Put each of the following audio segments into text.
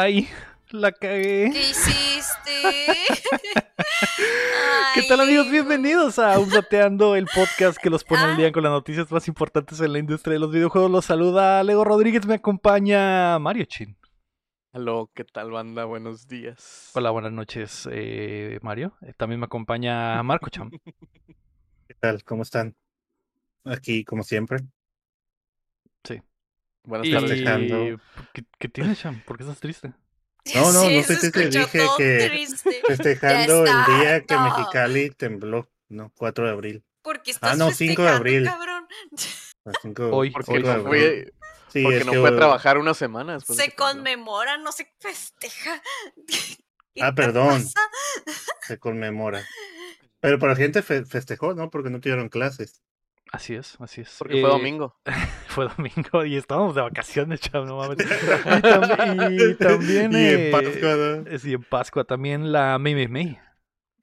Ay, la cagué. ¿Qué hiciste? ¿Qué tal amigos? Bienvenidos a Updateando, el podcast que los pone al Ah. día con las noticias más importantes en la industria de los videojuegos. Los saluda Lego Rodríguez, me acompaña Mario Chin. Aló, ¿qué tal banda? Buenos días. Hola, buenas noches, eh, Mario. Eh, también me acompaña Marco Cham. ¿Qué tal? ¿Cómo están? Aquí, como siempre. Buenas Y... tardes. festejando. ¿Qué, qué tienes, Cham? ¿Por qué estás triste? No, no, Sí, no triste, escuchó dije que- triste. Festejando el día que no. Mexicali tembló, ¿no? 4 de abril. Porque estás no, 5 de abril. cabrón. a cinco- Hoy, Porque hoy no fue, Sí, porque no que, fue a trabajar unas semanas. Se conmemora, no se festeja. ¿Qué Ah, te perdón. pasa? Se conmemora. Pero para la gente fe- festejó, ¿no? Porque no tuvieron clases. Así es, así es. Porque fue Eh, domingo. Fue domingo y estábamos de vacaciones, Cham, no mames. Y, tam- y también... Y en Pascua, ¿no? eh, Sí, en Pascua también la May May May.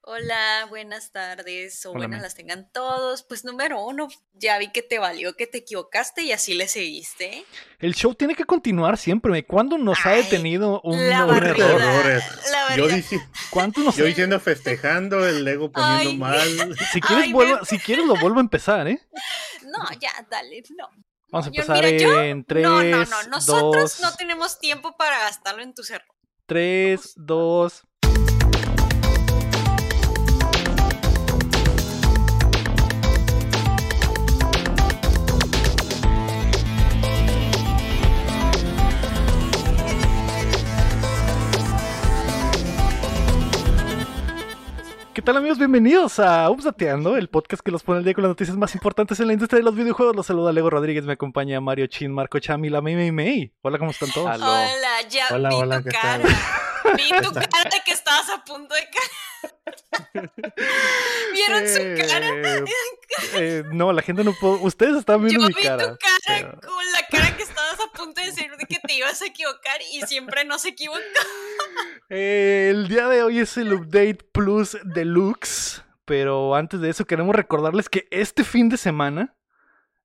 Hola, buenas tardes o Hola, buenas las tengan todos. Pues número uno, ya vi que te valió que te equivocaste y así le seguiste. El show tiene que continuar siempre. ¿Cuándo nos ha detenido un, la barrida. error? Errores. La Yo, verdad. dici- ¿Cuánto nos yo diciendo festejando, el Lego poniendo Ay. mal. Si quieres, Ay, vuelvo- me- si quieres lo vuelvo a empezar, ¿eh? No, ya, dale, no. Vamos a Yo- empezar mira, yo- en 3, no, no, no. Nosotros 2, no tenemos tiempo para gastarlo en tus errores. 3, 2. ¿Qué tal amigos? Bienvenidos a Updateando, el podcast que los pone al día con las noticias más importantes en la industria de los videojuegos. Los saluda Lego Rodríguez, me acompaña Mario Chin, Marco Cham y la May May. Hola, ¿cómo están todos? Hola, ya Hola, vi hola, tu ¿qué cara. tal? Vi tu cara de que estabas a punto de caer. ¿Vieron su cara? Eh, eh, no, la gente no puede. Ustedes están viendo Yo mi vi cara. tu cara pero- con la cara que punto de decir de que te ibas a equivocar y siempre no se equivocó. Eh, el día de hoy es el Update Plus Deluxe. Pero antes de eso, queremos recordarles que este fin de semana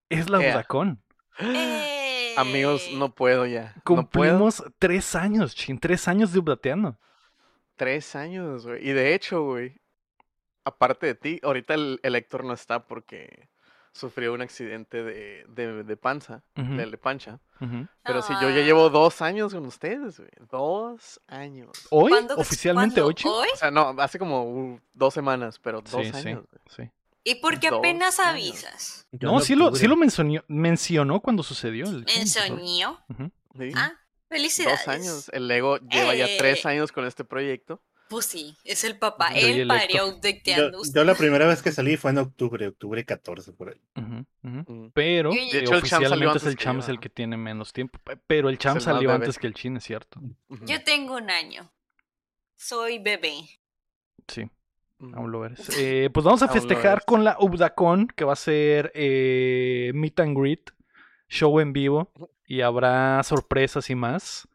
es la Ea. Udacon. Eh, Amigos, no puedo ya. No puedo. Cumplimos tres años, chin, tres años de Updateando. Tres años, güey. Y de hecho, güey, aparte de ti, ahorita el, el Héctor no está porque sufrió un accidente de, de, de panza, de, de pancha. Pero si yo ya Ah. llevo dos años con ustedes, güey. Dos años. Hoy, ¿Cuándo- oficialmente hoy. O sea, no, hace como uh, dos semanas, pero dos Sí, años. sí. ¿Y por qué apenas años. avisas? No, sí lo, sí lo mencionó, mencionó cuando sucedió. El. Sí. Ah, felicidades. Dos años. El Lego lleva ya tres Eh. años con este proyecto. Pues sí, es el papá. Él el parió updateando. Yo, yo la primera vez que salí fue en octubre, octubre 14 por ahí. Mm. Pero De hecho, el Cham salió oficialmente el que Cham es el que tiene menos tiempo. pe- Pero el Cham el salió bebé. antes que el Chin, es cierto. Yo tengo un año. Soy bebé. Sí, Ujú. aún lo eres. Eh, pues vamos a festejar con la Ubdacon, que va a ser eh, Meet and Greet, show en vivo, y habrá sorpresas y más.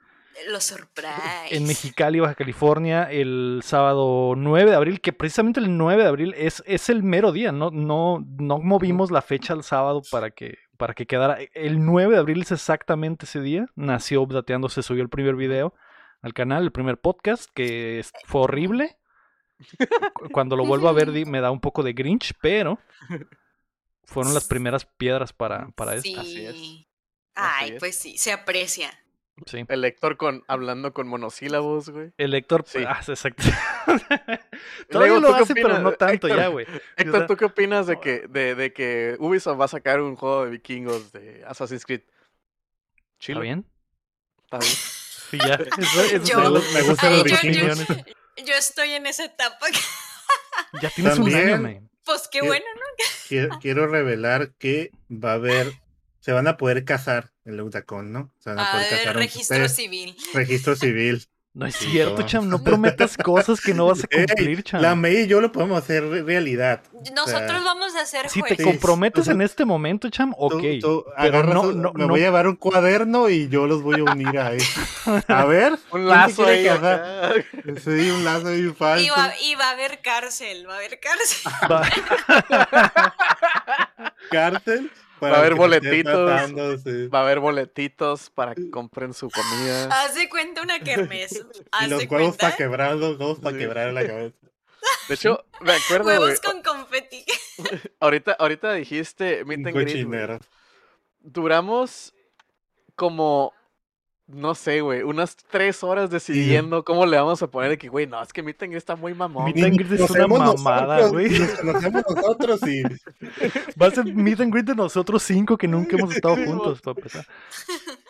Los surprise. En Mexicali, Baja California, el sábado 9 de abril, que precisamente el 9 de abril es, es el mero día, no, no, no movimos la fecha al sábado para que, para que quedara. El 9 de abril es exactamente ese día, nació Updateando, se subió el primer video al canal, el primer podcast, que es- fue horrible. Cu- Cuando lo vuelvo a ver me da un poco de Grinch, pero fueron las primeras piedras para, para esto. Sí. Así es. Ay, Así es. pues sí, se aprecia. Sí. El Héctor con, hablando con monosílabos, güey. El Héctor, Sí. ah, exacto. Todavía lo ¿tú qué hace, pero no tanto Héctor, ya, güey. Héctor, ¿tú qué opinas de que, de, de que Ubisoft va a sacar un juego de vikingos de Assassin's Creed? ¿Está bien? ¿Está bien? Sí, ya. Eso, eso Yo- Me gustan Ay, los yo, vikingos. yo estoy en esa etapa. que- Ya tienes un También- año, man. Pues qué bueno, ¿no? Quiero, quiero revelar que va a haber, se van a poder casar en la Utacón, ¿no? Se van a A poder ver, casar. registro civil. Registro civil. No es Sí, cierto. Cham. No prometas cosas que no vas a Ey, cumplir, Cham. la May y yo lo podemos hacer re- realidad. Nosotros sea, vamos a hacer Si te comprometes en este momento, Cham, ok. Tú- tú pero agarras no, un- no, me no. voy a llevar un cuaderno y yo los voy a unir a eso. A ver. Un ¿quién se lazo ahí casar? acá. Sí, un lazo y falso. Y va, y va a haber cárcel, va a haber cárcel. Va- Cárcel. Para a haber boletitos. pasando, sí. Va a haber boletitos para que compren su comida. Haz de cuenta una kermés. Y los de huevos cuenta. para quebrar, los huevos para Sí. quebrar en la cabeza. De hecho, me acuerdo. Huevos con confeti. Ahorita, ahorita dijiste meet and. Duramos como, no sé, güey, unas tres horas decidiendo cómo le vamos a poner de que, güey, no, es que meet and greet está muy mamón. Meet and greet es una mamada, güey. Nos conocemos nosotros y Va a ser meet and greet de nosotros cinco que nunca hemos estado juntos, para empezar.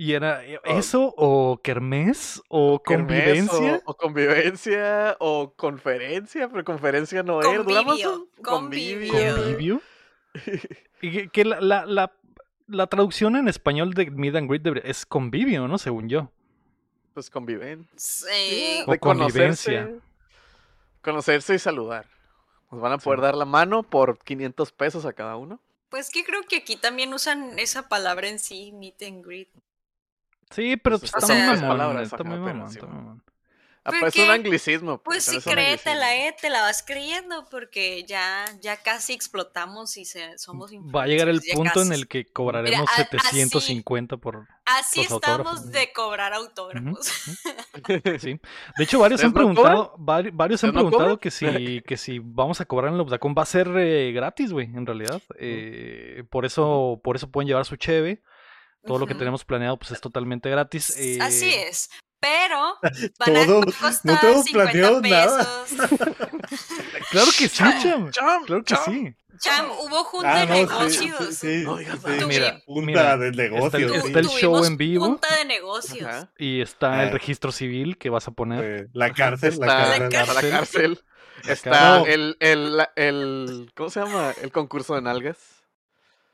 Y era eh, Oh. eso, o kermés, o Kermés, convivencia. O, o convivencia, o conferencia, pero conferencia no. Duramos Convivio, convivio. Convivio. Y que, que la, la, la, la traducción en español de meet and greet debería- es convivio, ¿no? Según yo. Pues conviven. Sí. O De convivencia. conocerse, conocerse y saludar. Nos van a poder dar la mano por 500 pesos a cada uno. Pues que creo que aquí también usan esa palabra en sí, meet and greet. Sí, pero Pues está muy mamón. palabras, está muy mamón, está muy mamón. Ah, ¿Por pues es un anglicismo. Pues también sí, es un créetela, eh, te la vas creyendo porque ya, ya casi explotamos y se, somos Va a llegar el punto en el que cobraremos a- así- 750 por... Así los estamos autógrafos. de cobrar autógrafos. Sí. De hecho, varios han ¿Ustedes no preguntado, vari- varios han ¿Ustedes no preguntado cobran? que si, que si vamos a cobrar en el Obdacón va a ser eh, gratis, güey, en realidad. Eh, por eso, por eso pueden llevar su cheve. Todo lo que tenemos planeado pues es totalmente gratis. eh, Así es. Pero van a costar no tenemos 50 planeado nada. pesos. Claro que sí, Cham. Cham, Claro que cham. sí. Cham, hubo junta Ah, de no, negocios. sí, sí, No digas sí. nada. Mira, Punta mira, del está el- está show en vivo. Junta de negocios. Ajá. Y está el Ah. registro civil que vas a poner. Eh, La cárcel, la Está, cárcel. la cárcel. Está el, el, el, ¿cómo se llama? El concurso de nalgas.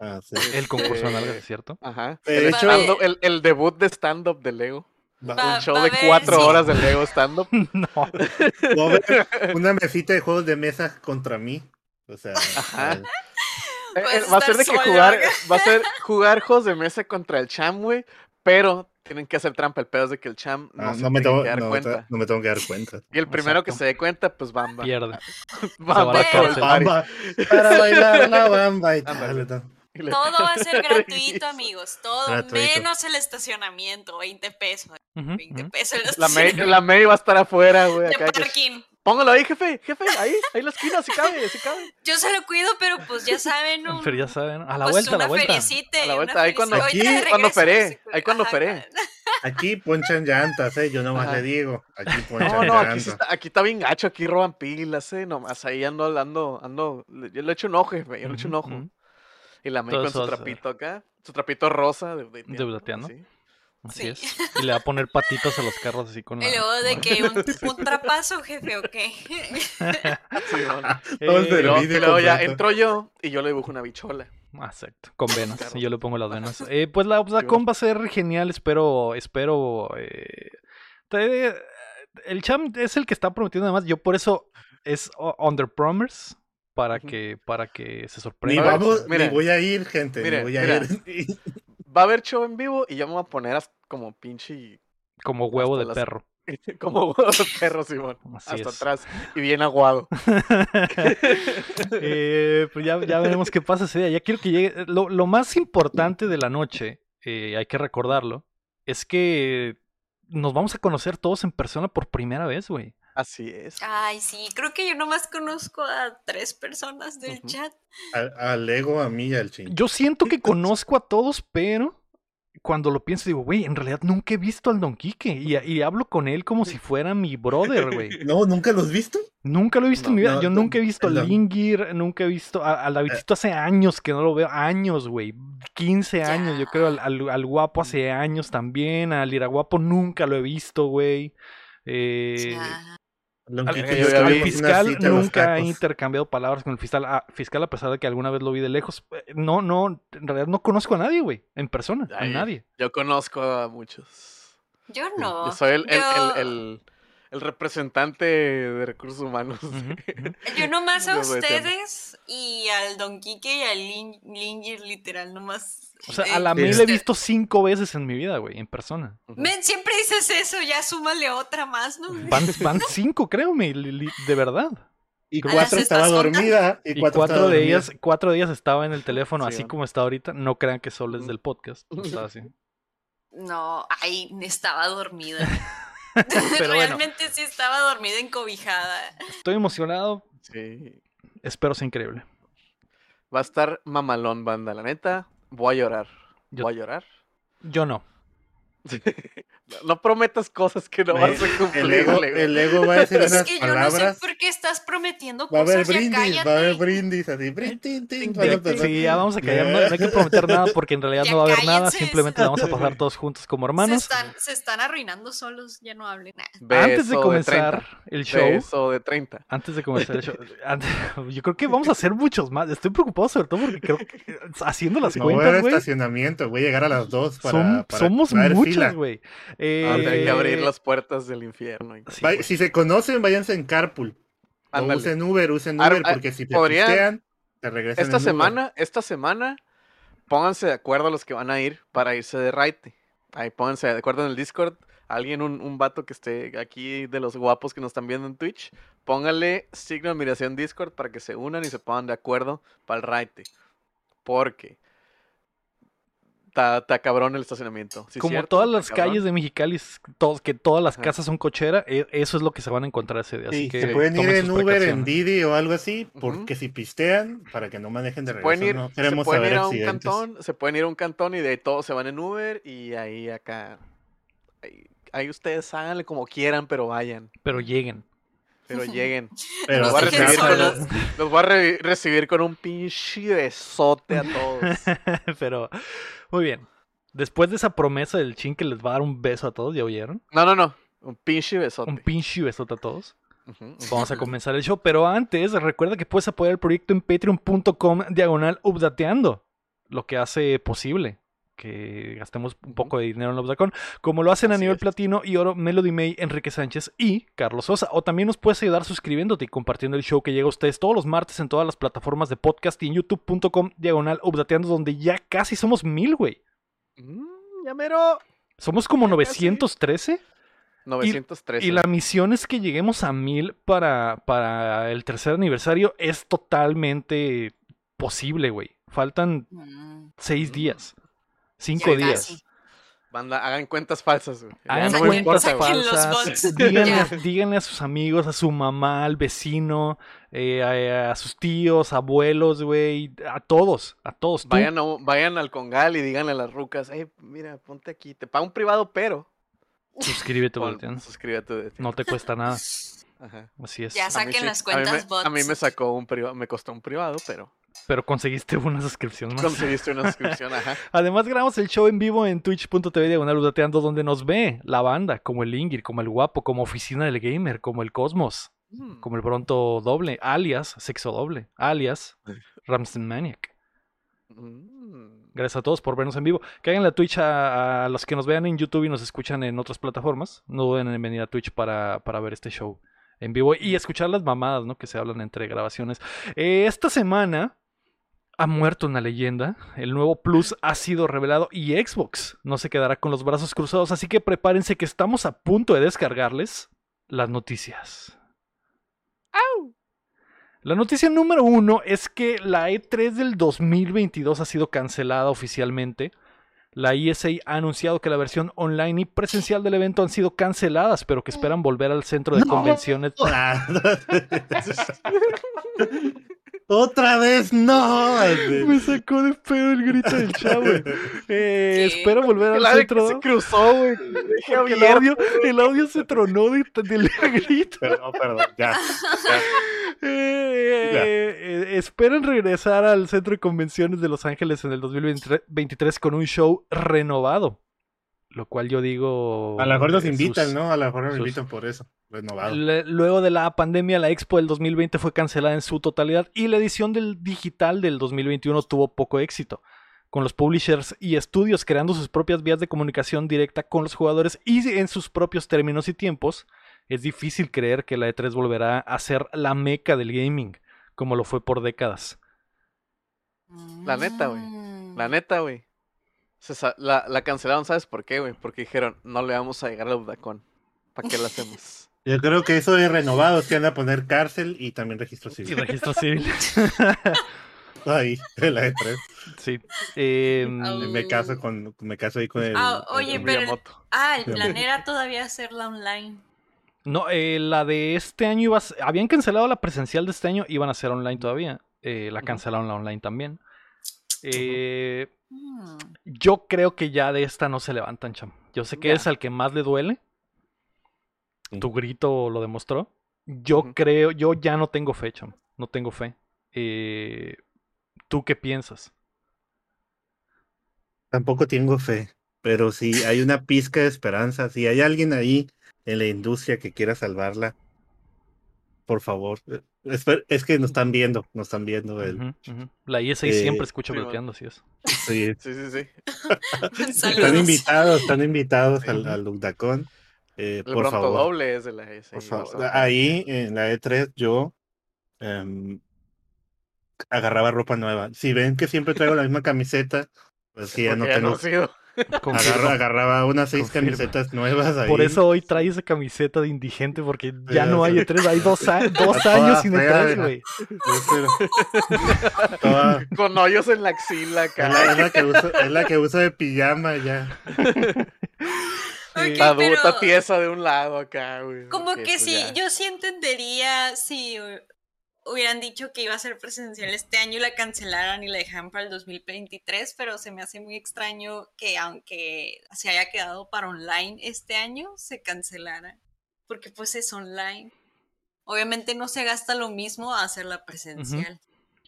Ah, sí. El concurso de nalgas, Este, ¿es cierto? Ajá. De el, hecho- el, el debut de stand-up de Lego. Va, Un show de cuatro sí. horas de Lego stand-up. no. va a haber una mesita de juegos de mesa contra mí. O sea, Ajá. eh, Eh, Vas eh, va a ser de que jugar, ¿verdad? va a ser jugar juegos de mesa contra el Cham, güey, pero tienen que hacer trampa. El pedo es de que el Cham no, ah, se no, me tengo, que dar no, cuenta. no me tengo que dar cuenta. Y el primero que se dé cuenta, pues bamba. Pierde. Bamba. Bamba, para bailar la bamba y tal. Todo va a ser gratuito, amigos. Todo Gratuito. menos el estacionamiento, 20 pesos. Ujú, 20 ujú. pesos el La May, estacionamiento la May va a estar afuera, güey. de acá que- parking. Póngalo ahí, jefe, jefe, ahí, ahí en la esquina, si cabe, si cabe. Yo se lo cuido, pero pues ya saben, un, Pero ya saben, a la pues vuelta, a una la vuelta. feriecita. A la una vuelta, ahí cuando- Aquí, de cuando regreso, feré, ahí cuando feré. Aquí ponchan llantas, ¿eh? Yo nomás Ajá. le digo. Aquí ponchan No, no, aquí, sí está, aquí está bien gacho, aquí roban pilas, eh, nomás ahí ando, ando, ando, yo le echo un ojo, jefe, yo le echo un ojo. Y la May con su trapito acá, su trapito rosa de, de, Debuteando. así. Así Sí. es. Y le va a poner patitos a los carros así con la. Y luego de que un, un trapazo, jefe, o qué. Sí, bueno. Todo el Eh, Y luego, servicio y luego ya entro yo y yo le dibujo una bichola. Ah, Exacto, con venas. Y yo le pongo las venas. Eh, pues la Obsacon va a ser genial, espero, espero. eh, te- el Cham es el que está prometiendo además. Yo por eso es Under Promise para que, para que se sorprenda. Vamos, ni voy a ir, gente. Mira, ni voy a ir. Va a haber show en vivo y yo me voy a poner como pinche, Como huevo de las- perro. como huevo de perro, Simón. Así hasta es. atrás y bien aguado. Eh, pues ya, ya veremos qué pasa ese día. Ya quiero que llegue. Lo, lo más importante de la noche, eh, hay que recordarlo, es que nos vamos a conocer todos en persona por primera vez, güey. Así es. Ay, sí, creo que yo nomás conozco a tres personas del chat. Al, al Lego, a mí y al chin. Yo siento que conozco a todos, pero cuando lo pienso digo, güey, en realidad nunca he visto al Don Quique y, y hablo con él como si fuera mi brother, güey. No, ¿nunca los has visto? Nunca lo he visto en No, mi vida. no, Yo no, nunca he visto el a Lingir, nunca he visto a, a Davidcito hace años que no lo veo. Años, güey. 15 años, yo creo. Al, al- al guapo hace años también. Al Iraguapo nunca lo he visto, güey. Eh, Yo vi. fiscal nunca tacos. intercambiado palabras con el fiscal, a, fiscal, a pesar de que alguna vez lo vi de lejos. No, no, en realidad no conozco a nadie, güey. En persona, a nadie. Yo conozco a muchos. Yo no. Yo soy el, el, Yo- el, el- representante de recursos humanos. Yo nomás a ustedes y al Don Quique y al Lin- Lingir, literal, nomás. O sea, a la Sí. La he visto cinco veces en mi vida, güey, en persona. Men, siempre dices eso, ya súmale otra más, ¿no? Van, van cinco, li- de verdad. Y Creo- ¿Ah, cuatro estaba dormida. Y, Y cuatro, de dormida. ellas, cuatro de ellas estaba en el teléfono, Sí, así ¿no? como está ahorita. No crean que solo es Mm. del podcast. no Estaba así. No, ay, estaba dormida. Pero bueno. Realmente sí estaba dormida encobijada. Estoy emocionado. Sí. Espero sea increíble. Va a estar mamalón, banda. La neta, voy a llorar. Yo- Voy a llorar. Yo no. No, prometas cosas que no Me- vas a El cumplir. ego, el ego va a decir Es unas que yo no palabras. sé por qué estás prometiendo Va a haber cosas. ya brindis, va a haber brindis, así. brin, tin, tin, Tin. Sí, ya vamos a callar. No, no hay que prometer nada porque en realidad Ya no va a haber nada. Simplemente la vamos a pasar todos juntos como Se hermanos. están, se están arruinando solos, ya no hablen. Antes de comenzar 30. el show, Beso de 30. antes de comenzar el show, antes- yo creo que vamos a hacer muchos más. Estoy preocupado sobre todo porque creo que haciendo las No voy a cuentas, haber güey, estacionamiento. Voy a llegar a las dos para. som- para somos muchos, fila. güey. A Eh, que abrir las puertas del infierno. sí, güey. si se conocen, váyanse en carpool. O usen Uber, usen Uber, porque si te podrían- pistean, te regresan Esta en Uber. semana, esta semana, pónganse de acuerdo los que van a ir para irse de raite. Ahí pónganse de acuerdo en el Discord. Alguien, un, un vato que esté aquí de los guapos que nos están viendo en Twitch, póngale signo de admiración Discord para que se unan y se pongan de acuerdo para el raite. Porque está, cabrón el estacionamiento. ¿sí Como cierto? todas las cabrón. calles de Mexicali, todos, que todas las Ajá. casas son cochera, e- eso es lo que se van a encontrar ese día. Así Sí, que se pueden ir en Uber, en. Didi o algo así, porque si pistean, para que no manejen de Se regreso. pueden ir, no se pueden saber ir a un accidentes. cantón, se pueden ir a un cantón y de ahí todos se van en Uber y ahí acá. Ahí, ahí ustedes háganle como quieran, pero vayan. Pero lleguen. Pero lleguen. Pero Los voy a recibir con solos. de- Los voy a re- recibir con un pinche besote a todos. Pero, muy bien. Después de esa promesa del chin que les va a dar un beso a todos, ¿ya oyeron? No, no, no. Un pinche besote. Un pinche besote a todos. Vamos a comenzar el show, pero antes recuerda que puedes apoyar el proyecto en patreon.com diagonal updateando, lo que hace posible que gastemos un poco de dinero en Updacon, como lo hacen a Así nivel es. platino y oro Melody May, Enrique Sánchez y Carlos Sosa. O también nos puedes ayudar suscribiéndote y compartiendo el show que llega a ustedes todos los martes en todas las plataformas de podcast y en youtube.com diagonal updateando, donde ya casi somos mil, güey. Mm, ya mero. Somos como Ya casi. 913. 913. Y la misión es que lleguemos a mil para, para el tercer aniversario. Es totalmente posible, güey. Faltan Mm, seis Mm. días. Cinco Sí, días. casi. Banda, hagan cuentas falsas, güey. Hagan no cuentas falsas. bots. Díganle, a- díganle a sus amigos, a su mamá, al vecino, eh, a, a sus tíos, abuelos, güey. A todos, a todos. Vayan, a vayan al Congal y díganle a las rucas, hey, mira, ponte aquí. Te pago un privado, pero. suscríbete, Voltean. suscríbete. de- No te cuesta nada. Ajá. Así es. Ya A mí Saquen sí- las a mí me- cuentas A mí, me bots. sacó un privado, me costó un privado, pero Pero conseguiste una suscripción más. conseguiste una suscripción, ajá. Además grabamos el show en vivo en twitch.tv diagonal Udateando, donde nos ve la banda, como el Ingrid, como el Guapo, como Oficina del Gamer, como el Cosmos, Mm. como el Bronto Doble, alias Sexo Doble, alias Ramstein Maniac. Mm. Gracias a todos por vernos en vivo. Caigan a Twitch a, a los que nos vean en YouTube y nos escuchan en otras plataformas. No duden en venir a Twitch para, para ver este show en vivo y escuchar las mamadas ¿no? que se hablan entre grabaciones. Eh, esta semana ha muerto una leyenda. El nuevo Plus ha sido revelado y Xbox no se quedará con los brazos cruzados. Así que prepárense que estamos a punto de descargarles las noticias. La noticia número uno es que la E3 del 2022 ha sido cancelada oficialmente. La ESA ha anunciado que la versión online y presencial del evento han sido canceladas, pero que esperan volver al centro de No. convenciones. Otra vez no. Me sacó de pedo el grito del chavo. Eh, espero volver al centro. se cruzó, güey. El audio, el audio se tronó de- del grito. Perdón, perdón, ya. ya. Eh, esperan regresar al centro de convenciones de Los Ángeles en el 2023 con un show renovado. Lo cual yo digo. A lo mejor nos eh, invitan, sus- ¿no? A lo mejor nos sus- invitan por eso. Renovado. Le- Luego de la pandemia, la expo del 2020 fue cancelada en su totalidad y la edición del digital del 2021 tuvo poco éxito, con los publishers y estudios creando sus propias vías de comunicación directa con los jugadores y en sus propios términos y tiempos. Es difícil creer que la E3 volverá a ser la meca del gaming, como lo fue por décadas. La neta, güey. Mm. La neta, güey. La, la cancelaron, ¿sabes por qué, güey? Porque dijeron, no le vamos a llegar al Udacón. ¿Para qué la hacemos? Yo creo que eso de renovados que van a poner cárcel y también registro Y civil. registro civil. Ahí, en la E3. sí. Em. Me caso con, me caso ahí con el. Ah, oye, el- pero-. Ah, el plan era todavía hacerla online. No, eh, la de este año iba a ser- habían cancelado la presencial de este año, iban a ser online todavía. Eh, la cancelaron la online también. Eh, Mm, Yo creo que ya de esta no se levantan, cham. Yo sé que Ya. es al que más le duele. Tu grito lo demostró. Yo creo, yo ya no tengo fe, cham. No tengo fe. Eh, ¿Tú qué piensas? Tampoco tengo fe, pero si hay una pizca de esperanza, si hay alguien ahí en la industria que quiera salvarla, por favor. Eh, Es que nos están viendo, nos están viendo. El. La ISA Eh, siempre escucha sí, bloqueando, así es. sí, Sí, sí, sí. están invitados, están invitados al, al Undacon. Eh, El por pronto favor. doble es de la favor, ahí en la E3 yo em, agarraba ropa nueva. Si ven que siempre traigo la misma camiseta, pues que ya no tengo. Agarraba unas seis camisetas nuevas ahí. Por eso hoy trae esa camiseta de indigente, porque ya Sí, no hay E3, hay dos, a- dos años sin fea, E3, mira. güey. Toda- Con hoyos en la axila, es, la, cara. es la que uso, es la que uso de pijama ya. La duta pero tiesa de un lado acá, güey. como que pues, sí, ya. yo sí entendería si hubieran dicho que iba a ser presencial este año y la cancelaran y la dejaran para el 2023, pero se me hace muy extraño que aunque se haya quedado para online este año, se cancelara, porque pues es online. Obviamente no se gasta lo mismo a hacerla presencial.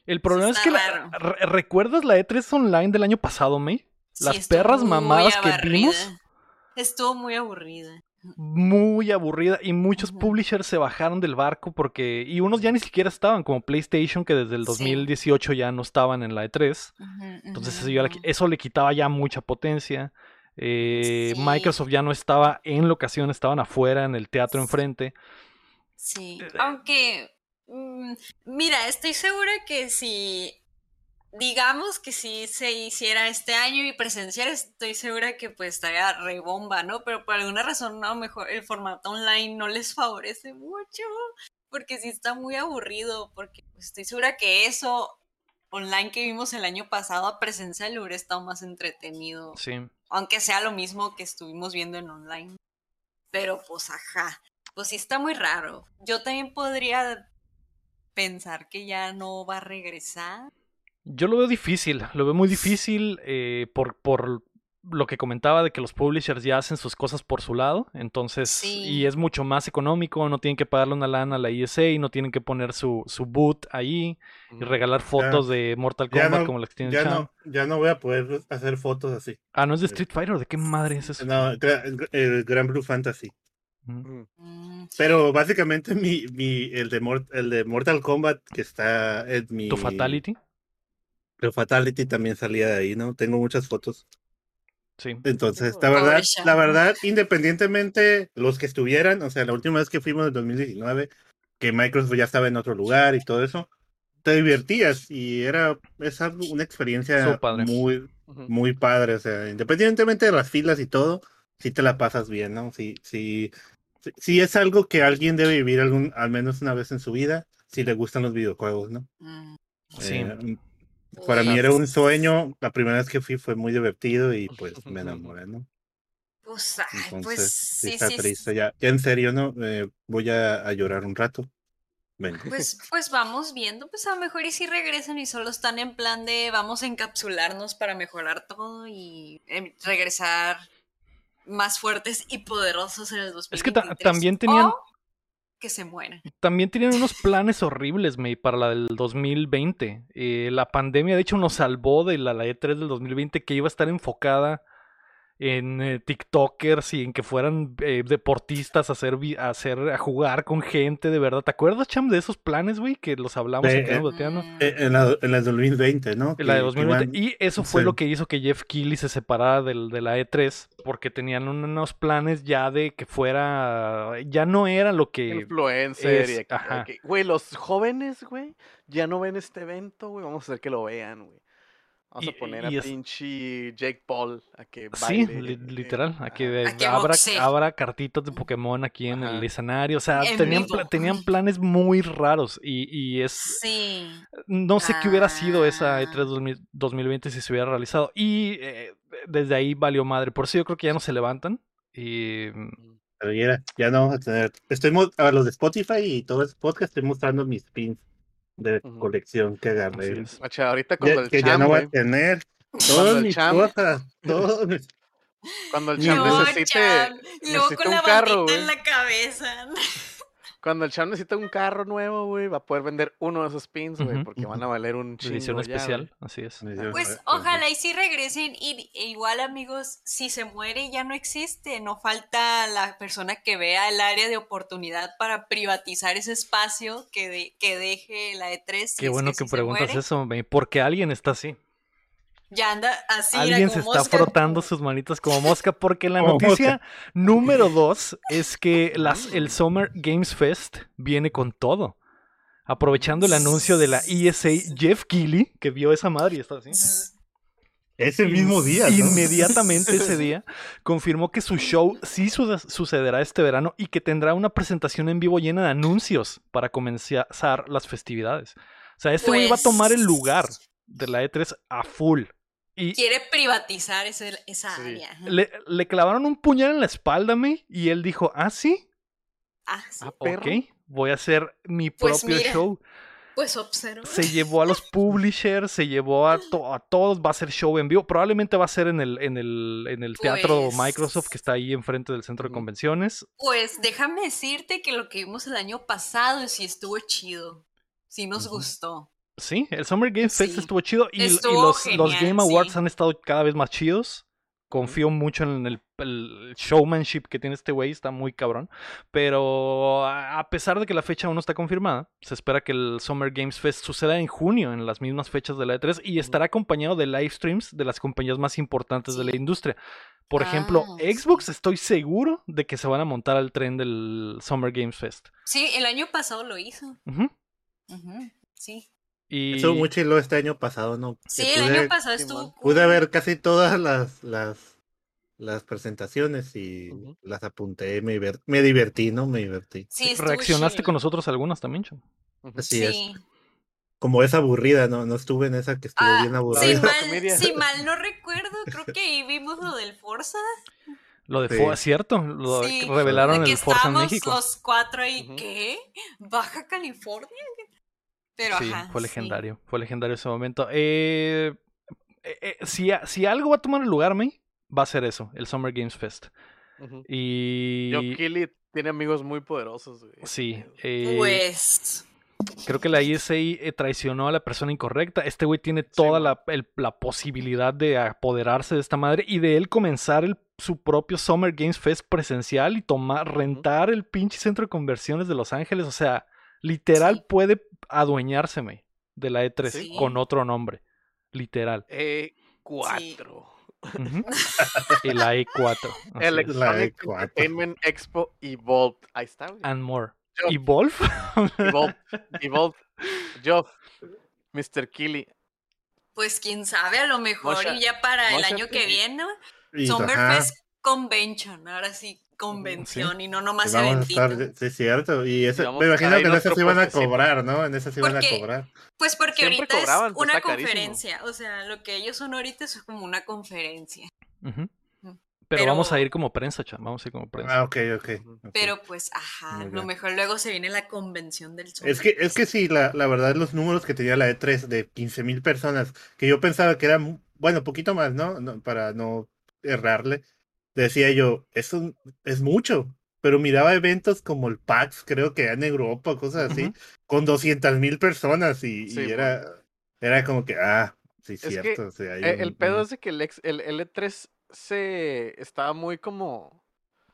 El problema es que la- re- ¿recuerdas la E3 online del año pasado, May? Las perras mamadas que vimos. Estuvo muy aburrida. Muy aburrida y muchos publishers se bajaron del barco porque y unos ya ni siquiera estaban como PlayStation que desde el Sí. 2018 ya no estaban en la E3 Ujú, entonces eso, le eso quitaba ya mucha potencia. Eh, Sí. Microsoft ya no estaba en locación estaban afuera en el teatro enfrente. Sí, Eh, aunque, mm, mira, estoy segura que si, digamos que si se hiciera este año y presencial, estoy segura que pues estaría rebomba, ¿no? Pero por alguna razón, no, mejor el formato online no les favorece mucho, porque sí está muy aburrido, porque pues, estoy segura que eso online que vimos el año pasado a presencial hubiera estado más entretenido sí aunque sea lo mismo que estuvimos viendo en online. Pero pues ajá, pues sí está muy raro. Yo también podría pensar que ya no va a regresar. Yo lo veo difícil, lo veo muy difícil eh, por, por lo que comentaba de que los publishers ya hacen sus cosas por su lado, entonces, Sí. y es mucho más económico, no tienen que pagarle una lana a la ESA, no tienen que poner su, su boot ahí y regalar fotos de Mortal Kombat no, como las que tiene ya no, ya no voy a poder hacer fotos así. Ah, ¿no es de Street Fighter? ¿De qué madre es eso? No, gra- el Gran Blue Fantasy. Ujú. Mm, Pero básicamente mi, mi, el, de Mort- el de Mortal Kombat que está en mi... ¿Tu Fatality? El Fatality también salía de ahí, ¿no? Tengo muchas fotos. Sí. Entonces, la verdad, la verdad, independientemente los que estuvieran, o sea, la última vez que fuimos en 2019, que Microsoft ya estaba en otro lugar y todo eso, te divertías y era es una experiencia padre. muy, muy padre, o sea, independientemente de las filas y todo, sí te la pasas bien, ¿no? Sí, sí, sí, sí es algo que alguien debe vivir algún, al menos una vez en su vida, si le gustan los videojuegos, ¿no? mm. Sí. Eh, para mí era un sueño, la primera vez que fui fue muy divertido y pues me enamoré, ¿no? Pues, ay, Entonces, pues sí está sí, triste. Ya, ya en serio, ¿no? Eh, voy a, a llorar un rato. Venga. Pues, pues vamos viendo, pues a lo mejor y si regresan y solo están en plan de vamos a encapsularnos para mejorar todo y em, regresar más fuertes y poderosos en el 2023. Es que ta- también tenían- o que se mueran. También tenían unos planes horribles, May, para la del 2020. Eh, la pandemia, de hecho, nos salvó de la, la E3 del 2020 que iba a estar enfocada en eh, TikTokers y en que fueran eh, deportistas a hacer, a hacer, a jugar con gente de verdad. ¿Te acuerdas, Cham, de esos planes, güey? Que los hablamos Eh, aquí eh, en Boteando? Mm, Eh, en, la, en la 2020, ¿no? En la de Que- que 2020. iban- Y eso fue sí. lo que hizo que Jeff Keighley se separara del, de la E3 porque tenían unos planes ya de que fuera, ya no era lo que... Influencer es- y aquí- ajá. aquí- Güey, los jóvenes, güey, ya no ven este evento, güey. Vamos a hacer que lo vean, güey. Vamos Y- a poner y a es- pinche Jake Paul a que Sí, baile. li- eh, literal. A que, ajá. A que abra, abra cartitas de Pokémon aquí en el escenario. O sea, En tenían, pla- tenían planes muy raros. Y, y es. Sí. No sé qué hubiera sido esa Ah. E3 2000 2020 si se hubiera realizado. Y eh, desde ahí valió madre. Por eso yo creo que ya no se levantan. Y. mm, Pero ya, ya no vamos a tener. Estoy a los de Spotify y todo ese podcast estoy mostrando mis pins de colección que agarré. es. Macha, ahorita Ya- cuando el que ya cham, no voy güey, a tener todas el mis cham- cosas. mis- cuando el cham No, necesite, luego con la un carro, en la cabeza. Cuando el cham necesita un carro nuevo, güey, va a poder vender uno de esos pins, güey, porque van a valer un chingo Edición especial. Así es. Pues ojalá y si regresen y e igual amigos, si se muere ya no existe, no falta la persona que vea el área de oportunidad para privatizar ese espacio que, de- que deje la E3. si Qué es bueno que sí preguntas eso, porque alguien está así. Ya anda así. Alguien se está mosca. frotando sus manitas como mosca porque la noticia número dos es que las, el Summer Games Fest viene con todo. Aprovechando el anuncio de la ESA, Jeff Keighley, que vio esa madre y está así. Ese mismo día. ¿no? Inmediatamente ese día confirmó que su show sí su- sucederá este verano y que tendrá una presentación en vivo llena de anuncios para comenzar las festividades. O sea, este güey va a tomar el Pues- lugar de la E3 a full. Y Quiere privatizar ese- esa Sí. área. le, le clavaron un puñal en la espalda, me, y él dijo, ah, sí, Ah, sí. Ah, ok, voy a hacer mi Pues propio mira. show. Pues observa. Se llevó a los publishers, se llevó a, to- a todos, va a ser show en vivo. Probablemente va a ser en el, en el, en el teatro Pues- Microsoft que está ahí enfrente del centro de convenciones. Pues déjame decirte que lo que vimos el año pasado sí estuvo chido. Sí nos Ujú. gustó. Sí, el Summer Game Fest Sí. estuvo chido y, Estuvo los, los genial, Game Awards sí. han estado cada vez más chidos. Confío mucho en el, el showmanship que tiene este güey, está muy cabrón. Pero a pesar de que la fecha aún no está confirmada, se espera que el Summer Games Fest suceda en junio, en las mismas fechas de la E3, y estará acompañado de live streams de las compañías más importantes de la industria. Por ejemplo, Ah. Xbox estoy seguro de que se van a montar al tren del Summer Games Fest. Sí, el año pasado lo hizo. Sí. Y Estuvo muy chilo este año pasado, ¿no? Sí, Que el pude- año pasado estuvo. Pude ver casi todas las, las, las presentaciones y las apunté, me, me divertí, ¿no? Me divertí. Sí, reaccionaste con nosotros algunas también. Así es. Sí. Como es aburrida, ¿no? No estuve en esa que estuvo Ah, bien si, aburrida. Sí. mal, si mal no recuerdo, creo que ahí vimos lo del Forza. Lo de Sí. Forza, cierto, lo Sí, revelaron de que el Forza en México. los cuatro ahí. ¿qué? ¿Baja California? Pero sí, ajá, fue sí. legendario, fue legendario ese momento. Eh, eh, eh, si, a- si algo va a tomar el lugar, me, va a ser eso, el Summer Games Fest. Y Joe Keighley tiene amigos muy poderosos, güey. sí, eh, Pues. creo que la ESA eh, traicionó a la persona incorrecta. Este güey tiene toda man. la, el- la posibilidad de apoderarse de esta madre y de él comenzar el- su propio Summer Games Fest presencial y tomar, rentar el pinche centro de conversiones de Los Ángeles. O sea, literal Sí. puede adueñárseme de la E3 Sí. con otro nombre. Literal. Eh, cuatro. Ujú. y la E4. así El es. La Electronic E4. Entertainment Expo Evolved. Ahí está, güey. And more. Yo- ¿Y Wolf? Evolved. Evolved. Geoff. Mr. Keighley. Pues quién sabe, a lo mejor Mosha- ya para el año que viene, Summerfest Convention, ahora sí, convención y no nomás eventito. estar, sí, es cierto. Y me imagino que en nuestro sí van a cobrar, ¿no? En ese sí van a cobrar. Pues porque Siempre ahorita cobraban, es pues, una conferencia, o sea, lo que ellos son ahorita es como una conferencia. Pero, vamos a ir como prensa, chan. Vamos a ir como prensa. Ah, ok, ok. Ujú. ok. Pero pues, ajá, lo mejor luego se viene la convención del Es que, es que sí, la, la verdad, los números que tenía la E3 de 15 mil personas, que yo pensaba que eran, bueno, poquito más, ¿no? No, Para no errarle, decía yo, es, un, es mucho, pero miraba eventos como el PAX, creo que en Europa, cosas así, con 200 mil personas y, Sí, y era, era como que, ah, sí, que, cierto. o sea, hay un- el pedo es de que el, ex- el L3 se estaba muy como.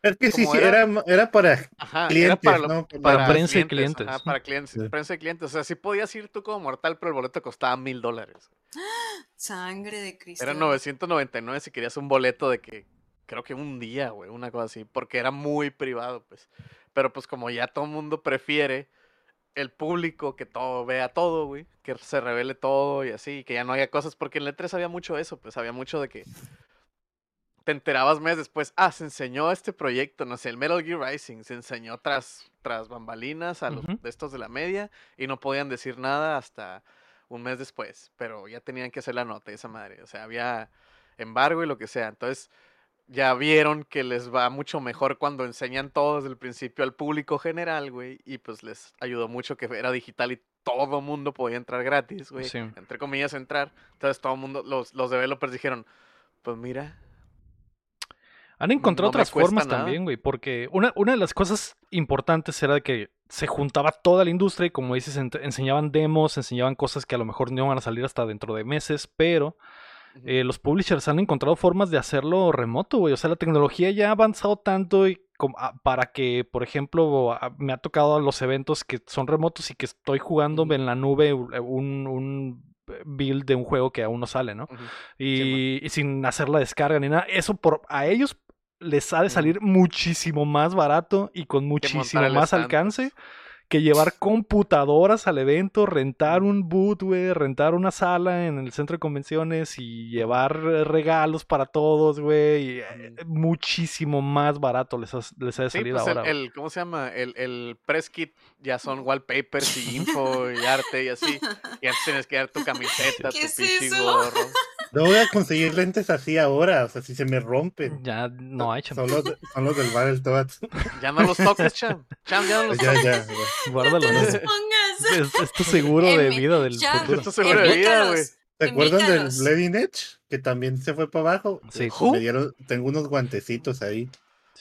Es que sí, sí, era- era, para Ajá, era clientes, para, lo- ¿no? Para prensa y clientes, para clientes, Sí. prensa y clientes. O sea, sí podías ir tú como mortal, pero el boleto costaba mil dólares. Sangre de Cristo. Era 999 si querías un boleto de que creo que un día, güey, una cosa así, porque era muy privado, pues. Pero pues como ya todo el mundo prefiere el público que todo vea todo, güey, que se revele todo y así, que ya no haya cosas, porque en el E3 había mucho eso, pues había mucho de que te enterabas meses después, ah, se enseñó este proyecto, no sé, el Metal Gear Rising, se enseñó tras, tras bambalinas a los de estos de la media y no podían decir nada hasta un mes después, pero ya tenían que hacer la nota esa madre, o sea, había embargo y lo que sea, entonces ya vieron que les va mucho mejor cuando enseñan todo desde el principio al público general, güey, y pues les ayudó mucho que era digital y todo mundo podía entrar gratis, güey, Sí. entre comillas entrar, entonces todo el mundo, los, los developers dijeron, pues mira, Han encontrado No otras formas nada. también, güey, porque una, una de las cosas importantes era que se juntaba toda la industria y como dices, enseñaban demos, enseñaban cosas que a lo mejor no iban a salir hasta dentro de meses, pero eh, los publishers han encontrado formas de hacerlo remoto, güey. O sea, la tecnología ya ha avanzado tanto y ah, para que, por ejemplo, ah, me ha tocado a los eventos que son remotos y que estoy jugando en la nube u- un, un build de un juego que aún no sale, ¿no? y, y sin hacer la descarga ni nada. Eso por a ellos les ha de salir muchísimo más barato y con muchísimo más stand, alcance pues. Que llevar computadoras al evento, rentar un boot, güey, rentar una sala en el centro de convenciones y llevar eh, regalos para todos, güey. y, eh, muchísimo más barato les ha, les ha de Sí, salir pues el, ahora. güey. el- ¿cómo se llama? El, el press kit ya son wallpapers y info y arte y así. Y antes tienes que dar tu camiseta, tu ¿Qué es eso? gorro. No voy a conseguir lentes así ahora, o sea, si se me rompen. Ya no hay, cham. Son los, de- son los del Battletoads. Ya no los toques, Cham. Cham, ya no los ya, toques. ya, ya. Guárdalo. ¿no? Pongas. Es, es tu seguro de vida del ya. futuro. Esto seguro de vida, güey. ¿Te acuerdan del. Bleeding Edge? Que también se fue para abajo. Sí. Me dieron, tengo unos guantecitos ahí.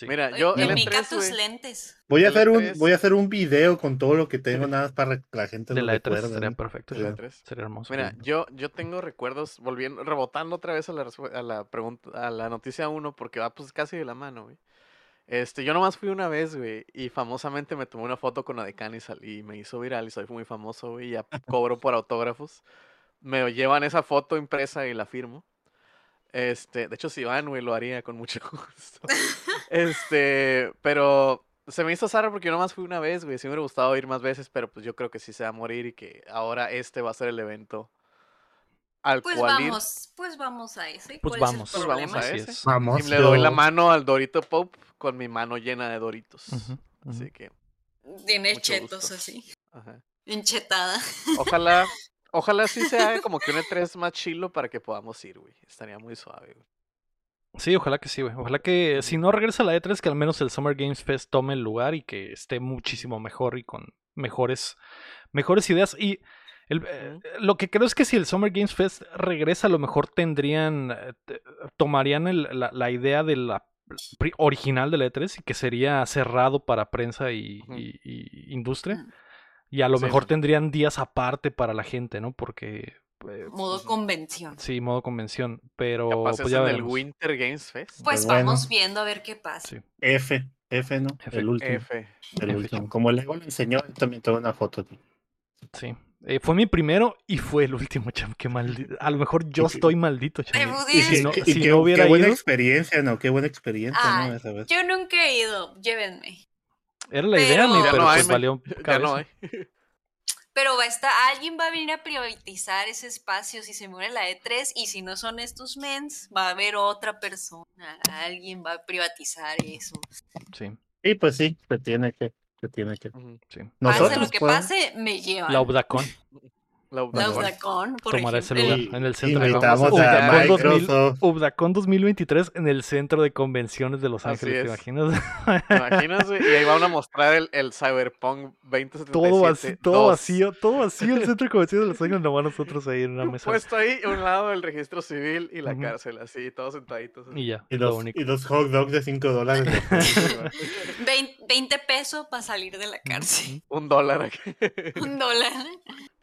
Sí. Mira, Oye, yo E3, tus güey. lentes. Voy a hacer un, E3. voy a hacer un video con todo lo que tengo nada más para que la gente de lo la E3 recuerde. estaría ¿no? perfecto. E3. Sería hermoso. Mira, yo, yo tengo recuerdos, volviendo, rebotando otra vez a la, a la pregunta, a la noticia 1, porque va pues casi de la mano, güey. Este, yo nomás fui una vez, güey, y famosamente me tomé una foto con Adecan y, sal- y me hizo viral y soy muy famoso, güey, y ya cobro por autógrafos. Me llevan esa foto impresa y la firmo. Este, de hecho, si van, güey, lo haría con mucho gusto. Este, pero se me hizo zarra porque yo nomás fui una vez, güey. Sí me hubiera gustado ir más veces, pero pues yo creo que sí se va a morir y que ahora este va a ser el evento al Pues cual ir. vamos, pues vamos a ese. Pues ¿Cuál es el vamos. Pues vamos problema? a ese. es. Vamos. Y le doy la mano al Dorito Pope con mi mano llena de Doritos. Así que, Tiene chetos gusto. así. ajá. Enchetada. Ojalá, ojalá sí se haga como que un E3 más chilo para que podamos ir, güey. Estaría muy suave, güey. Sí, ojalá que sí, güey. Ojalá que si no regresa la E3, que al menos el Summer Games Fest tome el lugar y que esté muchísimo mejor y con mejores, mejores ideas. Y el- eh, lo que creo es que si el Summer Games Fest regresa, a lo mejor tendrían, eh, tomarían el- la, la idea de la original de la E3 y que sería cerrado para prensa y, Ujú. y- y industria. Y a lo Sí, mejor tendrían días aparte para la gente, ¿no? Porque... eh, Modo Ujú. convención. Sí, modo convención, pero Capaz pues es ya en el. Winter Games Fest. Pues bueno. vamos viendo a ver qué pasa. Sí. F, F, ¿no? F, el último. F. el F, último. Como el Lego lo enseñó, también tengo una foto aquí. Sí. Eh, fue mi primero y fue el último, cham. Qué maldito. A lo mejor yo estoy maldito, cham. Te Y si no, Y si qué, no hubiera qué buena ido, experiencia, ¿no? Qué buena experiencia, Ah, ¿no? Esa vez. Yo nunca he ido, llévenme. Era la idea, pero- Ya pero no pues valió Ya no hay. Pero va a estar, alguien va a venir a privatizar ese espacio si se muere la E3 y si no son estos mens, va a haber otra persona, alguien va a privatizar eso. Sí, Y pues sí, se tiene que, se tiene que. Sí. pase lo que pues, pase, me llevan. La Ubdacon La La Ubdacon. Udacon, por tomará ese lugar en el centro de Ubdacon 2000 Microsoft. Ubdacon 2023 en el centro de convenciones de Los Ángeles, ¿te imaginas? ¿Te imaginas? Y ahí van a mostrar el, el Cyberpunk 2077. todo vacío, todo 2. vacío, todo vacío el centro de convenciones de Los Ángeles, nomás nosotros ahí en una mesa. Puesto ahí, a un lado el registro civil y la cárcel, así, todos sentaditos. así. Y ya, Y lo los, único. y los hot dogs de 5 dólares. Sí, güey. 20, 20 pesos para salir de la cárcel. Un dólar. Un dólar.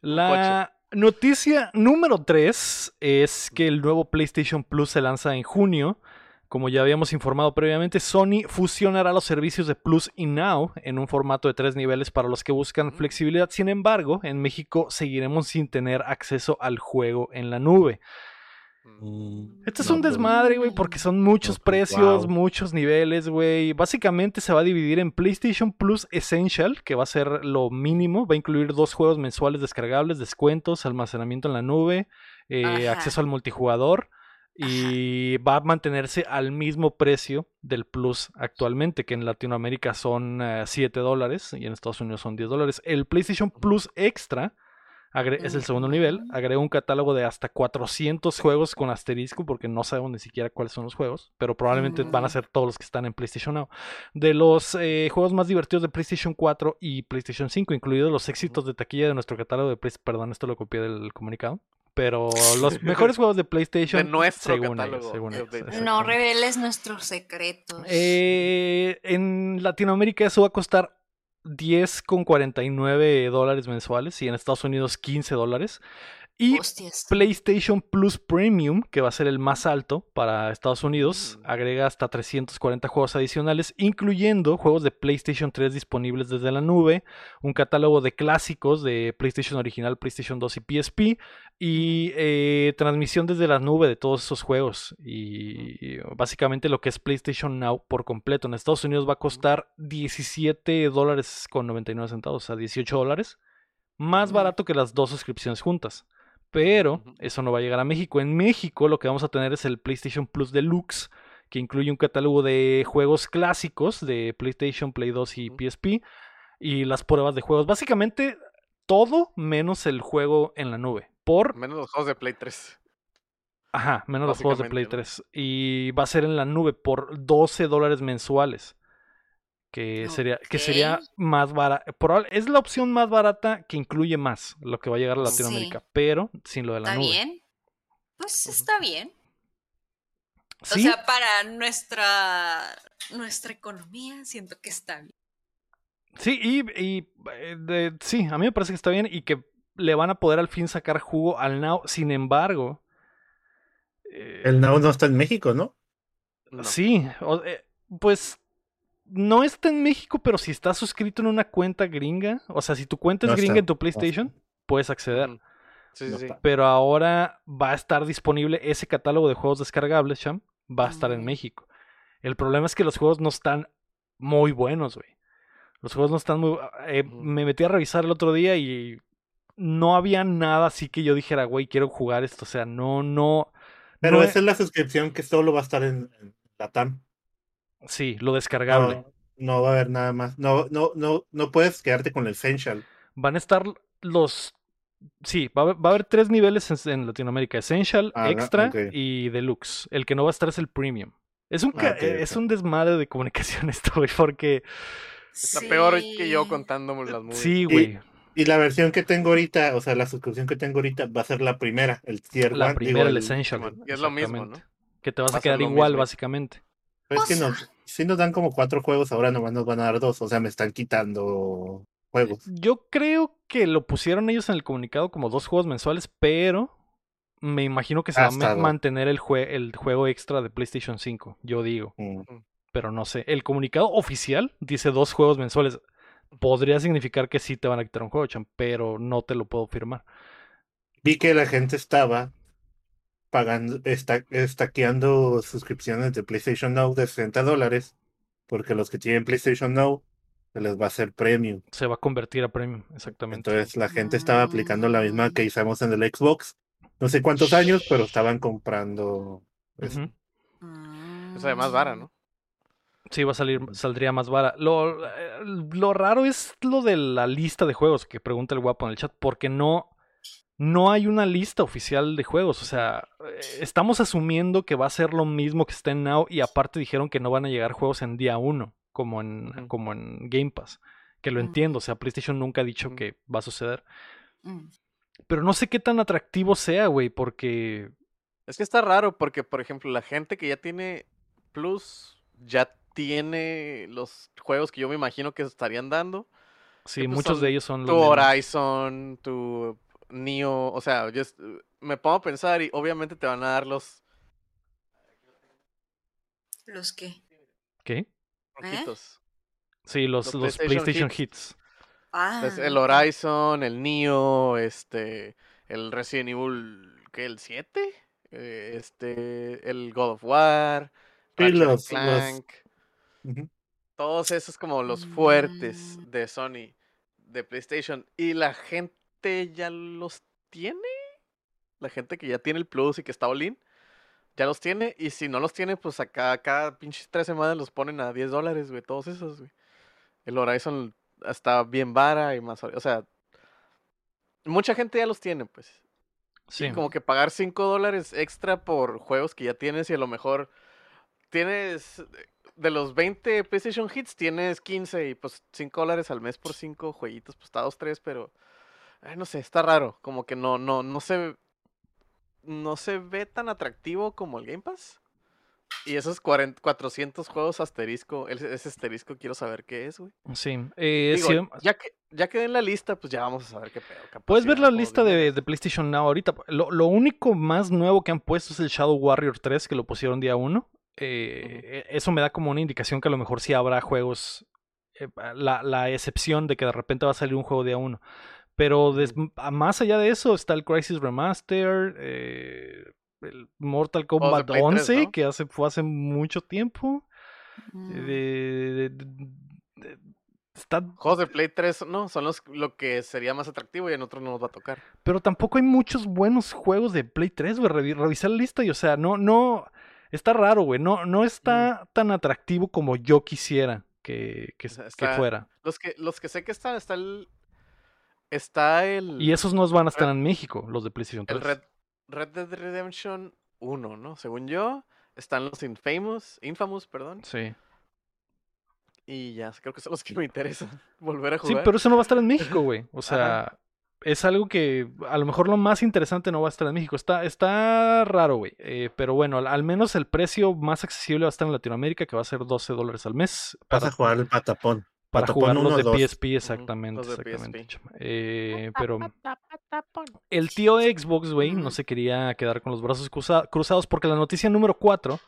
La noticia número 3 es que el nuevo PlayStation Plus se lanza en junio. Como ya habíamos informado previamente, Sony fusionará los servicios de Plus y Now en un formato de tres niveles para los que buscan flexibilidad. Sin embargo, en México seguiremos sin tener acceso al juego en la nube. Mm, Este es no, un desmadre, güey, porque son muchos No, precios, wow. muchos niveles, güey. Básicamente se va a dividir en PlayStation Plus Essential, que va a ser lo mínimo. Va a incluir dos juegos mensuales descargables, descuentos, almacenamiento en la nube, eh, acceso al multijugador. Y va a mantenerse al mismo precio del Plus actualmente, que en Latinoamérica son eh, 7 dólares y en Estados Unidos son 10 dólares. El PlayStation Plus Extra agre- es el segundo nivel. Agrega un catálogo de hasta 400 juegos con asterisco, porque no sabemos ni siquiera cuáles son los juegos, pero probablemente van a Mm. ser todos los que están en PlayStation Now. De los eh, juegos más divertidos de PlayStation 4 y PlayStation 5, incluidos los éxitos de taquilla de nuestro catálogo de PlayStation. Perdón, esto lo copié del comunicado. Pero los mejores juegos de PlayStation. De nuestro según ellos, catálogo según de ellos. No reveles nuestros secretos. Eh, en Latinoamérica eso va a costar 10,49 dólares mensuales y en Estados Unidos 15 dólares. Y Hostias. PlayStation Plus Premium, que va a ser el más alto para Estados Unidos, Mm. agrega hasta 340 juegos adicionales, incluyendo juegos de PlayStation 3 disponibles desde la nube, un catálogo de clásicos de PlayStation original, PlayStation 2 y PSP, y eh, transmisión desde la nube de todos esos juegos. Y básicamente lo que es PlayStation Now por completo. En Estados Unidos va a costar 17 dólares con 99 centavos, o sea, 18 dólares. Más barato que las dos suscripciones juntas. Pero eso no va a llegar a México. En México lo que vamos a tener es el PlayStation Plus Deluxe, que incluye un catálogo de juegos clásicos de PlayStation, Play 2 y. PSP. Y las pruebas de juegos. Básicamente todo menos el juego en la nube. Por Menos los juegos de Play 3. Ajá, menos los juegos de Play Básicamente, 3. Y va a ser en la nube por 12 dólares mensuales. Que sería, que sería más barata. Es la opción más barata que incluye más lo que va a llegar a Sí. Latinoamérica. Pero sin lo de la ¿Está nube. bien? Pues está bien. Sí, O sea, para nuestra nuestra economía siento que está bien. sí, y, y, eh, de- sí, a mí me parece que está bien y que le van a poder al fin sacar jugo al Now. Sin embargo, eh, El Now no está en México, ¿no? No. Sí, o- eh, pues no está en México, pero si estás suscrito en una cuenta gringa, o sea, si tu cuenta es No gringa está, en tu no PlayStation, puedes acceder. Sí, sí, No sí. Pero ahora va a estar disponible ese catálogo de juegos descargables, Cham, va a estar en Mm. México. El problema es que los juegos no están muy buenos, güey. Los juegos no están muy... eh. Me metí a revisar el otro día y no había nada así que yo dijera, güey, quiero jugar esto. O sea, no, no... Pero no esa es la suscripción que solo va a estar en, en la TAM. Sí, lo descargable. No, no va a haber nada más. No, no, no, no puedes quedarte con el Essential. Van a estar los. Sí, va a haber, va a haber tres niveles en, en Latinoamérica: Essential, Ah, Extra y Deluxe. El que no va a estar es el Premium. Es un, Ah, eh, es un desmadre de comunicación esto, güey, porque. Está peor que yo Sí. contándome las movies. Sí, güey. Y la versión que tengo ahorita, o sea, la suscripción que tengo ahorita va a ser la primera, el Tier La One, primera, digo, el el- Essential. Y es lo mismo. ¿no? Que te vas Va a quedar igual, mismo. básicamente. Pero es que O nos, si nos dan como cuatro juegos, ahora nomás nos van a dar dos. O sea, me están quitando juegos. Yo creo que lo pusieron ellos en el comunicado como dos juegos mensuales, pero me imagino que se va a Hasta ma- dos. mantener el, jue- el juego extra de PlayStation 5, yo digo. Mm. pero no sé. El comunicado oficial dice dos juegos mensuales. Podría significar que sí te van a quitar un juego, Chan, pero no te lo puedo firmar. Vi que la gente estaba pagando, está, estaqueando suscripciones de PlayStation Now de 60 dólares, porque los que tienen PlayStation Now se les va a hacer premium. Se va a convertir a premium, exactamente. Entonces la gente estaba aplicando la misma que hicimos en el Xbox. No sé cuántos años, pero estaban comprando. eso. Ujú. Es además vara, ¿no? Sí, va a salir, saldría más vara. Lo, eh, lo raro es lo de la lista de juegos que pregunta el guapo en el chat, porque no, no hay una lista oficial de juegos. O sea, eh, estamos asumiendo que va a ser lo mismo que está en Now y aparte dijeron que no van a llegar juegos en día 1, como en, como en Game Pass. Que lo Ujú. entiendo, o sea, PlayStation nunca ha dicho Ujú. que va a suceder. Mm. Pero no sé qué tan atractivo sea, güey, porque... Es que está raro porque, por ejemplo, la gente que ya tiene Plus ya tiene los juegos que yo me imagino que se estarían dando. Sí, pues, muchos de ellos son Tu los. Horizon, tu Neo, o sea, yo est- me pongo a pensar y obviamente te van a dar los ¿Los qué? ¿Qué? rojitos. Sí, los, Los los PlayStation PlayStation Hits. Hits. Ah. Entonces, el Horizon, el Neo, este, el Resident Evil, ¿qué? ¿El 7? eh, este, el God of War, los- Clank, todos esos como los fuertes Mm. de Sony, de PlayStation, y la gente ya los tiene, la gente que ya tiene el Plus y que está all-in, ya los tiene, y si no los tiene, pues acá cada pinches tres semanas los ponen a 10 dólares, güey, todos esos, güey. El Horizon está bien vara y más, o sea, mucha gente ya los tiene, pues. Sí. Como que pagar 5 dólares extra por juegos que ya tienes y a lo mejor tienes de los 20 PlayStation Hits tienes 15 y pues 5 dólares al mes por 5 jueguitos, pues está 2, 3, pero ay, no sé, está raro, como que no, no, no se no se ve tan atractivo como el Game Pass. Y esos 40, 400 juegos asterisco, ese asterisco quiero saber qué es, güey. Sí. Eh, Digo, sí, ya que ya quedé en la lista, pues ya vamos a saber qué pedo. capaz Puedes ver la lista de, de PlayStation Now ahorita. Lo, lo único más nuevo que han puesto es el Shadow Warrior 3, que lo pusieron día 1. eso me da como una indicación que a lo mejor sí habrá juegos. eh, la, la excepción de que de repente va a salir un juego día 1. Pero des- más allá de eso está el Crisis Remaster, eh, el Mortal Kombat Play 3, 11, ¿no? que hace, fue hace mucho tiempo. Mm. eh, de- de- de- de- está Juegos de Play 3, no, son los lo que sería más atractivo y en otros no nos va a tocar. Pero tampoco hay muchos buenos juegos de Play 3, güey. Revi- revisar la lista y, o sea, no, no. Está raro, güey. No, no está tan atractivo como yo quisiera que, que, O sea, que está- fuera. Los que, los que sé que están, está el. Está el. Y esos no van a estar en México, los de PlayStation 3. El Red, Red Dead Redemption 1, ¿no? Según yo, están los Infamous, Infamous, perdón. Sí. Y ya, creo que son los que me interesan volver a Sí, jugar. pero eso no va a estar en México, güey. O sea, es algo que a lo mejor lo más interesante no va a estar en México. Está, está raro, güey. Eh, pero bueno, al, al menos el precio más accesible va a estar en Latinoamérica, que va a ser 12 dólares al mes. Vas a jugar el patapón. Para jugar los uno, de. PSP, exactamente. los de exactamente, PSP. Eh, pero el tío de Xbox, güey, no se quería quedar con los brazos cruza- cruzados porque la noticia número 4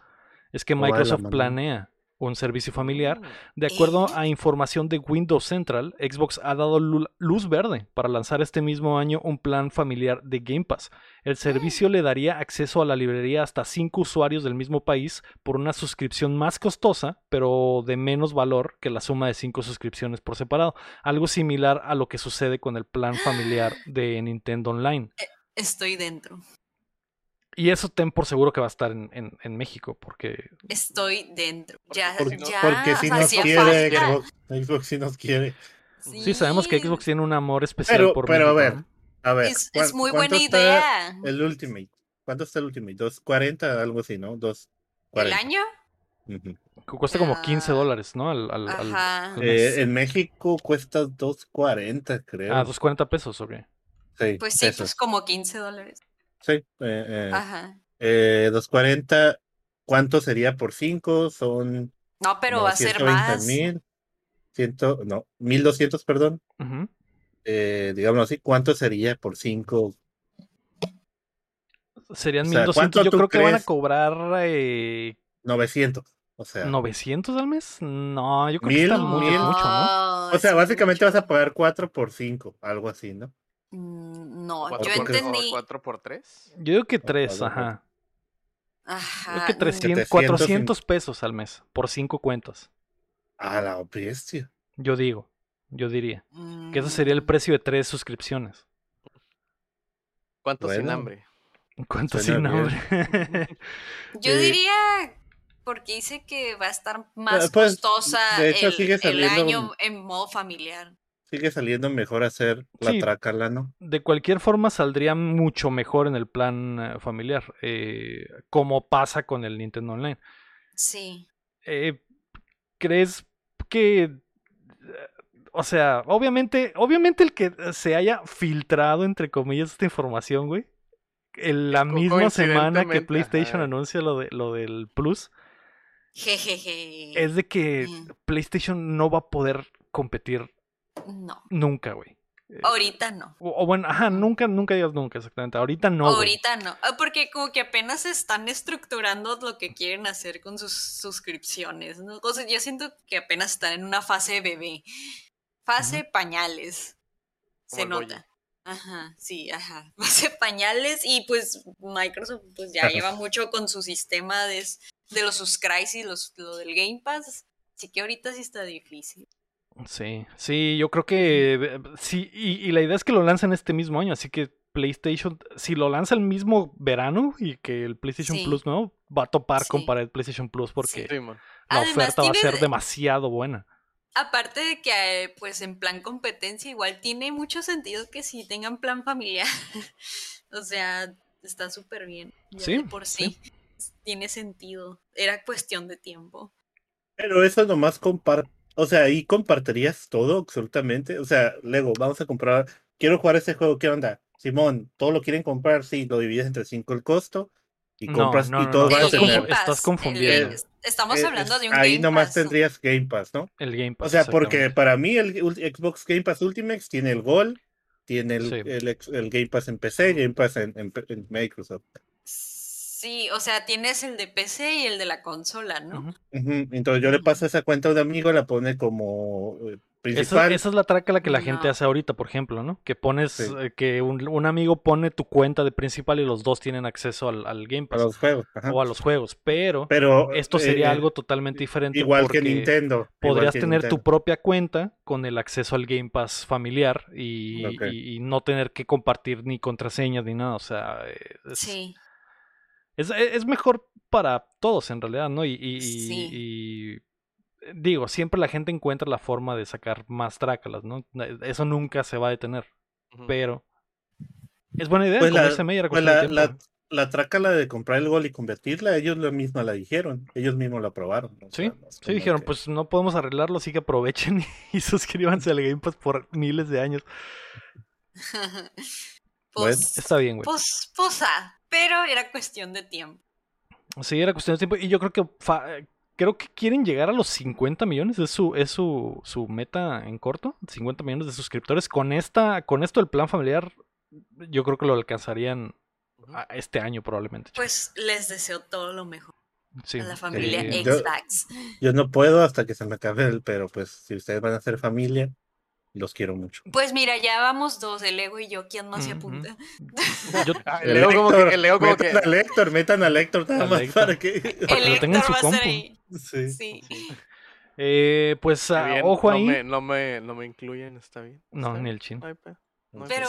es que Microsoft planea un servicio familiar Mm. de acuerdo ¿Eh? a información de Windows Central, Xbox ha dado lu- luz verde para lanzar este mismo año un plan familiar de Game Pass. El servicio le daría acceso a la librería hasta 5 usuarios del mismo país por una suscripción más costosa, pero de menos valor que la suma de 5 suscripciones por separado. Algo similar a lo que sucede con el plan familiar de Nintendo Online. Estoy dentro. Y eso ten por seguro que va a estar en, en- en México, porque Estoy dentro. Porque Ya, si no- ya. Porque si nos quiere. Xbox, Xbox sí nos quiere. sí sabemos que Xbox tiene un amor especial Pero, por pero a México, ver, ¿no? a ver. Es, ¿cuán- es muy buena idea. El Ultimate. ¿Cuánto está el Ultimate? ¿240? Algo así, ¿no? 240. ¿El año? Cuesta como 15 Ah, dólares, ¿no? Al, al- al- Ajá. al Eh, en México cuesta 240, creo. Ah, 240 pesos, ok. Sí, Pues sí, pesos. pues como 15 dólares. Sí, eh, eh, Ajá. eh, 240. ¿Cuánto sería por 5? Son. No, pero como va a ser 120 más. mil. Ciento, no, 1200, perdón. Ujú. Eh, digámoslo así, ¿cuánto sería por 5? Serían O sea, 1200. ¿cuánto Yo creo que van a cobrar eh, 900. O sea, 900 al mes. No, yo creo que Mil, está muy mucho, ¿no? No, o sea básicamente vas a mucho. pagar 4 por 5, algo así, ¿no? Mm, No, ¿Cuatro yo entendí. ¿Cuatro por tres? Yo digo que O 3, algo así. ajá. Ajá. Creo que mm, 300, 700 400 pesos al mes por 5 cuentas. A la bestia. Yo digo, yo diría. Que ese mm, sería el precio de 3 suscripciones. ¿Cuánto sin hambre? ¿Cuánto Suena sin hambre? Yo diría porque dice que va a estar más pues, costosa de hecho, el, sigue el saliendo- año en modo familiar. Sigue saliendo mejor hacer la Sí. trácala, ¿no? de cualquier forma saldría mucho mejor en el plan eh, familiar, eh, como pasa con el Nintendo Online. Sí. Eh, ¿Crees que, o sea, obviamente, obviamente el que se haya filtrado entre comillas esta información, güey, en la Co- misma semana que PlayStation ajá. anuncia lo de lo del Plus, Jejeje. es de que Mm. PlayStation no va a poder competir No. nunca, güey. Eh, Ahorita no. O, o bueno, ajá, nunca, nunca digas nunca, exactamente. Ahorita no. Ahorita no. Ah, Porque como que apenas están estructurando lo que quieren hacer con sus suscripciones, ¿no? O sea, yo siento que apenas están en una fase bebé. Fase pañales. Como Se nota. Ajá, sí, ajá. Hace pañales y pues Microsoft pues ya lleva mucho con su sistema de, de los subscribes y los, lo del Game Pass. Así que ahorita sí está difícil. Sí, sí, yo creo que sí, y, y la idea es que lo lancen este mismo año, así que PlayStation, si lo lanza el mismo verano y que el PlayStation Sí. Plus no, va a topar con para el PlayStation Plus porque Sí, la Además, oferta va a ser demasiado buena. Aparte de que, eh, pues en plan competencia, igual tiene mucho sentido que sí tengan plan familiar. o sea, está súper bien. ya Sí, de por sí. Tiene sentido. Era cuestión de tiempo. Pero eso nomás compar, o sea, ahí compartirías todo absolutamente. O sea, Lego, vamos a comprar, quiero jugar ese juego, ¿qué onda? Simón, ¿todo lo quieren comprar? Sí, lo divides entre cinco el costo y compras no, y no, todos no, van a tener. estás el- confundiendo. estamos Eh, hablando es- de un Ahí Game nomás Pass. tendrías Game Pass, ¿no? El Game Pass. O sea, porque para mí el ul- Xbox Game Pass Ultimate tiene el Gold, tiene el, Sí. el ex- el Game Pass en PC, Game Pass en, en- en Microsoft. Sí, o sea, tienes el de PC y el de la consola, ¿no? Entonces yo le paso esa cuenta a un amigo, la pone como eh, Esa, principal. esa es la traca la que la gente hace ahorita, por ejemplo, ¿no? Que pones, Sí. eh, que un, un amigo pone tu cuenta de principal y los dos tienen acceso al, al Game Pass los juegos. ajá. o a los juegos, pero, Pero esto sería eh, algo totalmente diferente. igual que Nintendo. Podrías que tener tu propia cuenta con el acceso al Game Pass familiar y, Ok. y- y no tener que compartir ni contraseñas ni nada. O sea, es, Sí. Es, es mejor para todos en realidad, ¿no? Y, y- y- Sí. y, eh, digo, siempre la gente encuentra la forma de sacar más trácalas, ¿no? Eso nunca se va a detener, pero es buena idea, Pues como la- era Pues la, de la, tiempo. la trácala de comprar el gol y convertirla, ellos la misma la dijeron, ellos mismos la aprobaron. Sí, sea, sí, dijeron, que- pues no podemos arreglarlo, así que aprovechen y suscríbanse al Game Pass por miles de años. pues, Está bien, güey. pues, pues, ah, pero era cuestión de tiempo. Sí, era cuestión de tiempo. Y yo creo que fa- creo que quieren llegar a los 50 millones. Es su, es su, su meta en corto. 50 millones de suscriptores. Con esta, con esto del plan familiar, yo creo que lo alcanzarían a- este año probablemente. Pues les deseo todo lo mejor Sí. a la familia Eh, yo- Xbox. Yo no puedo hasta que se me acabe el, pero pues si ustedes van a hacer familia, los quiero mucho. Pues mira, ya vamos dos, el Ego y yo, ¿quién más se apunta? yo- Ah, el Leo como que, el Leo como que metan a Lector, metan a Lector nada más Lector. para que... Que El en Héctor su va a ahí. Sí. Sí. eh, pues ah, bien, ojo no ahí. Me, no, me, no me incluyen, está bien. No, está ni bien, el chin. no no Pero.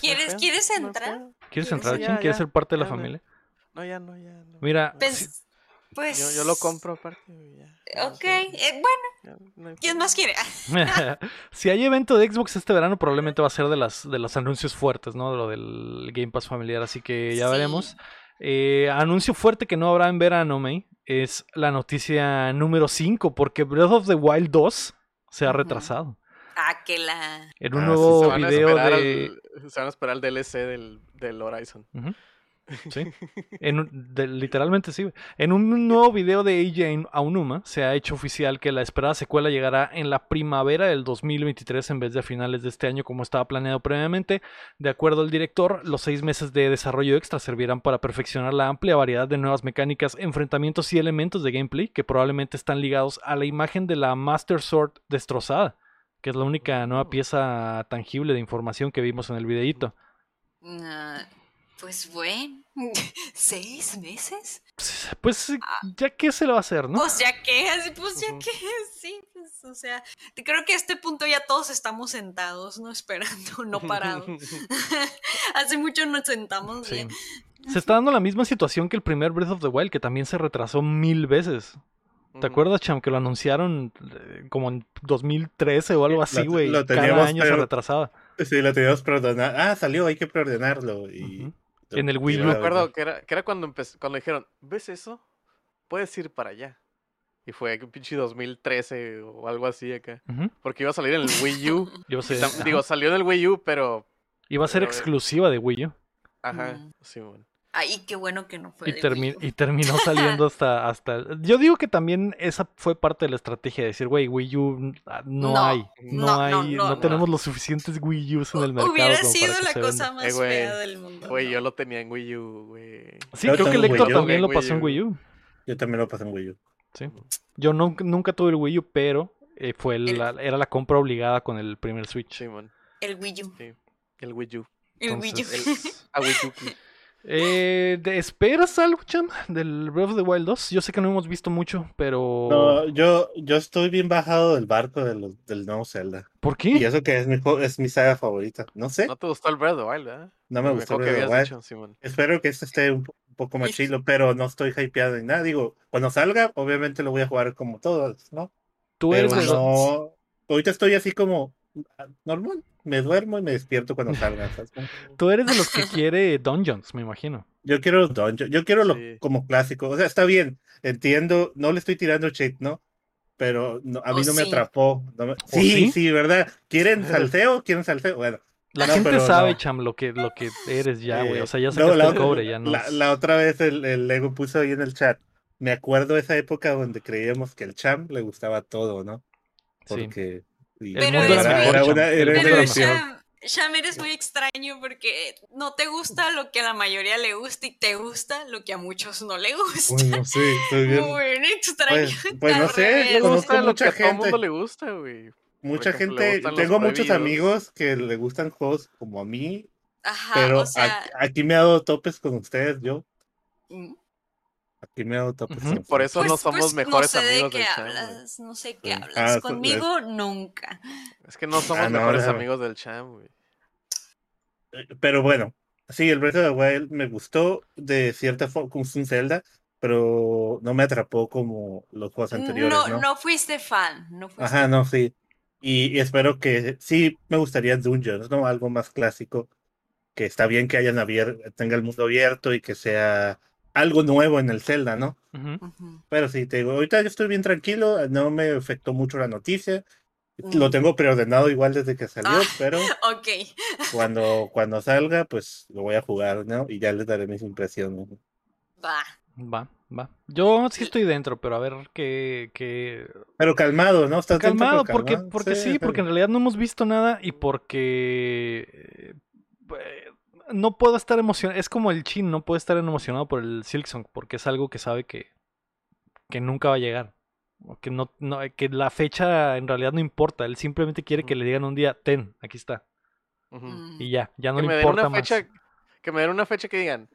¿Quieres, ¿quieres no entrar? ¿Quieres ¿Quieres entrar, ya, Chin? ¿Quieres ya, ser parte de la ya, no. familia? No, ya no, ya no. Mira, sí- Pues. Yo, yo lo compro aparte. Ya, Ok, eh, bueno, ya, no hay ¿quién más quiere? si hay evento de Xbox este verano, probablemente va a ser de las de los anuncios fuertes, ¿no? De lo del Game Pass familiar, así que ya Sí. veremos. Eh, anuncio fuerte que no habrá en verano, May, es la noticia número 5, porque Breath of the Wild 2 se ha retrasado. Ah, que la... En un Ah, sí, nuevo Se van, a video esperar de... al- se van a esperar al DLC del, del Horizon. Ujú. Sí, en de- literalmente sí. En un nuevo video de AJ Aonuma se ha hecho oficial que la esperada secuela llegará en la primavera del 2023 en vez de a finales de este año como estaba planeado previamente. De acuerdo al director, los seis meses de desarrollo extra servirán para perfeccionar la amplia variedad de nuevas mecánicas, enfrentamientos y elementos de gameplay que probablemente están ligados a la imagen de la Master Sword destrozada, que es la única nueva Mm. pieza tangible de información que vimos en el videíto. ah, pues bueno, ¿seis meses? Pues ya qué se le va a hacer, ¿no? Pues ya que, así, pues ya Ujú. que, sí, pues, o sea, creo que a este punto ya todos estamos sentados, no esperando, no parados. Hace mucho nos sentamos Sí. bien. Se está dando la misma situación que el primer Breath of the Wild, que también se retrasó mil veces. ¿Te acuerdas, Cham, que lo anunciaron eh, como en 2013 o algo así, Lo- güey? lo Cada teníamos, año se pero- retrasaba. Sí, la teníamos preordenar. Ah, salió, hay que preordenarlo. Y... En el Wii Yo U. me acuerdo que era, que era cuando empezó, cuando dijeron, ¿ves eso? Puedes ir para allá. Y fue que pinche 2013 o algo así acá. Porque iba a salir en el Wii U. Yo sé. Digo, salió en el Wii U, pero. Iba a ser pero, exclusiva de Wii U. Ajá, Mm. sí, bueno. Ay, qué bueno que no fue. Y, de termi- Wii U. y terminó saliendo hasta, hasta... Yo digo que también esa fue parte de la estrategia de decir, güey, Wii U ah, no, No, hay. No, no, hay, no, no, no, tenemos no. los suficientes Wii U's en el mercado. Hubiera como para sido que la cosa venda. más Eh, güey, fea del mundo. Güey, ¿no? yo lo tenía en Wii U, güey. Sí, Yo creo que tengo el Héctor Wii U. también lo Wii pasó en U. Wii U. Yo también lo pasé en Wii U. Sí. Yo nunca, nunca tuve el Wii U, pero eh, fue El- la, era la compra obligada con el primer Switch. Sí, man. El Wii U. Sí. El Wii U. El Wii U. Entonces, El Awiyuki. Eh, ¿te ¿Esperas algo, Cham, del Breath of the Wild 2? Yo sé que no hemos visto mucho, pero... No, yo, yo estoy bien bajado del barco de los- del nuevo Zelda. ¿Por Y qué? eso que es mi, es mi saga favorita. No sé, ¿No te gustó el Breath of the Wild, eh? no me Lo gustó que Breath of the Wild. dicho. Espero que este esté un, po- un poco más chilo, pero no estoy hypeado en nada. Digo, cuando salga, obviamente lo voy a jugar como todos, ¿no? Tú Pero eres no. Ahorita estoy así como ah, normal. Me duermo y me despierto cuando salga. ¿sabes? Como- Tú eres de los que quiere Dungeons, me imagino. Yo quiero dungeon, yo quiero lo Sí. como clásico. O sea, está bien, entiendo, no le estoy tirando shit, ¿no? Pero no- a mí ¿O no me atrapó. no me- sí? Sí, sí, ¿verdad? ¿Quieren salseo? ¿Quieren salseo? Bueno, La No, gente sabe, no. Cham, lo que, lo que eres ya, güey. Eh, O sea, ya no, sacaste la, el cobre, ya no. la, otra vez el, el Lego puso ahí en el chat. Me acuerdo de esa época donde creíamos que el champ le gustaba todo, ¿no? Sí. Porque y El mundo era era El Pero. Sham, Sham, eres muy extraño porque no te gusta lo que a la mayoría le gusta y te gusta lo que a muchos no le gusta. Bueno, sí, estoy bien. Muy extraño. Pues, pues no sé. Me conozco gusta lo que mucha a todo gente. mundo le gusta, güey. Mucha ejemplo, gente, tengo muchos amigos que le gustan juegos como a mí, Ajá, pero o sea, a- aquí me he dado topes con ustedes, yo. mm, Aquí me Por eso no pues- somos pues mejores no sé amigos de del qué Cham, güey. hablas, no sé qué Sí. hablas. Ah, Conmigo nunca. Es que no somos Ah, no, mejores no. amigos del Cham, güey. Eh, Pero bueno, sí, el Breath of the Wild me gustó de cierta forma, como es un Zelda, pero no me atrapó como los juegos anteriores, No, ¿no? no fuiste fan, no fuiste Ajá, no, sí. Y, y espero que sí me gustaría Dungeons, ¿no? Algo más clásico, que está bien que hayan abierto, tenga el mundo abierto y que sea algo nuevo en el Zelda, ¿no? Pero sí, te digo, ahorita yo estoy bien tranquilo, no me afectó mucho la noticia. Lo Mm. tengo preordenado igual desde que salió, Ah. pero Ok. cuando, cuando salga, pues lo voy a jugar, ¿no? Y ya les daré mis impresiones. Va. Va, va. Yo sí estoy dentro, pero a ver qué... qué... Pero calmado, ¿no? ¿Estás dentro, Calmado, porque, calmado? porque sí, porque en realidad no hemos visto nada y porque... no puedo estar emocionado. Es como el Chin, no puede estar emocionado por el Silksong, porque es algo que sabe que, que nunca va a llegar. O que, no, no, que la fecha en realidad no importa. Él simplemente quiere que le digan un día, ten, aquí está. Mm. Y ya, ya no que le me den importa una más. fecha, que me den una fecha que digan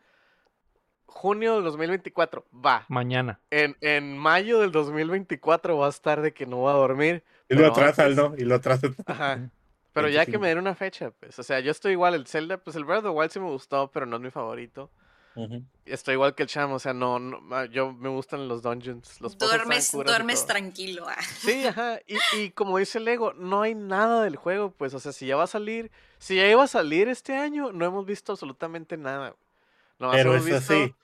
junio del 2024, va. Mañana. En, en mayo del 2024 va a estar de que no va a dormir. Y lo antes- ¿no? Y lo atrasan. Ajá. Pero ya que 25. me den una fecha, pues. O sea, yo estoy igual. El Zelda, pues el Breath of the Wild sí me gustó, pero no es mi favorito. Ujú. Estoy igual que el Cham, o sea, no, no ah, yo me gustan los dungeons. Los Duermes, duermes tranquilo. ah. Sí, ajá. Y, y como dice Lego, no hay nada del juego, pues. O sea, si ya va a salir, si ya iba a salir este año, no hemos visto absolutamente nada. Nomás Pero hemos eso visto sí,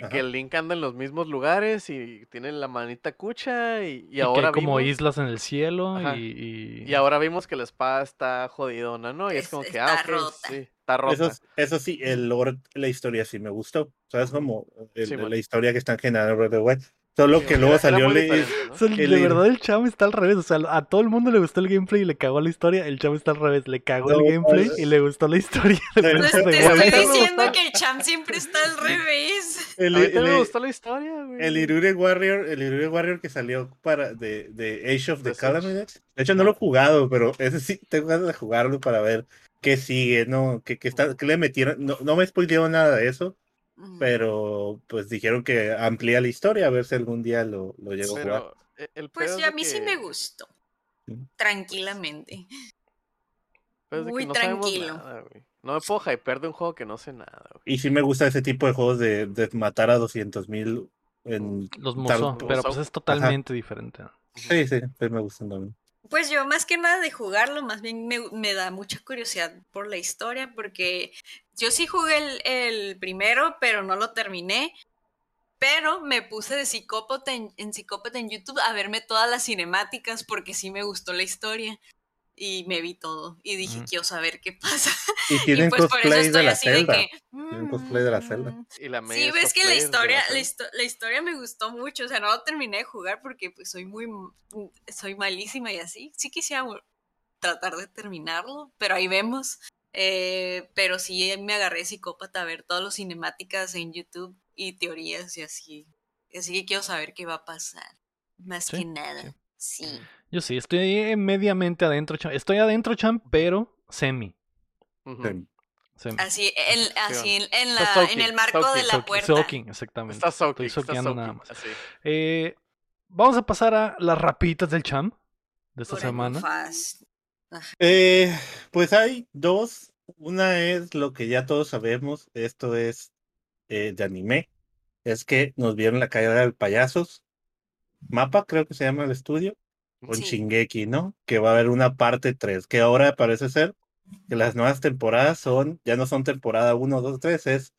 que, que el Link anda en los mismos lugares y tiene la manita cucha y, y Y, que ahora hay como vimos, islas en el cielo y... y- y ahora vimos que la espada está jodidona, ¿no? Y es, Es- como que, está ah, ok, rota. sí, está rota. eso, eso sí, el lore, la historia sí me gustó. ¿Sabes? Como el- Sí, bueno. la historia que están generando the Wild. Solo Sí, que luego salió le- ¿no? O sea, el de verdad el chavo está al revés. O sea, a todo el mundo le gustó el gameplay y le cagó la historia. El chavo está al revés. Le cagó No, el gameplay pues- y le gustó la historia. Pues te estoy diciendo que el champ siempre está al revés. el, el- me gustó la historia, güey. el Irure Warrior, el Irure Warrior que salió para de, de Age of the. Calamity. De hecho, no lo he jugado, pero ese sí tengo ganas de jugarlo para ver qué sigue, ¿no? ¿Qué, qué está, qué le metieron? No, no me spoilearon nada de eso. Pero pues dijeron que amplía la historia, a ver si algún día lo, lo llego a jugar. E- el Pues sí, a mí sí me gustó. Tranquilamente. muy no tranquilo. nada. No me puedo hypear de un juego que no sé nada, güey. Y sí me gusta ese tipo de juegos de, de matar a 200 mil en... Los tal- Musou, pero pues es totalmente diferente. Sí, sí, sí me gustan también. Pues yo más que nada de jugarlo, más bien me, me da mucha curiosidad por la historia, porque yo sí jugué el, el primero, pero no lo terminé. Pero me puse de psicópata en, en psicópata en YouTube a verme todas las cinemáticas porque sí me gustó la historia. Y me vi todo. Y dije, quiero saber qué pasa. Y Y tienen pues por eso cosplay de estoy la así de celda. que. Tienen cosplay de la celda. mm, Y la Sí, ves que la historia, la, Zelda. histo- la historia me gustó mucho, o sea, no lo terminé de jugar porque pues soy muy, soy malísima y así. Sí quisiera tratar de terminarlo, pero ahí vemos. Eh, pero sí me agarré psicópata a ver todas las cinemáticas en YouTube y teorías y así. Así que quiero saber qué va a pasar. Más Sí, que nada. Sí. Yo sí, estoy mediamente adentro, champ. Estoy adentro, champ, pero semi. Sí. Así, en, así en, la, soaking, en el marco de la Soaking, puerta. soaking, exactamente. Está soaking, Estoy está soqueando nada más. Eh, vamos a pasar a las rapiditas del champ de esta Por semana. fast. Eh, pues hay dos. Una es lo que ya todos sabemos. Esto es eh, de anime. Es que nos vieron la caída de payasos. Mapa, creo que se llama el estudio. Con Sí. Shingeki, ¿no? Que va a haber una parte 3. Que ahora parece ser que las nuevas temporadas son, ya no son temporada 1, 2, 3, es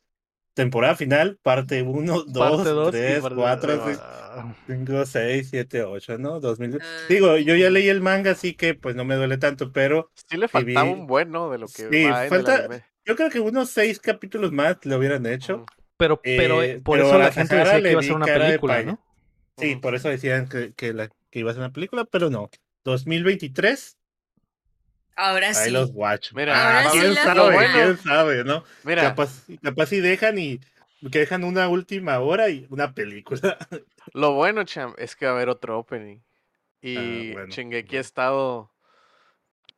temporada final, parte 1, 2, Parte dos y 3, parte- 4, Ah, 5, 6, 7, 8, ¿no? 2000. Ay. Digo, yo ya leí el manga, así que pues no me duele tanto, pero Sí le faltaba vi- un bueno de lo que Sí, va falta- yo creo que unos 6 capítulos más le hubieran hecho. Pero, pero Eh, por pero eso a la gente decía que iba a ser una película. ¿no? Sí, Ujú. por eso decían que, que, la, que iba a ser una película, pero no. 2023, Ahora ahí sí. los watch. Mira, ah, Ahora sí quién la sabe, vi. quién sabe, ¿no? Mira, Capaz, capaz si dejan y que dejan una última hora y una película. lo bueno, Cham, es que va a haber otro opening. Y Ah, bueno, Shingeki bueno. ha estado.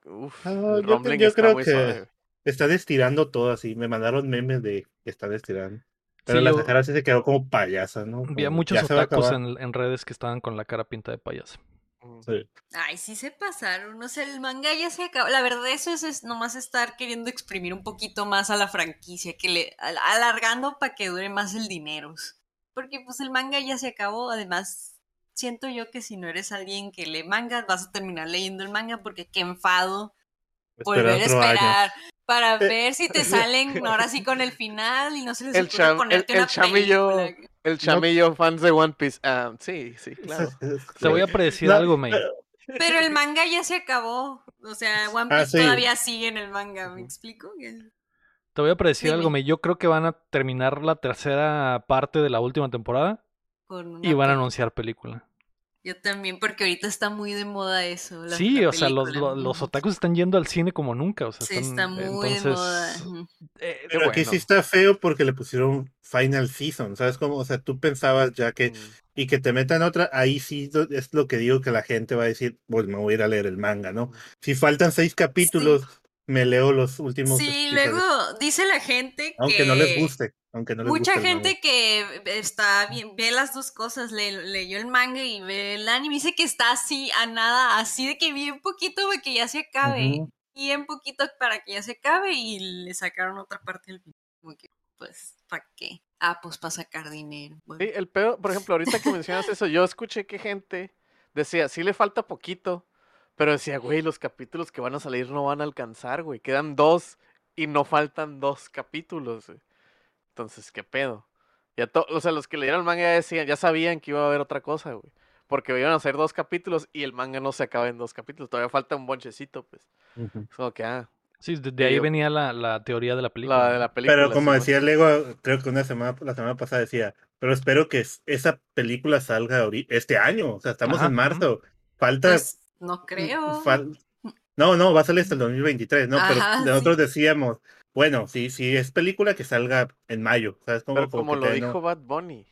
Uf, Ah, yo, yo está creo que suave. están estirando todo así. Me mandaron memes de que están estirando. Pero Sí, la Sahara sí se quedó como payasa, ¿no? Había muchos otakus en, en redes que estaban con la cara pinta de payaso. Ujú. Sí. Ay, sí se pasaron. O sea, el manga ya se acabó. La verdad, eso es, es nomás estar queriendo exprimir un poquito más a la franquicia, que le al- alargando para que dure más el dinero. Porque pues el manga ya se acabó. Además, siento yo que si no eres alguien que lee manga, vas a terminar leyendo el manga porque qué enfado volver a Espera otro año. Para Eh. ver si te salen ahora sí con el final y no se les El ocurre cham- ponerte el- el una chamillo- película. El chamillo fans de One Piece. Ah, sí, sí, claro. Te voy a predecir No, algo, May. pero- el manga ya se acabó. O sea, One Ah, Piece sí. todavía sigue en el manga, ¿me explico? Te voy a predecir Dime. algo, May. Yo creo que van a terminar la tercera parte de la última temporada y van a anunciar película. Yo también, porque ahorita está muy de moda eso. la- sí, la o sea, los, los otakus están yendo al cine como nunca. O sea, Sí, están- está muy de moda. entonces, eh, Pero aquí sí está feo porque le pusieron Final Season, ¿sabes cómo? O sea, tú pensabas ya que, Mm. y que te metan otra, ahí sí es lo que digo que la gente va a decir, pues me voy a ir a leer el manga, ¿no? Si faltan seis capítulos, me leo los últimos. Sí, luego dice la gente Aunque que... no les guste, aunque no les Mucha guste gente que está bien, ve las dos cosas, le- leyó el manga y ve el anime, dice que está así a nada, así de que bien poquito para que ya se acabe, Ujú. bien poquito para que ya se acabe y le sacaron otra parte del final. Como que, pues, ¿para qué? Ah, pues para sacar dinero. Bueno. Sí, el pedo, por ejemplo, ahorita que mencionas eso, yo escuché que gente decía, sí le falta poquito, pero decía, güey, los capítulos que van a salir no van a alcanzar, güey. Quedan dos y no faltan dos capítulos, güey. Entonces, ¿qué pedo? Ya to- o sea, los que leyeron el manga ya decían, ya sabían que iba a haber otra cosa, güey. Porque iban a hacer dos capítulos y el manga no se acaba en dos capítulos. Todavía falta un bonchecito, pues. Ujú. Es como que, ah, sí, de, de ahí yo- venía la, la teoría de la película. la de la película. Pero como decía Lego, creo que una semana, la semana pasada decía, pero espero que es- esa película salga este año, o sea, estamos Ajá, en marzo, falta Pues, no creo. Fal- No, no, va a salir hasta el 2023, ¿no? Pero nosotros sí. decíamos, bueno, sí, sí, es película que salga en mayo, ¿sabes? Como, Pero como como lo no- dijo Bad Bunny,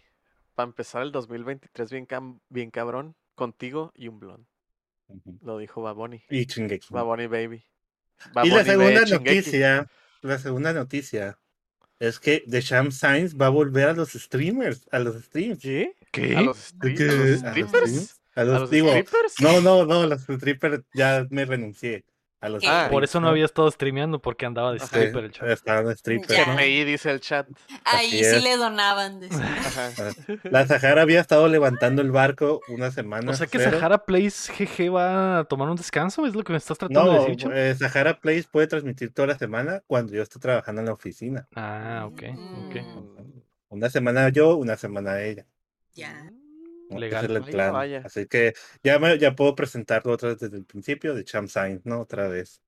para empezar el 2023 bien, cam- bien cabrón, contigo y un blond. Lo dijo Bad Bunny. Y. Bad Bunny Baby. Bad Y la Bunny segunda noticia, la segunda noticia es que The Sham Science va a volver a los streamers, a los streams. ¿Qué? ¿Qué? ¿A los, ¿De stri- qué? a los ¿A los strippers? streams? A ¿A los, los digo, strippers? no, no, no, los strippers ya me renuncié. A los ¿Qué? Ah, Por eso no había estado streameando porque andaba de stripper el Sí, chaval. estaban strippers, Ya. ¿no? Ahí dice el chat. Ahí así sí es. le donaban. La Sahara había estado levantando el barco una semana. O sea que Sahara Place GG va a tomar un descanso, es lo que me estás tratando de No, decir, Cham? eh, Sahara Place puede transmitir toda la semana cuando yo esté trabajando en la oficina. Ah, ok, ok. Mm, Una semana yo, una semana ella. Ya. Legal. Ese es el plan. vaya. Así que ya, me- ya puedo presentarlo otra vez desde el principio de Champ Sign, ¿no? Otra vez.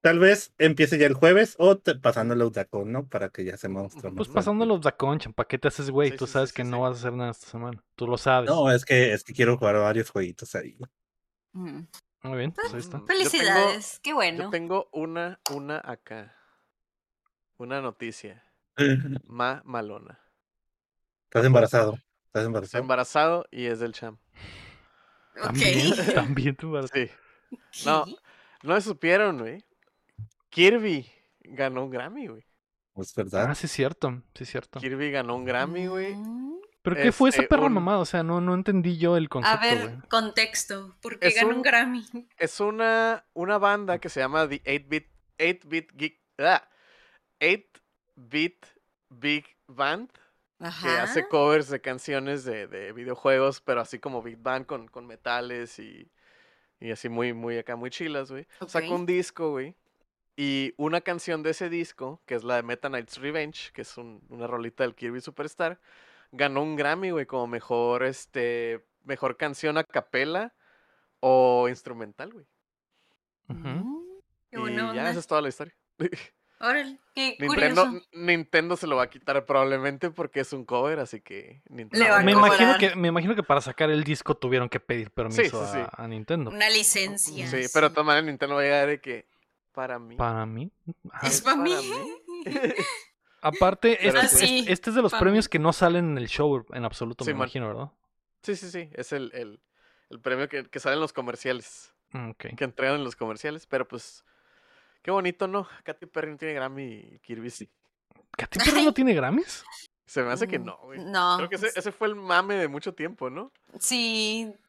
Tal vez empiece ya el jueves o te- pasando el ¿no? Para que ya se muestre más Pues pasando los Dacon, Cham, ¿para qué te haces güey? Sí, Tú sí, sabes sí, que sí. no vas a hacer nada esta semana. Tú lo sabes. No, es que, es que quiero jugar varios jueguitos ahí. Mm. Muy bien, pues ahí está. Mm, yo tengo- Felicidades, qué Yo bueno. tengo una, una acá. Una noticia. Ma malona. Estás embarazado. Estás Está embarazado. embarazado y es del cham. También, Ok. también tú Sí. No, no supieron, güey. Kirby ganó un Grammy, güey. Es verdad. Ah, sí es cierto, sí es cierto. Kirby ganó un Grammy, güey. ¿Pero qué fue esa este, perra un- mamada? O sea, no, no entendí yo el A concepto, ver, güey. contexto. ¿Por qué Es ganó un- un Grammy? Es una, una banda que se llama The 8-Bit 8-Bit Geek. ah, 8-Bit Big Band. Que hace covers de canciones de, de videojuegos, pero así como Big Band con, con metales y, y así muy, muy acá, muy chilas, güey. Sacó un disco, güey. Y una canción de ese disco, que es la de Meta Knight's Revenge, que es un- una rolita del Kirby Superstar, ganó un Grammy, güey, como mejor, este, mejor canción a capela o instrumental, güey. Mm, Y ya, esa es toda la historia. Órale, qué Nintendo, curioso. Nintendo se lo va a quitar probablemente porque es un cover, así que Nintendo. Le va a Me cobrar. imagino, que, me imagino que para sacar el disco tuvieron que pedir permiso sí, sí. A, a Nintendo. Una licencia. Sí, pero de todas maneras Nintendo va a llegar de que para mí. Para mí. Ajá. Es para mí. Aparte, este, sí. este- este es de los premios mí. que no salen en el show en absoluto, me imagino, ¿verdad? sí, sí, sí, es el, el, el premio que, que sale en los comerciales, Mm, que entregan en los comerciales, pero pues qué bonito, ¿no? Katy Perry no tiene Grammy y Kirby sí. ¿Katy Perry no tiene Grammys? Se me hace que Mm, no, güey. No. Creo que ese, ese fue el mame de mucho tiempo, ¿no? Sí.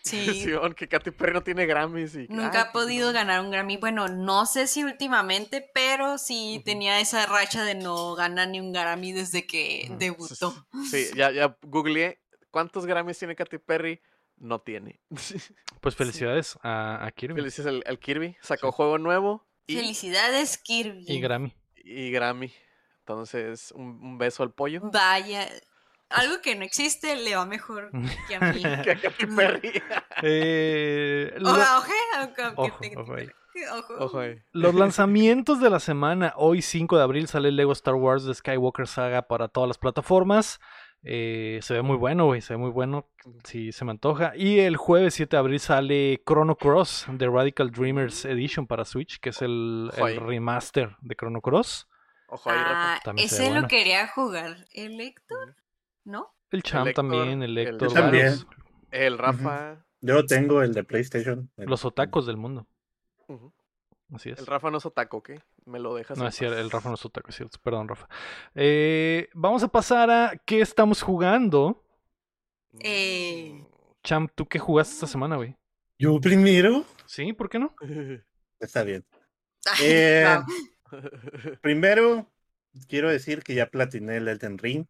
Sí. Que Katy Perry no tiene Grammys y... Nunca ha podido no. ganar un Grammy. Bueno, no sé si últimamente, pero sí tenía esa racha de no ganar ni un Grammy desde que debutó. Sí, ya, ya googleé. ¿Cuántos Grammys tiene Katy Perry? No tiene. Pues felicidades a, a Kirby Felices al, al Kirby. Sacó juego nuevo y, Felicidades, Kirby. y Grammy. y Grammy. Entonces, un, un beso al pollo. Vaya. Algo que no existe le va mejor que a mí. Que a Katy Perry. Eh, lo- Ojo, ojo, Ojo, ojo ahí. ojo. Ojo ahí. Los lanzamientos de la semana. Hoy 5 de abril sale el Lego Star Wars de Skywalker Saga para todas las plataformas. Eh, se ve muy bueno, güey. Se ve muy bueno. Si se me antoja. Y el jueves 7 de abril sale Chrono Cross de Radical Dreamers Edition para Switch, que es el, el remaster de Chrono Cross. Ojo ahí, Rafa. Ah, También se ve ese bueno. lo quería jugar. ¿El Héctor? ¿No? El Champ Héctor, también, el el Héctor. Yo también. varios. El Rafa. Yo tengo el de PlayStation. el- Los otacos del mundo. Así es. El Rafa no es otaco, ¿ok? Me lo dejas. No, es cierto, el Rafa no es otaku, es cierto. Perdón, Rafa. Eh, vamos a pasar a qué estamos jugando. Eh. Champ, ¿tú qué jugaste esta semana, güey? Yo primero. ¿Sí? ¿Por qué no? Está bien. Eh. Primero, quiero decir que ya platiné el Elden Ring.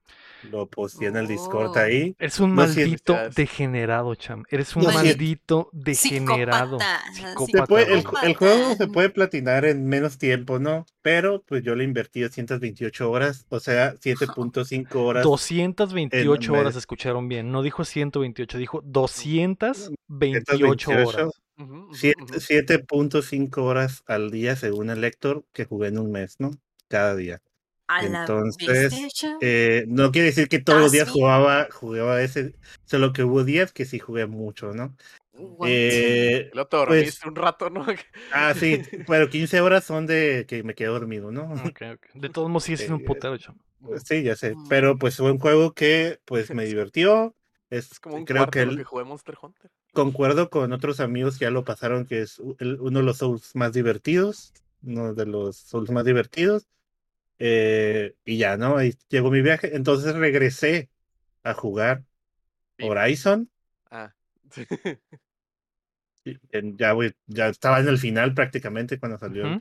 Lo posté en el Discord Oh. ahí. Eres un No, maldito degenerado, Cham. Eres un No, sí. maldito degenerado. Psicópata, puede- el, el juego se puede platinar en menos tiempo, ¿no? Pero pues yo le invertí 228 horas, o sea, 7.5 horas. 228 en- horas escucharon bien. No dijo 128, dijo 228 horas. Ujú, ujú, Siete- ujú. 7.5 horas al día según el lector que jugué en un mes, ¿no? Cada día. A la entonces. Eh, no quiere decir que todos los días jugaba, jugaba ese, solo que hubo días que sí jugué mucho, ¿no? Eh, luego te dormiste un rato, ¿no? ah, sí, pero 15 horas son de que me quedé dormido, ¿no? De todos modos sigue siendo un Eh, putero, Cham. Sí, ya sé, Mm. pero pues fue un juego que pues me divirtió. Es, Es como un creo que lo el- que jugué Monster Hunter. concuerdo con otros amigos que ya lo pasaron, que es el- uno de los Souls más divertidos, uno de los Souls más divertidos. Eh, y ya, ¿no? Ahí llegó mi viaje. Entonces regresé a jugar Horizon. Ah. y Ya, voy- ya estaba en el final prácticamente cuando salió.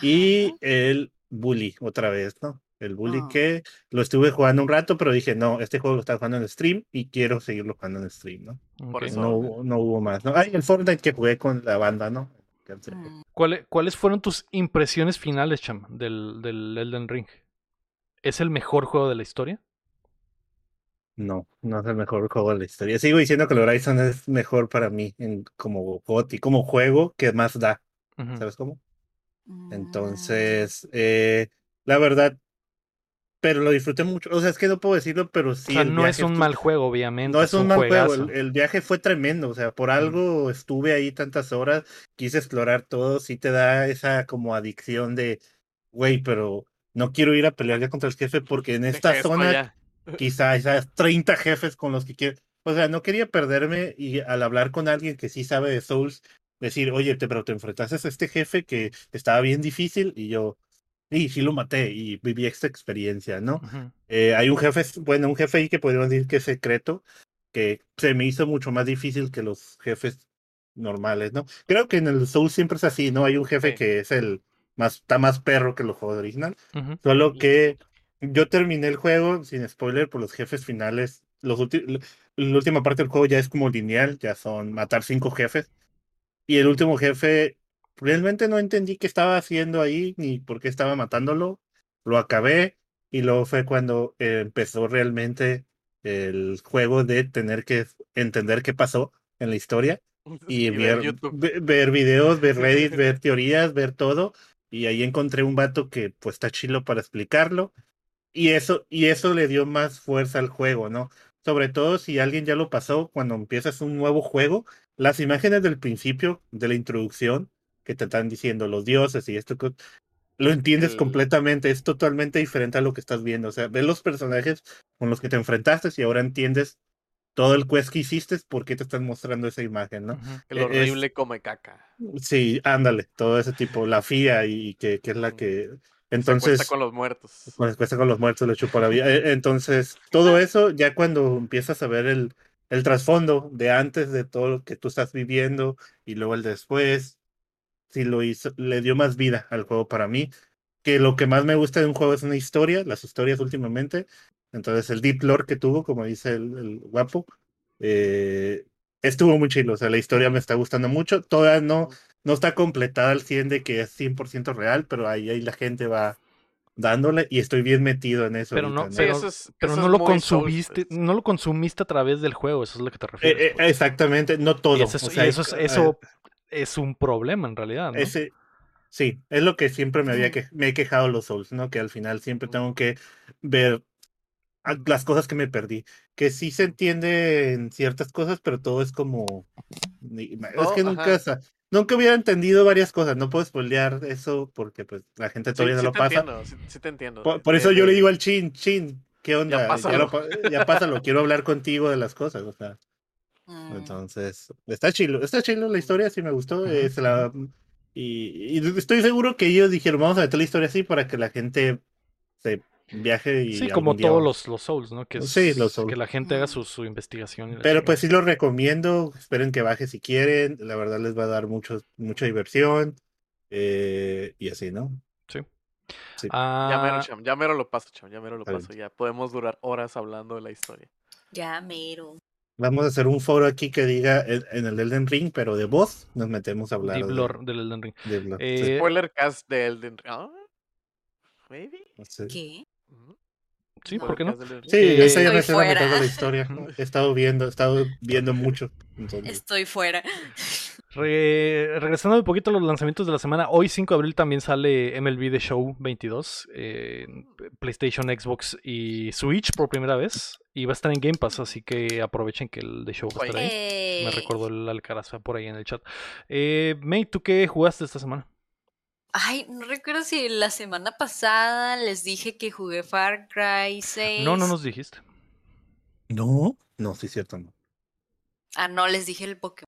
Y el Bully, otra vez, ¿no? El Bully Ah. que lo estuve jugando un rato, pero dije, no, este juego lo estaba jugando en stream y quiero seguirlo jugando en stream, ¿no? Por eso. No, hubo- no hubo más, ¿no? Ay, el Fortnite que jugué con la banda, ¿no? Mm. ¿Cuáles, ¿Cuáles fueron tus impresiones finales, Cham, del, del Elden Ring? ¿Es el mejor juego de la historia? No, no es el mejor juego de la historia. Sigo diciendo que el Horizon es mejor para mí en, como GOTY, como juego que más da. ¿sabes cómo? Mm. Entonces, eh, la verdad, pero lo disfruté mucho. O sea, es que no puedo decirlo, pero sí. o sea, no es un mal juego, obviamente. No es un mal juego, el, el viaje fue tremendo, o sea, por algo estuve ahí tantas horas, quise explorar todo, sí te da esa como adicción de, güey, pero no quiero ir a pelear ya contra el jefe porque en esta zona quizás esas 30 jefes con los que quiero, o sea, no quería perderme y al hablar con alguien que sí sabe de Souls, decir, oye, te, pero te enfrentaste a este jefe que estaba bien difícil y yo, y sí lo maté y viví esta experiencia, ¿no? Eh, hay un jefe, bueno, un jefe ahí que podríamos decir que es secreto, que se me hizo mucho más difícil que los jefes normales, ¿no? Creo que en el Soul siempre es así, ¿no? Hay un jefe Sí. que es el más, está más perro que los juegos original, Ujú. solo que yo terminé el juego, sin spoiler, por los jefes finales, los la última parte del juego ya es como lineal, ya son matar cinco jefes, y el último jefe, realmente no entendí qué estaba haciendo ahí, ni por qué estaba matándolo, lo acabé, y luego fue cuando eh, empezó realmente el juego de tener que entender qué pasó en la historia y, ver videos, ver Reddit, ver teorías, ver todo. Y ahí encontré un vato que pues está chilo para explicarlo. Y eso, y eso le dio más fuerza al juego, ¿no? Sobre todo si alguien ya lo pasó, cuando empiezas un nuevo juego, las imágenes del principio, de la introducción, que te están diciendo los dioses y esto, lo entiendes El- completamente, es totalmente diferente a lo que estás viendo. O sea, ves los personajes con los que te enfrentaste y ahora entiendes todo el quest que hiciste, por qué te están mostrando esa imagen, ¿no? Ujú. El es- horrible come caca. Sí, ándale, todo ese tipo, la FIA y que, que es la que... Se Entonces, acuesta con los muertos. cuesta con los muertos le chupa la vida. Eh, Entonces, todo eso, ya cuando empiezas a ver el, el trasfondo de antes de todo lo que tú estás viviendo y luego el después, sí lo hizo, le dio más vida al juego para mí. Que lo que más me gusta de un juego es una historia, las historias últimamente. Entonces, el deep lore que tuvo, como dice el, el guapo, eh, estuvo muy chido. O sea, la historia me está gustando mucho. Todavía no, no está completada al 100 de que es 100% real, pero ahí, ahí la gente va dándole y estoy bien metido en eso. Pero ahorita, no- Sí, pero- eso es- Pero eso no es lo consumiste, no lo consumiste a través del juego, eso es lo que te Eh, refieres. eh, pues. exactamente, no todo. y eso es, o sea, y eso, es, eh, eso es un problema en realidad, ¿no? Ese, sí, es lo que siempre me había que, me he quejado los Souls, ¿no? Que al final siempre tengo que ver las cosas que me perdí. Que sí se entiende en ciertas cosas, pero todo es como. Es Oh, que nunca, ajá. sa- nunca hubiera entendido varias cosas. No puedo spoilear eso porque pues la gente todavía sí no lo pasa. entiendo, sí, sí te entiendo. Por, eso yo le de- digo al Chin, Chin, ¿qué onda? Ya, pásalo. lo pa- ya pásalo, quiero hablar contigo de las cosas. O sea, Mm. entonces, está chilo, está chilo la historia, sí me gustó. Se la- y, y estoy seguro que ellos dijeron, vamos a meter la historia así para que la gente se viaje y Sí, como día- todos los, los Souls, ¿no? Que, es- Sí, los Souls. que la gente haga Mm. su, su investigación. Pero pues sí lo recomiendo, esperen que baje si quieren, la verdad les va a dar mucho, mucha diversión eh, y así, ¿no? Ah, Ya mero, cham, ya mero lo paso, cham, ya mero lo paso. Ya podemos durar horas hablando de la historia. Ya, mero. Vamos a hacer un foro aquí que diga en, en el Elden Ring, pero de voz nos metemos a hablar Deep de- del Elden Ring. de Blood. Eh, Sí, Spoiler cast de Elden Ring. ¿Ah? Maybe. sí. ¿Qué? Sí. ¿por qué no? Sí, yo esa ya Estoy me sé la historia. He estado viendo, he estado viendo mucho. entonces. Estoy fuera. Re- regresando un poquito a los lanzamientos de la semana, hoy 5 de abril también sale MLB The Show 22, eh, en PlayStation, Xbox y Switch por primera vez. Y va a estar en Game Pass, así que aprovechen que el The Show va a estar ahí. Me recordó el Alcaraz por ahí en el chat. Eh, May, ¿tú qué jugaste esta semana? Ay, no recuerdo si la semana pasada les dije que jugué Far Cry 6. No, no nos dijiste. No, no, sí, cierto, no. Ah, no, les dije el Pokémon.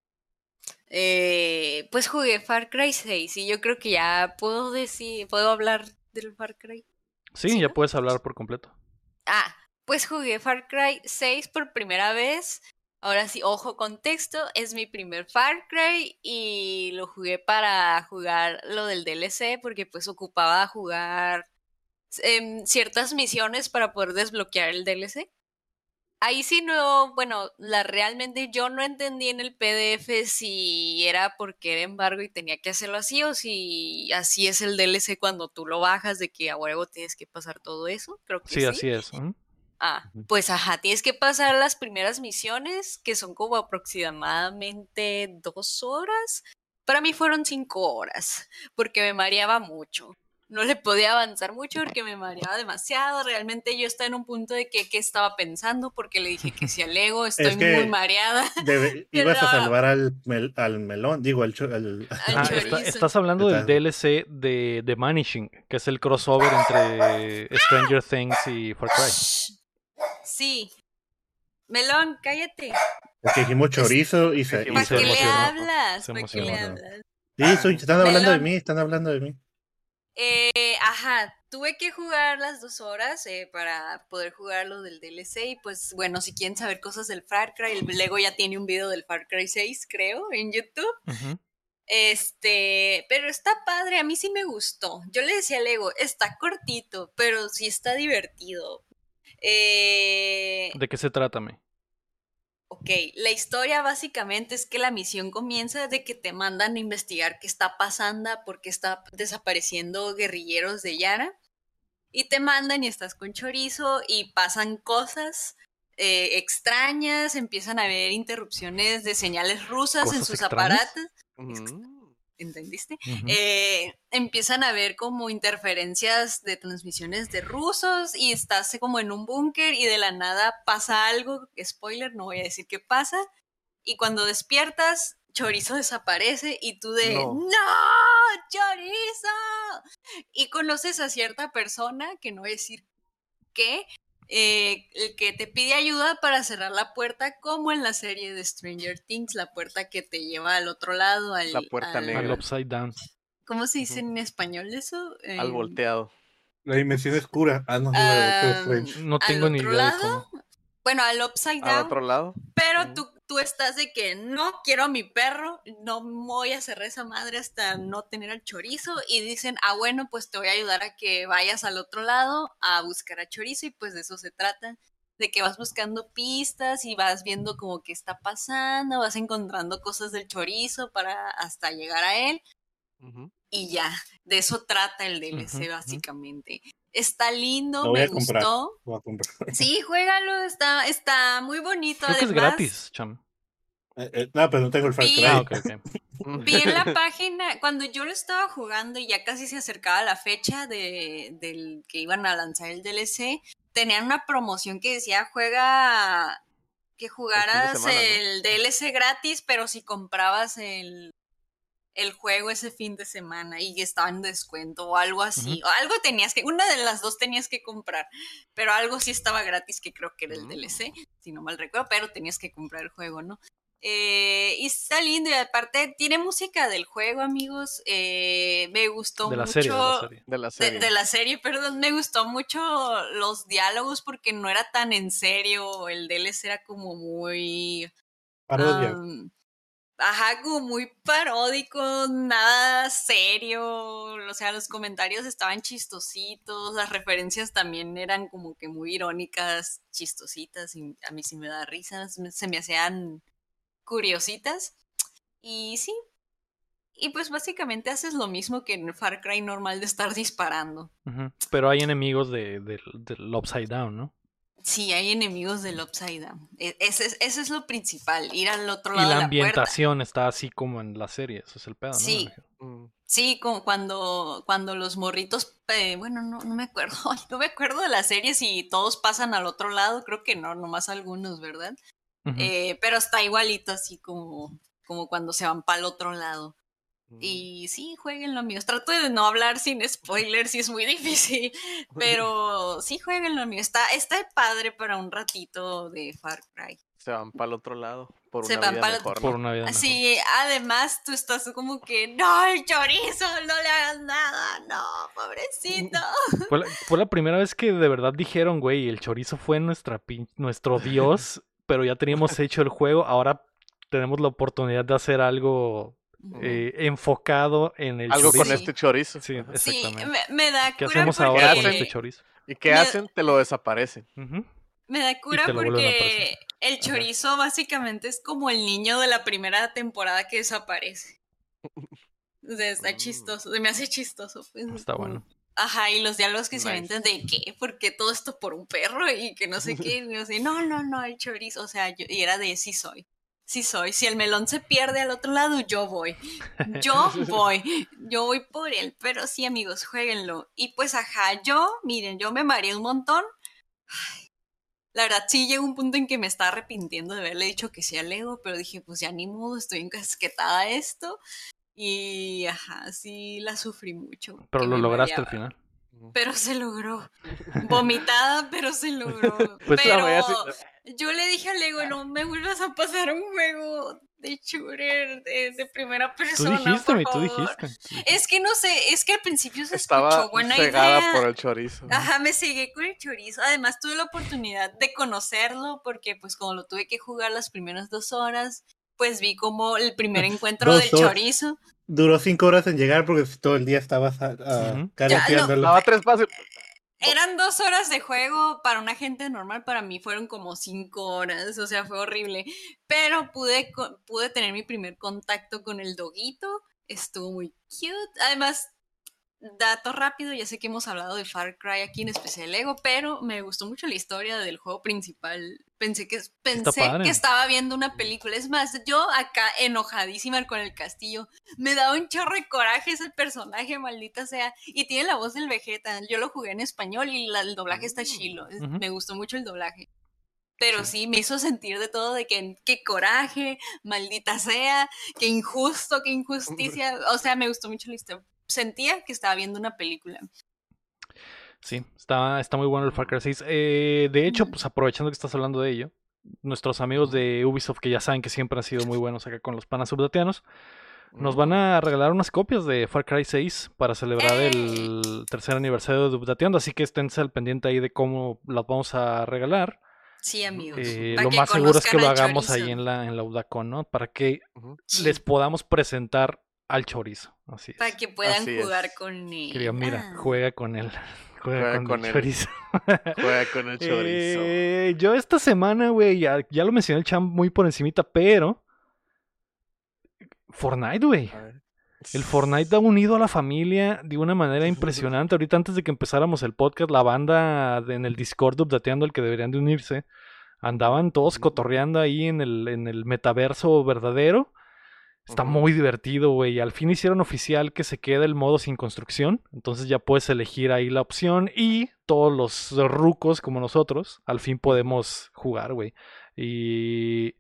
Eh, pues jugué Far Cry 6 y yo creo que ya puedo decir, puedo hablar del Far Cry. Sí, Sí, ya ¿no? puedes hablar por completo. Ah, pues jugué Far Cry 6 por primera vez. Ahora sí, ojo, contexto, es mi primer Far Cry y lo jugué para jugar lo del DLC porque pues ocupaba jugar em, ciertas misiones para poder desbloquear el DLC. Ahí sí no, bueno, la realmente yo no entendí en el PDF si era porque era embargo y tenía que hacerlo así o si así es el DLC cuando tú lo bajas de que a huevo tienes que pasar todo eso. Creo que Sí, sí. así es. Ah, pues ajá, tienes que pasar las primeras misiones, que son como aproximadamente dos horas. Para mí fueron cinco horas, porque me mareaba mucho. No le podía avanzar mucho porque me mareaba demasiado. Realmente yo estaba en un punto de que qué estaba pensando, porque le dije que si al ego estoy que- muy mareada. Debe- ibas a salvar al, mel- al melón, digo, al, cho- al- Al Ah, está- estás hablando del DLC de, de Vanishing, que es el crossover entre Stranger Things y Far Cry. Sí. Melón, cállate. Es que dijimos chorizo y se, ¿Para se qué le hablas? ¿Para qué le hablas? Sí, soy- están hablando de mí, están hablando de mí. Eh, ajá, tuve que jugar las dos horas eh, para poder jugar lo del DLC y pues bueno, si quieren saber cosas del Far Cry, el Lego ya tiene un video del Far Cry 6, creo, en YouTube. Este, pero está padre, a mí sí me gustó. Yo le decía a Lego, está cortito, pero sí está divertido. Eh, ¿De qué se trata, me? Ok, la historia básicamente es que la misión comienza de que te mandan a investigar qué está pasando, porque está desapareciendo guerrilleros de Yara. Y te mandan y estás con chorizo y pasan cosas eh, extrañas, empiezan a haber interrupciones de señales rusas en ¿Cosas sus extrañas? aparatos. Mm. ¿Entendiste? Eh, empiezan a ver como interferencias de transmisiones de rusos y estás como en un búnker y de la nada pasa algo, spoiler, no voy a decir qué pasa, y cuando despiertas, Chorizo desaparece y tú de, No. ¡No! ¡Chorizo! Y conoces a cierta persona, que no voy a decir qué, eh, el que te pide ayuda para cerrar la puerta, como en la serie de Stranger Things, la puerta que te lleva al otro lado, al, La puerta al- negra. Al Upside Down. ¿Cómo se dice en español eso? Al volteado. La dimensión oscura. Ah, no, la de. No ¿al tengo ni idea de cómo. Bueno, al upside Al down, otro lado. pero Ujú. tú, tú estás de que no quiero a mi perro, no voy a cerrar esa madre hasta no tener al chorizo y dicen, ah, bueno, pues te voy a ayudar a que vayas al otro lado a buscar a chorizo y pues de eso se trata, de que vas buscando pistas y vas viendo como qué está pasando, vas encontrando cosas del chorizo para hasta llegar a él y ya, de eso trata el DLC básicamente. Está lindo, me gustó. Sí, juégalo, está, está muy bonito. Creo que es gratis, cham. Eh, eh, no, pero no tengo el Far. Cry. Ah. Vi en la página, cuando yo lo estaba jugando y ya casi se acercaba la fecha de, del que iban a lanzar el DLC, tenían una promoción que decía juega que jugaras semana, ¿no? el DLC gratis, pero si comprabas el, el juego ese fin de semana y estaba en descuento o algo así. O algo tenías que, una de las dos tenías que comprar, pero algo sí estaba gratis que creo que era el Mm. DLC, si no mal recuerdo, pero tenías que comprar el juego, ¿no? Eh, y está lindo y aparte tiene música del juego, amigos. eh, me gustó De la mucho. serie, de la serie. De la serie. de la serie, perdón, me gustó mucho los diálogos porque no era tan en serio, el DLC era como muy... Parodia. ajá, como muy paródico, nada serio, o sea, los comentarios estaban chistositos, las referencias también eran como que muy irónicas, chistositas, y a mí sí me da risa, se me hacían curiositas, y sí. Y pues básicamente haces lo mismo que en el Far Cry normal de estar disparando. Pero hay enemigos de, del- del Upside Down, ¿no? Sí, hay enemigos del Upside Down. E- Ese es, eso es lo principal, ir al otro Y lado la de la puerta. ambientación está así como en la serie, eso es el pedo, ¿no? Sí. Mm. Sí, como cuando, cuando los morritos, eh, bueno, no, no me acuerdo, no me acuerdo de la serie si todos pasan al otro lado, creo que no, nomás algunos, ¿verdad? Eh, pero está igualito así como, como cuando se van para el otro lado. Mm. Y sí, jueguenlo, amigos. Trato de no hablar sin spoilers y es muy difícil. Pero sí, jueguenlo, amigos. Está, está padre para un ratito de Far Cry. Se van para el otro lado. Por Se una van vida pa'l- mejor. Por ¿no? una vida mejor. Así, además, tú estás como que, no, el chorizo, no le hagas nada, no, pobrecito. Fue la, fue la primera vez que de verdad dijeron, güey, el chorizo fue nuestra pin- nuestro dios, pero ya teníamos hecho el juego, ahora tenemos la oportunidad de hacer algo eh, enfocado en el Algo con chorizo. este chorizo. Sí, exactamente. me, me da ¿Qué cura hacemos porque... ahora con este chorizo? ¿Y qué Me- hacen? Te lo desaparecen. Me da cura porque el chorizo básicamente es como el niño de la primera temporada que desaparece. O sea, está Mm. chistoso, se me hace chistoso. pues, Está bueno. Ajá, y los diálogos que se aventan de qué, ¿por qué todo esto por un perro? Y que no sé qué, y yo así, no, no, no, el chorizo, o sea, yo, y era de sí soy, sí soy, si el melón se pierde al otro lado, yo voy, yo voy, yo voy por él, pero sí amigos, jueguenlo. Y pues ajá, yo, miren, yo me mareé un montón. Ay, la verdad sí llegó un punto en que me estaba arrepintiendo de haberle dicho que sí al Lego, pero dije, pues ya ni modo, estoy encasquetada a esto. Y ajá, sí la sufrí mucho. Pero lo lograste al final. Pero se logró. Vomitada, pero se logró. Pues, pero yo le dije a Lego, no me vuelvas a pasar un juego de shooter de, de primera Tú persona. dijiste, por mi, tú dijiste. Es que no sé, es que al principio se Estaba escuchó buena cegada idea. por el chorizo. Ajá, me seguí con el chorizo. Además, tuve la oportunidad de conocerlo porque, pues, como lo tuve que jugar las primeras dos horas, pues vi como el primer encuentro Dos del chorizo. Duró cinco horas en llegar porque todo el día estabas. Daba tres pasos. Eran dos horas de juego para una gente normal, para mí fueron como cinco horas, o sea, fue horrible. Pero pude, co- pude tener mi primer contacto con el doguito, estuvo muy cute. Además, dato rápido, ya sé que hemos hablado de Far Cry aquí, en especial Lego, pero me gustó mucho la historia del juego principal. Pensé que, pensé que estaba viendo una película. Es más, yo acá enojadísima con el castillo. Me daba un chorro de coraje ese personaje, maldita sea. Y tiene la voz del Vegeta. Yo lo jugué en español y la- el doblaje está chilo. Es- Ujú. Me gustó mucho el doblaje. Pero sí. me hizo sentir de todo, de que qué coraje, maldita sea, qué injusto, qué injusticia. O sea, me gustó mucho la historia. Sentía que estaba viendo una película. Sí, está, está muy bueno el Far Cry 6. Eh, de hecho, pues aprovechando que estás hablando de ello, nuestros amigos de Ubisoft, que ya saben que siempre han sido muy buenos acá con los panas subdatianos, nos van a regalar unas copias de Far Cry 6 para celebrar el tercer aniversario de Updateando, así que esténse al pendiente ahí de cómo las vamos a regalar. Sí, amigos. Eh, lo más seguro es que lo hagamos ahí en la, en la Udacon, ¿no? Para que les podamos presentar al chorizo. Así es. Para que puedan Así es. jugar con él. Que digan, mira, Ah. juega con él. Juega, Juega con, con el él. chorizo. Juega con el chorizo. Eh, yo esta semana, güey, ya, ya lo mencioné el champ muy por encimita, pero Fortnite, güey. El Fortnite ha unido a la familia de una manera impresionante. Ahorita antes de que empezáramos el podcast, la banda de- en el Discord updateando el que deberían de unirse, andaban todos cotorreando ahí en el, en el metaverso verdadero. Está muy divertido, güey. Al fin hicieron oficial que se queda el modo sin construcción. Entonces ya puedes elegir ahí la opción. Y todos los rucos como nosotros, al fin podemos jugar, güey. Y.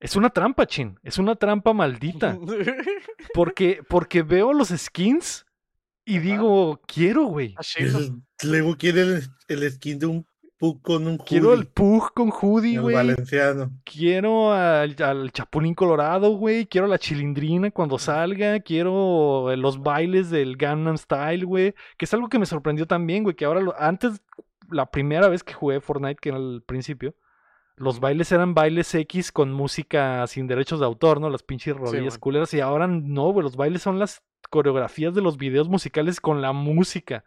Es una trampa, chin. Es una trampa maldita. Porque, porque veo los skins y Ajá. digo, quiero, güey. Ah, Luego quiere el, el skin de un Pug con un Quiero el hoodie, Pug con hoodie, el güey. valenciano. Quiero al, al Chapulín Colorado, güey. Quiero la chilindrina cuando salga. Quiero eh, los bailes del Gangnam Style, güey. Que es algo que me sorprendió también, güey. Que ahora, lo- antes, la primera vez que jugué Fortnite, que era al principio, los bailes eran bailes X con música sin derechos de autor, ¿no? Las pinches rodillas culeras. Y ahora no, güey. Los bailes son las coreografías de los videos musicales con la música.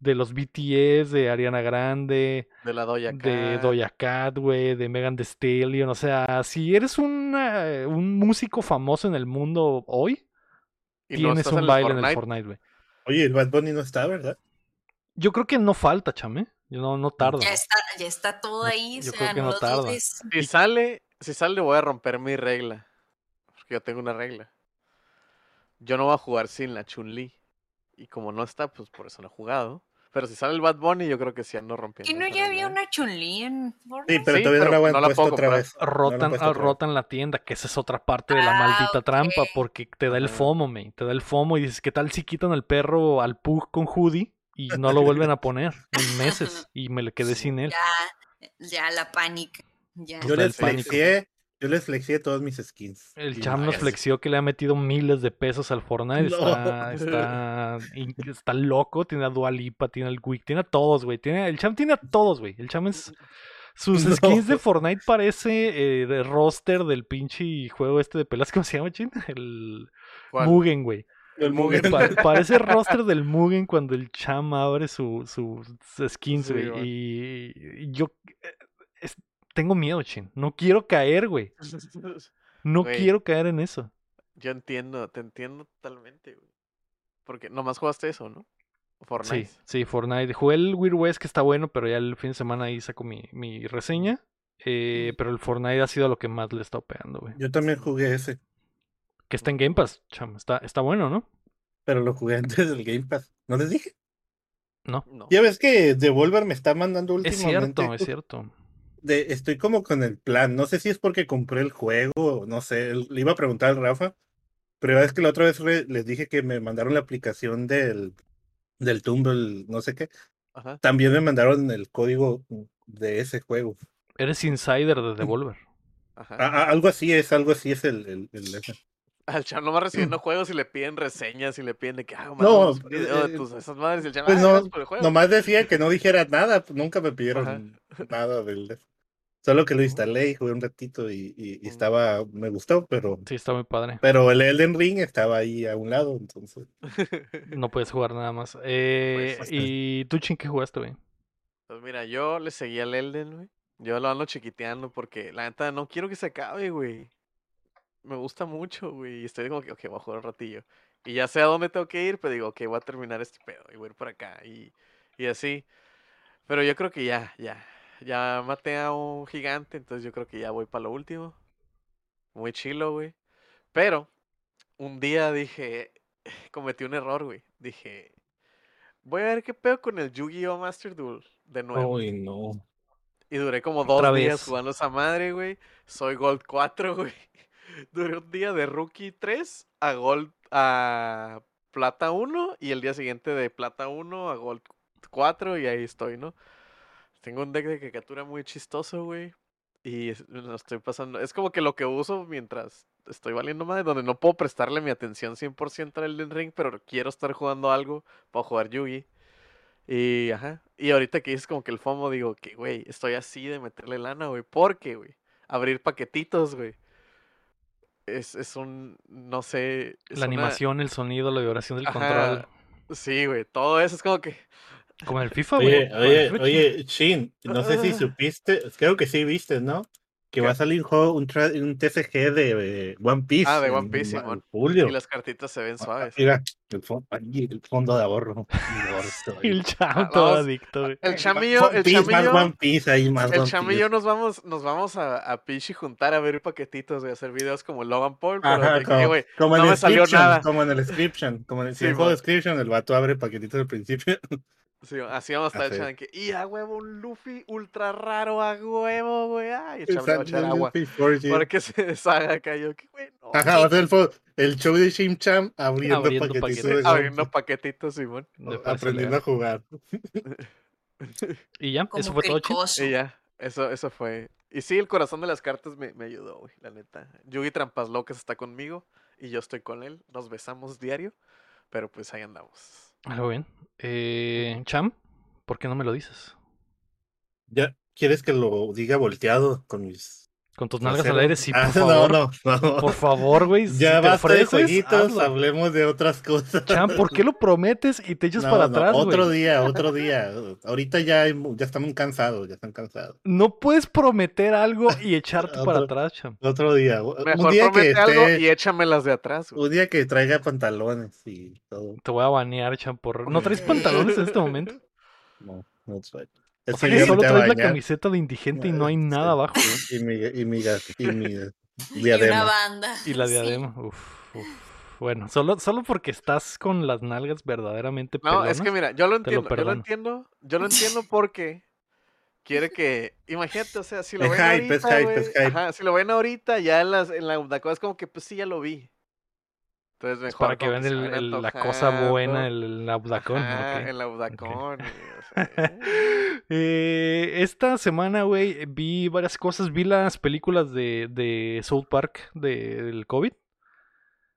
De los BTS, de Ariana Grande De la Doya de Doja Cat, güey, de Megan Thee Stallion, o sea, si eres una- un músico famoso en el mundo hoy, tienes un baile en el Fortnite, güey. Oye, el Bad Bunny no está, ¿verdad? Yo creo que no falta, chame, yo no, no tarda. Ya está, ya está todo No, ahí. yo o creo sea, que no, no tarda. Si sale, si sale voy a romper mi regla. Porque yo tengo una regla. Yo no voy a jugar sin la Chun-Li. Y como no está, pues por eso no he jugado. Pero si sale el Bad Bunny, yo creo que sí ando rompiendo. ¿Y no ya había una Chun-Li en Sí, pero Sí, todavía no pero la han no la puesto puedo otra vez. No la Rotan, rotan la tienda, que esa es otra parte de la Ah, maldita trampa, porque te da el. FOMO, me, te da el FOMO y dices, ¿qué tal si quitan al perro al Pug con hoodie y no lo vuelven a poner en meses y me le quedé sin él? Ya, ya la pánica. Ya. Yo les el pánico. Yo les flexié todos mis skins. El Cham nos flexió que le ha metido miles de pesos al Fortnite. No. Está, está, está loco. Tiene a Dualipa, tiene al Wick, tiene a todos, güey. Tiene, el Cham tiene a todos, güey. El Cham es. Sus No. skins de Fortnite parece eh, de roster del pinche juego este de pelas. ¿Cómo se llama, chin? El ¿Cuál? Mugen, güey. El Mugen. Pa- parece roster del Mugen cuando el Cham abre su, su- sus skins, güey. y, y yo eh, tengo miedo, chin. No quiero caer, güey. No Güey. quiero caer en eso. Yo entiendo, te entiendo totalmente, güey. Porque nomás jugaste eso, ¿no? Fortnite. Sí, sí, Fortnite. Jugué el Weird West que está bueno, pero ya el fin de semana ahí saco mi, mi reseña. Eh, pero el Fortnite ha sido lo que más le está pegando, güey. Yo también jugué ese, Que está en Game Pass, cham. Está, está bueno, ¿no? pero lo jugué antes del Game Pass. ¿No les dije? No. No. Ya ves que Devolver me está mandando Es últimamente. cierto, es cierto. De- estoy como con el plan. No sé si es porque compré el juego, o no sé. Le iba a preguntar al Rafa. Pero es que la otra vez re- les dije que me mandaron la aplicación del, del Tumble, no sé qué. Ajá. También me mandaron el código de ese juego. Eres insider de Devolver. Ajá. A- a- algo así es, algo así es el, el, el-. Al Cham nomás recibiendo juegos y le piden reseñas y le piden de que haga No, un video de eh, tus esas madres. Y el Cham, Pues "Ah, no, por el juego". nomás decía que no dijera nada, pues nunca me pidieron nada del Solo que lo instalé y jugué un ratito y, y- y Mm. estaba, me gustó, pero, Sí, está muy padre. pero el Elden Ring estaba ahí a un lado, entonces. No puedes jugar nada más. Eh, Pues, ¿Y tú, Chin, qué jugaste, güey? Pues mira, yo le seguí al Elden, güey. Yo lo ando chiquiteando porque la neta no quiero que se acabe, güey. Me gusta mucho, güey. Y estoy como que, ok, voy a jugar un ratillo. Y ya sé a dónde tengo que ir, pero digo, ok, voy a terminar este pedo y voy a ir por acá. Y, y así. Pero yo creo que ya, ya. Ya maté a un gigante, entonces yo creo que ya voy para lo último. Muy chilo, güey. Pero un día dije, cometí un error, güey. Dije, voy a ver qué pedo con el Yu-Gi-Oh! Master Duel de nuevo. Uy, no. Y duré como dos días jugando esa madre, güey. Soy Gold 4, güey. Duré un día de Rookie 3 a Gold a Plata 1 y el día siguiente de Plata 1 a Gold 4 y ahí estoy, ¿no? Tengo un deck de caricatura muy chistoso, güey. Y lo estoy pasando. Es como que lo que uso mientras estoy valiendo madre, donde no puedo prestarle mi atención 100% al Elden Ring, pero quiero estar jugando algo para jugar Yugi. Y, ajá. Y ahorita que dices como que el FOMO, digo que, güey, estoy así de meterle lana, güey. ¿Por qué, güey? Abrir paquetitos, güey. Es, es un, no sé. es La una- animación, el sonido, la vibración del Ajá. control. Sí, güey. Todo eso es como que. Como el FIFA, güey. Oye, oye, FIFA, oye, Shin, no sé si supiste, creo que sí viste, ¿no? Que va a salir un juego, un, tra- un TCG de eh, One Piece. Ah, de One Piece, en julio. Y las cartitas se ven suaves. Mira, el, fo- ay, el fondo de ahorro. el cham Ah, todo adicto, güey. El chamillo, One el Piece, más chamillo. One Piece ahí, más El One Cham y Piece. yo nos vamos, nos vamos a, a Pitch y juntar a ver paquetitos de hacer videos como Logan Paul, pero Ajá, de que, como, güey, como no en me salió nada. como en el description, como en el, si Sí, el juego mo. description, el vato abre paquetitos al principio. Sí, así vamos a estar Así. echando que, y a huevo un Luffy ultra raro a huevo, güey, ay, el va a echar Exacto, agua. Luffy Fortune. para que se deshaga yo, que güey, no, Ajá, va a ser el, el show de Shim Cham abriendo, Abriendo paquetitos de abriendo paquetitos, Simón, aprendiendo a jugar. Y ya, Como eso fue todo, y ya, eso, eso fue, y sí, el corazón de las cartas me, me ayudó, güey, la neta, Yugi Trampas Locas está conmigo, y yo estoy con él, nos besamos diario, pero pues ahí andamos. Algo bien. Eh, Cham, ¿por qué no me lo dices? ¿Ya quieres que lo diga volteado con mis Con tus nalgas al aire, sí, por Ah, favor. No, no, no. Por favor, güey. si ya te basta de ofreces, jueguitos, hazlo. hablemos de otras cosas. Cham, ¿por qué lo prometes y te echas No, para no, atrás, otro día, otro día. Ahorita ya, ya estamos cansados, ya están cansados. No puedes prometer algo y echarte para atrás, Cham. Otro día. un Mejor día que promete algo esté- y échamelas de atrás, güey. un día que traiga pantalones y todo. Te voy a banear, Cham, por... ¿No traes pantalones en este momento? No, no traigo. O yo solo traes la camiseta de indigente y no hay Sí. nada abajo. y mi, y mi, gas- y mi Y una diadema. banda. Y la sí. diadema. Uf, uf. Bueno, solo, solo porque estás con las nalgas verdaderamente No, es pelonas. que mira, yo lo Te lo entiendo, yo lo entiendo, yo lo entiendo porque quiere que, imagínate, o sea, si lo ven ahorita, hype, güey, es hype. ajá, si lo ven ahorita, ya en, las, en la Udacua es como que, pues sí, ya lo vi. Entonces Es mejor para que vean el- el- la cosa buena, el, el Ajá, güey, o sea, Eh, esta semana, güey, vi varias cosas. Vi las películas de, de South Park de- del COVID.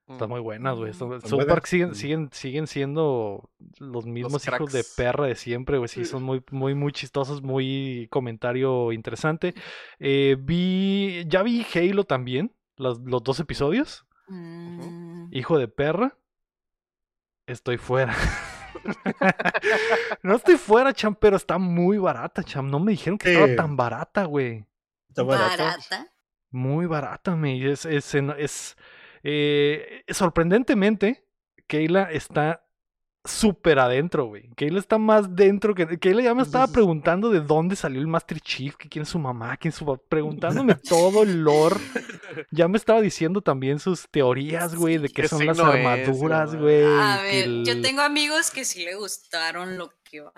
Están mm, muy buenas, güey. ¿Están South buenas? Park siguen, Mm. siguen, siguen siendo los mismos hijos de perra de siempre, güey. Sí, son muy, muy, muy chistosos, muy comentario interesante. Eh, vi, ya vi Halo también, los, los dos episodios. Mm, Hijo de perra. Estoy fuera. no estoy fuera, cham, pero está muy barata, cham. No me dijeron que Sí. estaba tan barata, güey. Está barata. Muy barata, me. Es, es, en- es, eh, sorprendentemente, Keila está súper adentro, güey. Keila está más dentro que. Keila ya me estaba preguntando de dónde salió el Master Chief, que quién es su mamá, quién es su. Preguntándome todo el lore. Ya me estaba diciendo también sus teorías, güey, de qué ¿Qué son las armaduras, güey. A ver, yo tengo amigos que sí le gustaron lo que va.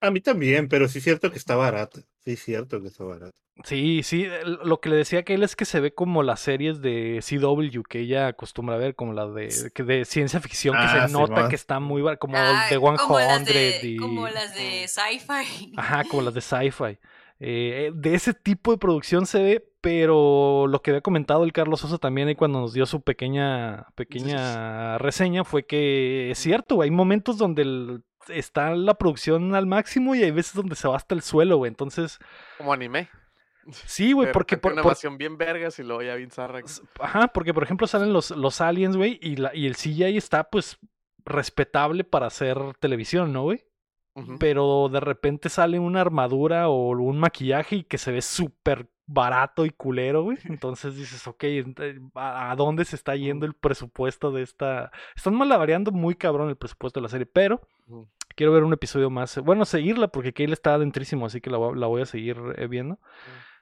A mí también, pero sí es cierto que está barato. Sí es cierto que está barato. Sí, sí, el- lo que le decía a Keila es que se ve como las series de CW que ella acostumbra a ver, como las de, que de ciencia ficción, que Ah, se nota Simón. que está muy bar- como Ah, de 100 como las de, y... como las de sci-fi. Ajá, como las de sci-fi. Eh, de ese tipo de producción se ve, pero lo que había comentado el Carlos Sosa también ahí cuando nos dio su pequeña, pequeña reseña fue que es cierto, hay momentos donde el- está la producción al máximo y hay veces donde se va hasta el suelo, güey. Entonces, Como anime. sí, güey, porque... Por, una por- animación bien vergas y luego ya bien zarra. Ajá, porque por ejemplo salen los, los aliens, güey, y, la, y el CGI está pues respetable para hacer televisión, ¿no, güey? Pero de repente sale una armadura o un maquillaje y que se ve súper barato y culero, güey. Entonces dices, ok, ent- ¿a dónde se está yendo el presupuesto de esta...? Están malabareando muy cabrón el presupuesto de la serie, pero. Quiero ver un episodio más. Bueno, seguirla porque Kale está adentrísimo, así que la, voy- la voy a seguir eh, viendo.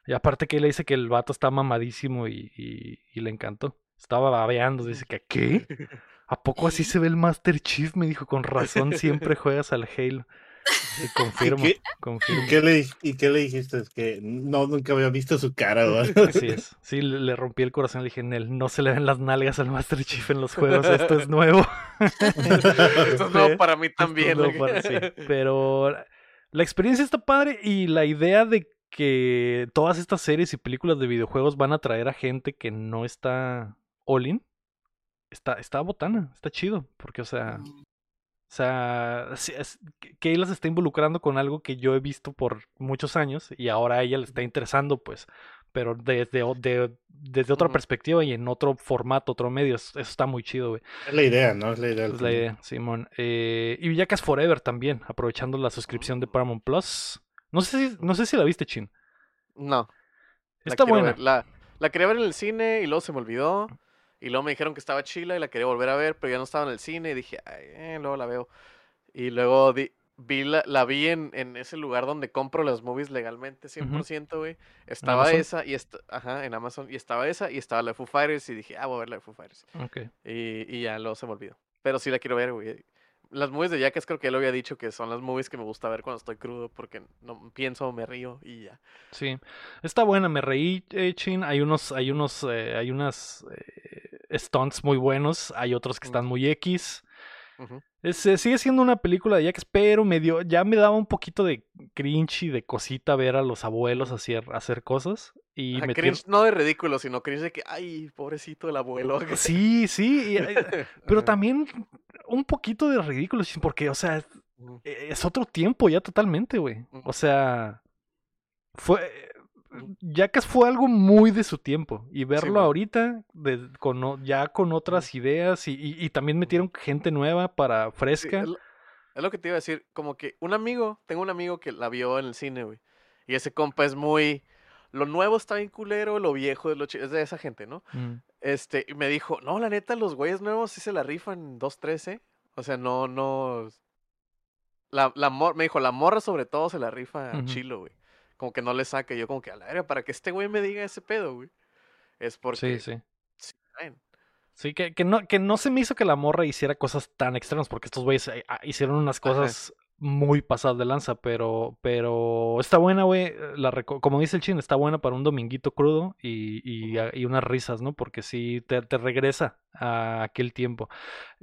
Y aparte que le dice que el vato está mamadísimo y, y- y le encantó. Estaba babeando, dice que ¿qué? ¿A poco así se ve el Master Chief? Me dijo, con razón siempre juegas al Halo. Confirmo, qué? confirmo. ¿Y qué, le, di- ¿Y qué le dijiste? Es que no, nunca había visto su cara. o algo Así es. Sí, le, le rompí el corazón. Le dije, Nel, no se le ven las nalgas al Master Chief en los juegos. Esto es nuevo. Esto es nuevo Sí, para mí Esto es también. nuevo ¿no? para- sí. Pero la- la experiencia está padre y la idea de que todas estas series y películas de videojuegos van a traer a gente que no está all in, está, está botana, está chido. Porque, o sea, o sea, es- que- ella se está involucrando con algo que yo he visto por muchos años y ahora a ella le está interesando, pues, pero desde, de- desde otra perspectiva y en otro formato, otro medio. Eso, eso está muy chido, güey. Es la idea, ¿no? Es la idea. Es la idea, Simón. Eh, y Villacas Forever también, aprovechando la suscripción de Paramount Plus. No sé si, no sé si la viste, Chin. No. la Está quiero buena. ver. La, la quería ver en el cine y luego se me olvidó. Y luego me dijeron que estaba chila y la quería volver a ver, pero ya no estaba en el cine. Y dije, Ay, eh, luego la veo. Y luego di- vi la, la vi en, en ese lugar donde compro las movies legalmente, 100%, güey. Estaba Amazon? esa y esta, ajá, en Amazon. Y estaba esa y estaba la de Foo Fighters. Y dije, ah, voy a ver la de Foo Fighters. Ok. Y, y ya luego se me olvidó. Pero sí la quiero ver, güey. Las movies de Jackass creo que ya lo había dicho que son las movies que me gusta ver cuando estoy crudo porque no pienso, me río y ya. Sí. Está buena, me reí, eh, Chin. Hay unos, hay unos, eh, hay unas eh, stunts muy buenos. Hay otros que están muy X. Es, eh, sigue siendo una película de Jackass, pero me dio, ya me daba un poquito de cringe y de cosita ver a los abuelos hacer, hacer cosas. Y Ajá, metieron- cringe no de ridículo, sino cringe de que, ay, pobrecito el abuelo. Sí, sí. y, eh, Pero también un poquito de ridículo, porque, o sea, e- es otro tiempo ya totalmente, güey. O sea, fue. Jackass fue algo muy de su tiempo. Y verlo ahorita, de- con, o- ya con otras ideas, y, y- y también metieron gente nueva para Sí, fresca. es, lo, es lo que te iba a decir, como que un amigo, tengo un amigo que la vio en el cine, güey. Y ese compa es muy... Lo nuevo está bien culero, lo viejo es, lo es de esa gente, ¿no? Mm, Este, y me dijo, no, la neta, los güeyes nuevos sí se la rifan 2-13. O sea, no, no. La, la mor- me dijo, la morra sobre todo se la rifa a chilo, güey. Como que no le saca. Yo como que a la verga, para que este güey me diga ese pedo, güey. Es porque Sí, sí. sí. Sí, que, que, no, que no se me hizo que la morra hiciera cosas tan extremas, porque estos güeyes eh, ah, hicieron unas Ajá. cosas muy pasadas de lanza, pero, pero está buena, güey. eh, la Como dice el chin, está buena para un dominguito crudo y, y, y unas risas, ¿no? Porque sí te, te regresa a aquel tiempo.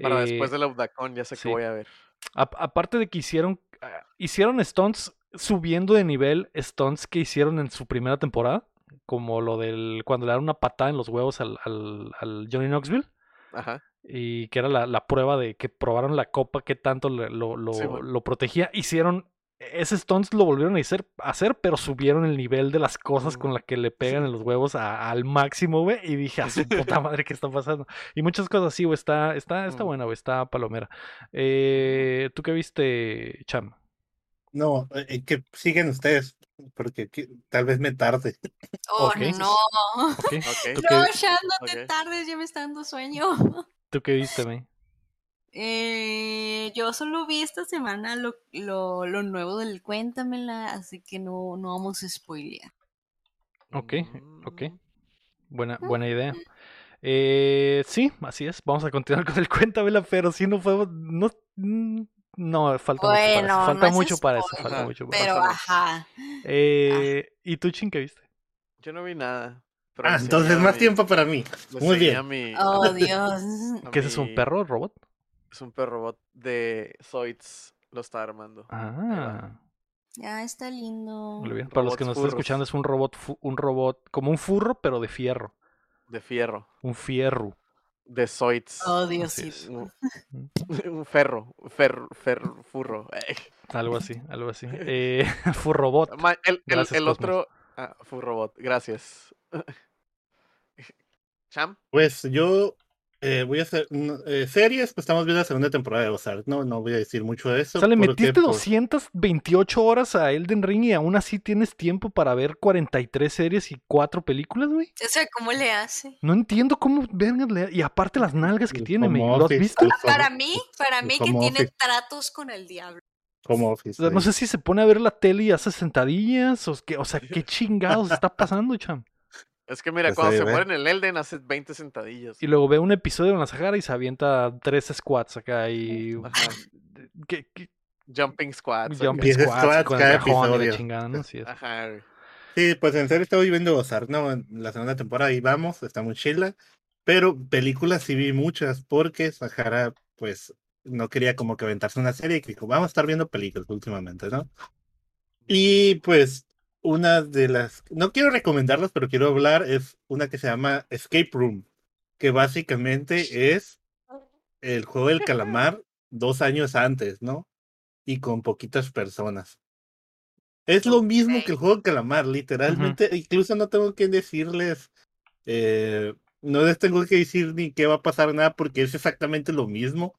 Para Eh, después del Audacon, ya sé sí. que voy a ver. a- aparte de que hicieron, ah, hicieron stunts subiendo de nivel stunts que hicieron en su primera temporada, como lo del cuando le dan una patada en los huevos al, al, al Johnny Knoxville Ajá. y que era la, la prueba de que probaron la copa, que tanto le- lo, lo, Sí, man. lo protegía. Hicieron ese stunts lo volvieron a hacer, a hacer, pero subieron el nivel de las cosas con Mm. las que le pegan en los huevos a- al máximo, güey. Y dije, a su puta madre, ¿qué está pasando? Y muchas cosas así, güey. Está, está, está Mm. buena, güey. Está palomera. Eh, ¿Tú qué viste, Cham? No, eh, que siguen ustedes, porque que- tal vez me tarde. Oh, no. Ok. Ok. ¿Tú, No, te tardes, ya me está dando sueño. tú qué viste, güey? Eh, yo solo vi esta semana lo, lo, lo nuevo del Cuéntamela, así que no, no vamos a spoilear. Ok, ok. Mm, Buena, buena idea. Eh, sí, así es. Vamos a continuar con el cuéntamela, pero sí no podemos. No, mm, no falta mucho para eso. Falta no es mucho para eso. spoiler, Falta Ajá, mucho para Pero mucho. ajá. Eh, ¿Y tú, Chin, qué viste? Yo no vi nada. pero Ah, entonces más mi- tiempo para mí. Muy bien. mi- Oh, Dios. ¿Qué ese es un mi- perro, robot? Es un perro robot de Zoids. Lo está armando. Ah. Ya está lindo. Muy bien. Para los que nos están escuchando, es un robot, un robot, como un furro, pero de fierro. De fierro. Un fierro. De Zoids. Oh, es. Un, un ferro. Ferro. Ferro. Furro. Eh. Algo así, algo así. Eh, furrobot. Ma- El, el- Gracias, el Cosmos. otro. Ah, Furrobot. Gracias. Cham. Pues yo eh, voy a hacer eh, series, pues estamos viendo la segunda temporada de Ozark. No, no voy a decir mucho de eso. O sea, le metiste pues, 228 horas a Elden Ring y aún así tienes tiempo para ver 43 series y 4 películas, güey. O sea, ¿cómo le hace? No entiendo cómo vergas le... Y aparte las nalgas que el tiene, me. ¿Lo has visto? Para mí, para mí que tiene office, tratos con el diablo. home O office, sea, no sé si se pone a ver la tele y hace sentadillas o, qué, o sea, qué chingados está pasando, cham. Es que mira, Pues cuando se ve. muere en el Elden hace 20 sentadillas. Y luego ve un episodio en la Sahara y se avienta tres squats acá y... ¿Qué, qué? Jumping squats. Jumping squats, squats con cada cajón y la episodio. chingada, ¿no? Sí, es. Ajá. Sí, pues en serio estoy viendo Ozark, ¿no? En la segunda temporada y vamos, está muy chila. Pero películas sí vi muchas porque Sahara, pues, no quería como que aventarse una serie y que dijo, vamos a estar viendo películas últimamente, ¿no? Y pues, una de las, no quiero recomendarlas, pero quiero hablar, es una que se llama Escape Room, que básicamente es el juego del calamar dos años antes, ¿no? Y con poquitas personas. Es lo mismo que el juego del calamar, literalmente. Incluso no tengo que decirles, eh, no les tengo que decir ni qué va a pasar nada porque es exactamente lo mismo,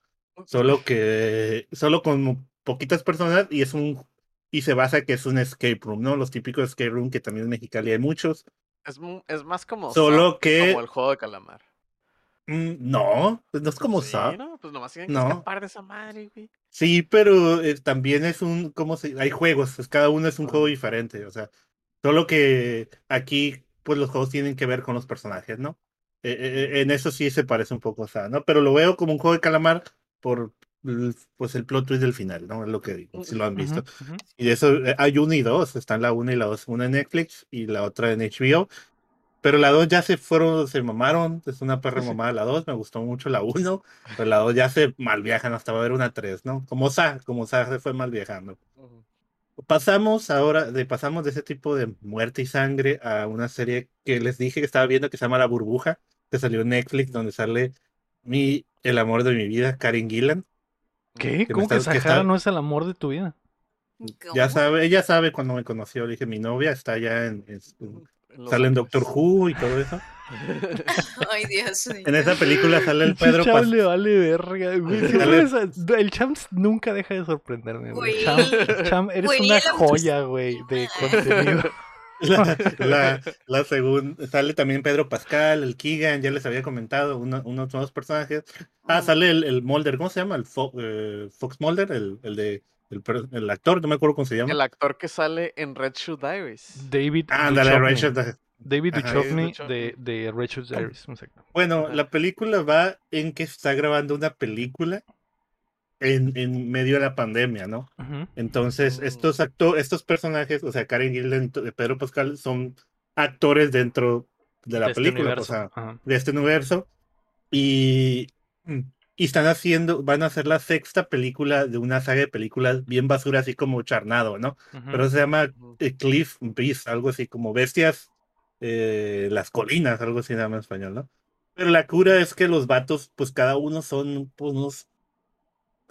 solo que, solo con poquitas personas y es un, y se basa que es un escape room, ¿no? Los típicos escape room que también en Mexicali hay muchos. Es, es más como. Solo que- Como el juego de calamar. Mm, no, pues no es como Sí, Saw. ¿no? Pues nomás tienen que No. escapar de esa madre, güey. Sí, pero eh, también es un, ¿cómo se? Hay juegos, es- cada uno es un juego diferente, o sea, solo que aquí, pues los juegos tienen que ver con los personajes, ¿no? Eh, eh, en eso sí se parece un poco, sea, ¿no? Pero lo veo como un juego de calamar por, pues el plot twist del final, ¿no? Es lo que digo, si lo han visto. Ujú, ujú. Y de eso eh, hay uno y dos, están la una y la dos, una en Netflix y la otra en HBO. Pero la dos ya se fueron, se mamaron, es una perra mamada la dos, me gustó mucho la uno, pero la dos ya se mal viajan, hasta va a haber una tres, ¿no? Como Sa, como Sa se fue mal viajando. Ujú. Pasamos ahora, de, pasamos de ese tipo de muerte y sangre a una serie que les dije que estaba viendo que se llama La Burbuja, que salió en Netflix, donde sale mi, el amor de mi vida, Karen Gillan. ¿Qué? Que ¿Cómo que Sahara está- no es el amor de tu vida? Ya sabe, ella sabe cuando me conoció, le dije, mi novia está ya en, en- En Los sale en. Doctor Who y todo eso. Ay, Dios mío. En esa película sale el Pedro Cham Pas- le vale verga, güey. El Cham nunca deja de sorprenderme, güey. Güey. Cham, Cham, eres Güey, una joya, güey, de contenido. La, la, la segunda, sale también Pedro Pascal, el Keegan, ya les había comentado, uno- unos nuevos personajes. Ah, sale el, el Mulder, ¿cómo se llama? El Fo- eh, Fox Mulder, el, el de el, actor, no me acuerdo cómo se llama. El actor que sale en Red Shoe Diaries. David Ándale, Duchovny. Rachel. David Ajá, Duchovny Duchovny. de, de Rachel Diaries. Bueno, la película va en que está grabando una película en, en medio de la pandemia, ¿no? Ujú. Entonces, Mm. estos acto estos personajes, o sea, Karen Gillan y Pedro Pascal, son actores dentro de la De este película, o universo. sea, Ajá. de este universo. Y, y están haciendo, van a hacer la sexta película de una saga de películas bien basura, así como Charnado, ¿no? Pero se llama eh, Cliff Beast, algo así como Bestias, eh, las colinas, algo así se llama en español, ¿no? Pero la cura es que los vatos, pues cada uno son pues, unos,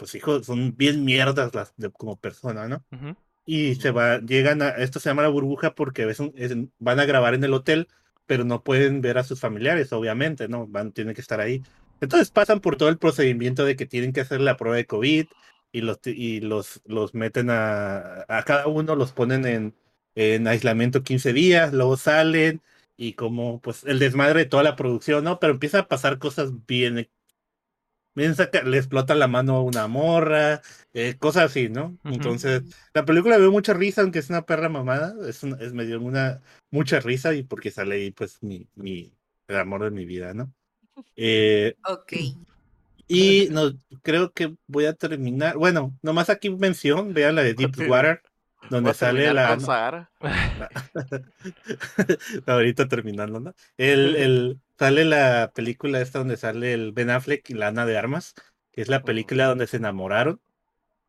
pues hijos, son bien mierdas las de, como persona, ¿no? Ujú. Y se Ujú. va, llegan a, esto se llama la burbuja porque un- es- van a grabar en el hotel, pero no pueden ver a sus familiares, obviamente, ¿no? Van, tienen que estar ahí. Entonces pasan por todo el procedimiento de que tienen que hacer la prueba de COVID y los, y los, los meten a, a cada uno, los ponen en, en aislamiento 15 días, luego salen y como pues el desmadre de toda la producción, ¿no? Pero empieza a pasar cosas bien, bien saca- le explota la mano a una morra, eh, cosas así, ¿no? Entonces, la película me dio mucha risa, aunque es una perra mamada, es, un- es me dio una mucha risa y porque sale ahí pues mi, mi el amor de mi vida, ¿no? Eh, Ok. y no creo que voy a terminar, bueno, nomás aquí mención, vean la de Deep. Water, donde sale la Sahara. ahorita terminando, ¿no? El, el, sale la película esta donde sale el Ben Affleck y la Ana de Armas, que es la película donde se enamoraron.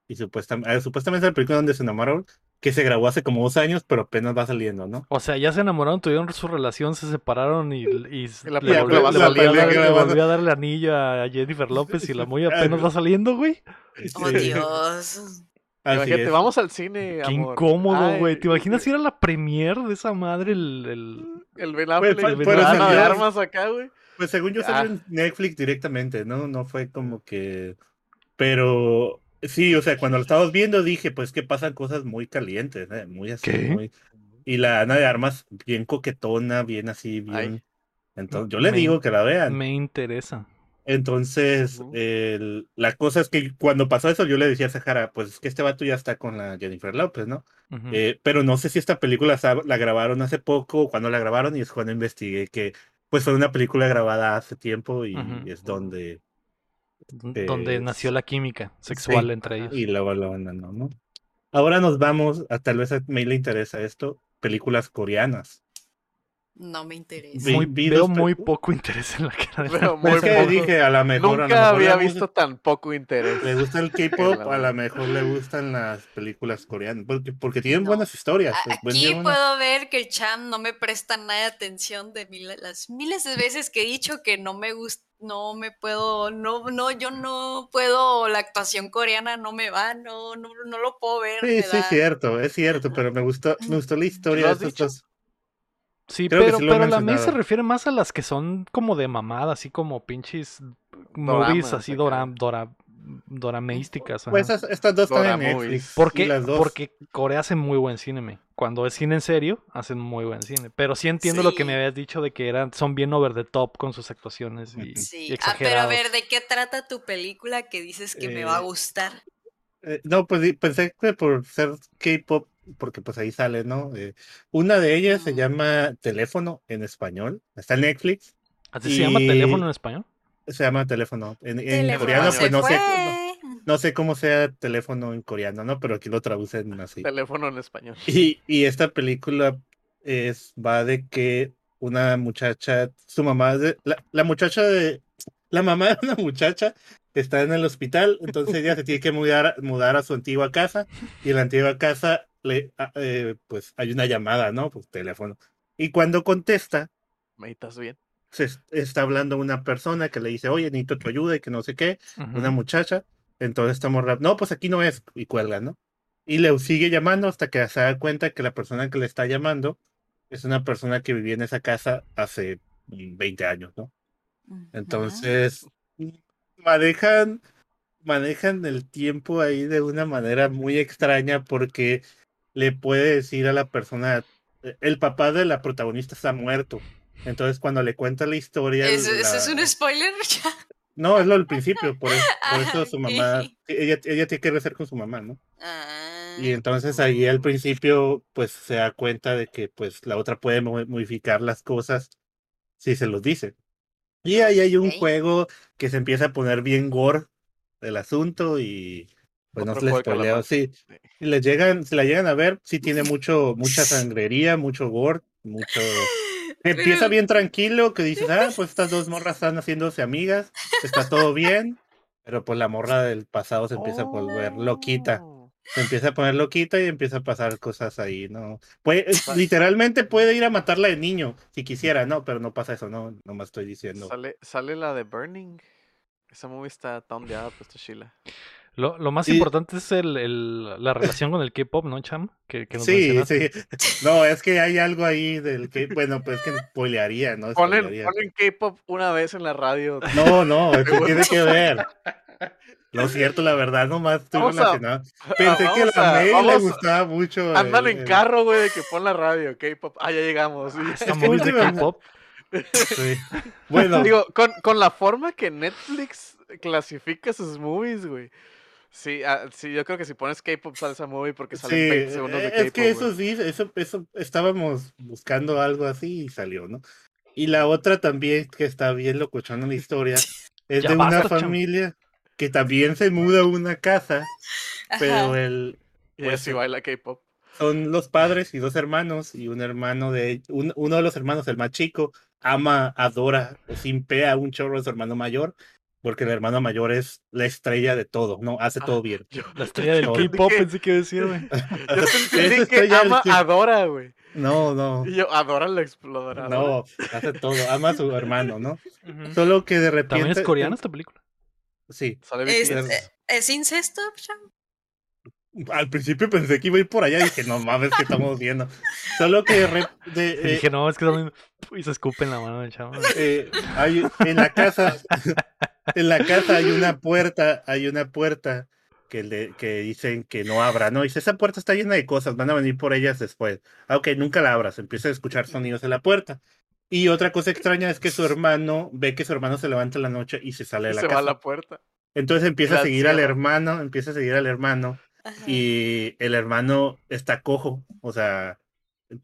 Y supuestamente, supuestamente es la película donde se enamoraron, que se grabó hace como dos años, pero apenas va saliendo, ¿no? O sea, ya se enamoraron, tuvieron su relación, se separaron y, y la le, película volvió, va le volvió a dar, le volvió a dar el anillo a Jennifer López y la muy apenas va saliendo, güey. Oh, Sí. Dios. Así Imagínate, es. vamos al cine, Qué amor. incómodo, güey. ¿Te imaginas ir a la premier de esa madre el... el... El Ben Pues, pues, de armas acá, güey. Pues según yo Ah. salió en Netflix directamente, ¿no? No fue como que... Pero sí, o sea, cuando lo estábamos viendo dije, pues que pasan cosas muy calientes, ¿eh? Muy así, ¿Qué? muy... Y la Ana de Armas bien coquetona, bien así, bien... Ay. Entonces, yo le Me- digo que la vean. Me interesa. Entonces, el- la cosa es que cuando pasó eso, yo le decía a Sahara, pues es que este vato ya está con la Jennifer López, ¿no? Eh, pero no sé si esta película la grabaron hace poco o cuando la grabaron y es cuando investigué que pues fue una película grabada hace tiempo y es donde donde nació la química sexual sí, entre ellos. y luego lo abandonó, ¿no? Ahora nos vamos, a, tal vez a May le interesa esto, películas coreanas. No me interesa. Muy- vi veo muy poco interés en la cara de Pero muy que dije, a lo mejor, a lo Nunca mejor había visto tan poco interés. Le gusta el K-pop, a lo mejor le gustan las películas coreanas, porque, porque tienen No. buenas historias. Pues, Aquí puedo ver que el Cham no me presta nada de atención de mil- las miles de veces que he dicho que no me gusta, no me puedo, no, no, yo no puedo, la actuación coreana no me va, no, no, no lo puedo ver. Sí, sí, da- cierto, es cierto, pero me gustó, me gustó la historia ¿Lo de estos. Sí, Creo pero, sí pero la May se refiere más a las que son como de mamada, así como pinches movies así dora, dora, dorameísticas. Pues ajá. estas, dos están en. Netflix. Porque, dos. porque Corea hace muy buen cine, me. Cuando es cine en serio, hacen muy buen cine. Pero sí entiendo lo que me habías dicho de que eran, son bien over the top con sus actuaciones y, Sí, y ah, pero a ver, ¿de qué trata tu película que dices que me va a Eh, gustar? Eh, no, pues pensé que por ser K-pop, porque pues ahí sale, ¿no? Eh, una de ellas se Ujú. llama Teléfono en español. Está en Netflix. ¿Así se llama teléfono en español? Se llama Teléfono. En, en Teléfono coreano, pues no sé, no, sé cómo sea teléfono en coreano, ¿no? Pero aquí lo traducen así. Teléfono en español. Y, y esta película es, va de que una muchacha, su mamá, de, la, la muchacha de, la mamá de una muchacha está en el hospital, entonces ella se tiene que mudar, mudar a su antigua casa y en la antigua casa le, a- eh, pues hay una llamada, ¿no? Pues teléfono. Y cuando contesta, ¿Me estás bien? se es- está hablando una persona que le dice, oye, necesito tu ayuda y que no sé qué, Ujú. una muchacha. Entonces estamos no, pues aquí no es, y cuelga, ¿no? Y le sigue llamando hasta que se da cuenta que la persona que le está llamando es una persona que vivía en esa casa hace mm, 20 años, ¿no? Entonces, mm, manejan, manejan el tiempo ahí de una manera muy extraña porque le puede decir a la persona, eh, el papá de la protagonista está muerto. Entonces, cuando le cuenta la historia, ¿Eso, eso es un spoiler? No, es lo del principio, por eso, por Ah, eso su ok. mamá, ella, ella tiene que rezar con su mamá, ¿no? Ah, Y entonces ahí al principio, pues se da cuenta de que pues la otra puede mo- modificar las cosas si se los dice. Y ahí hay un juego que se empieza a poner bien gore del asunto y pues no se les spoileo, sí. Sí. Si le llegan, si la llegan a ver, sí tiene mucho, mucha sangrería, mucho gore, mucho Empieza bien tranquilo, que dices, ah, pues estas dos morras están haciéndose amigas, está todo bien, pero pues la morra del pasado se empieza a volver loquita, Oh. se empieza a poner loquita y empieza a pasar cosas ahí, ¿no? Puede, Vale. literalmente puede ir a matarla de niño, si quisiera, no, pero no pasa eso, no, no me estoy diciendo. Sale, sale la de Burning. Esa movie está tondeada, pues Sheila. Lo, lo más Y- importante es el, el- la relación con el K-pop, ¿no, Cham? Que, que nos Sí, sí. No, es que hay algo ahí del que, bueno, pues que spoilearía, ¿no? Ponen, Spoilearía. ponen K-pop una vez en la radio. No, no, es que Seguro. tiene que ver. Lo cierto, la verdad, nomás estoy Vamos a- relacionado. Pensé que a la a- May le a- gustaba mucho. Andan el- en carro, güey, de que pon la radio, K-pop. Ah, ya llegamos. Esta Es que movies de K-pop. sí. Bueno, Digo, con, con la forma que Netflix clasifica sus movies, güey. Sí, ah, sí, yo creo que si pones K-pop sale esa movie porque sí, salen 20 segundos de eh, K-pop. es que eso güey. sí, eso, eso estábamos buscando algo así y salió, ¿no? Y la otra también que está bien locochona la historia es Ya de una basta, chamo. familia que también se muda a una casa, pero ajá. el Y ella pues, sí baila K-pop. son los padres y dos hermanos y un hermano de un- uno de los hermanos el más chico ama adora simpea un chorro de su hermano mayor porque el hermano mayor es la estrella de todo, ¿no? Hace Ah, todo bien. Yo, La estrella del K-pop pensé que iba a decir, güey. yo entendí que ama, que- adora, güey. No, no, Y yo, adora la exploradora. no, hace todo, ama a su hermano, ¿no? Solo que de repente... ¿También es coreana esta película? Sí, Sale ¿Es, BTS. eh, ¿es incesto, Cham? Al principio pensé que iba a ir por allá y dije, no mames, que estamos viendo? Solo que de, re- de, Y eh, dije, no, es que también... Y se escupe en la mano del chavo. eh, hay, en la casa, en la casa hay una puerta, hay una puerta que, le, que dicen que no abra, ¿no? Dice, esa puerta está llena de cosas, van a venir por ellas después. Ah, ok, nunca la abras, empieza a escuchar sonidos en la puerta. Y otra cosa extraña es que su hermano ve que su hermano se levanta en la noche y se sale de Y la se va casa. a la puerta. Entonces empieza a seguir al hermano, empieza a seguir al hermano Ajá. y el hermano está cojo, o sea,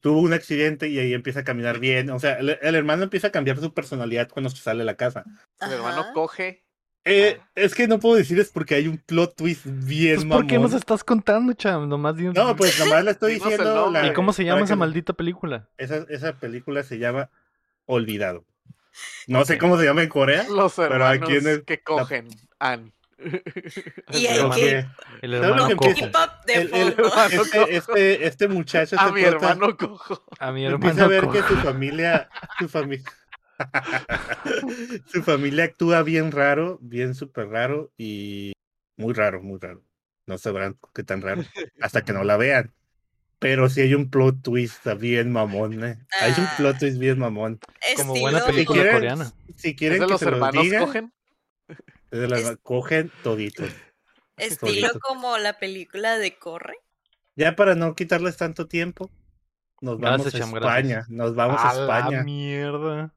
tuvo un accidente y ahí empieza a caminar bien, o sea, el, el hermano empieza a cambiar su personalidad cuando se sale de la casa. El hermano coge. Eh, Ah. es que no puedo decirles porque hay un plot twist bien Pues, ¿Por qué nos estás contando, cham? Nomás dinos- No, pues nomás le estoy diciendo. la- ¿Y cómo se llama esa maldita película? Esa, esa película se llama Olvidado. No sé cómo se llama en Corea. Los Pero hermanos aquí en el- que cogen. An. Y El que- El ¿Sabes lo hermano que cojo. empieza? El- el- este, este, este muchacho A mi hermano cojo. A mi empieza hermano a ver que cojo. su familia, su familia, su familia actúa bien raro, bien súper raro y muy raro, muy raro. No sabrán qué tan raro hasta que no la vean. Pero sí hay un plot twist bien mamón, ¿eh? Hay un Ah. plot twist bien mamón. Como buena película quieren- coreana. Si ¿Es quieren de que los se los hermanos diga, cogen? Es de las- Es- cogen toditos. Estilo como la película de Corre. Ya para no quitarles tanto tiempo, nos vamos a Cham, gracias. España. Nos vamos a, A la España. mierda.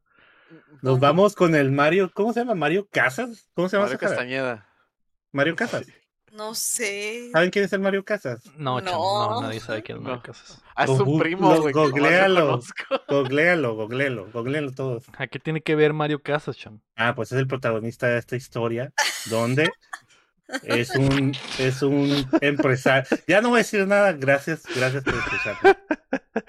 Nos vamos con el Mario. ¿Cómo se llama? ¿Mario Casas? ¿Cómo se llama Mario? Castañeda. Mario Casas. No sé. ¿Saben quién es el Mario Casas? No, no, No. nadie sabe quién es Mario No. Casas. Ah, es un Go- primo, lo- güey. googlealo. Googlealo, googlealo, googlealo todos. ¿A qué tiene que ver Mario Casas, cham? Ah, pues es el protagonista de esta historia, donde es un, es un empresario. Ya no voy a decir nada, gracias, gracias por escucharme.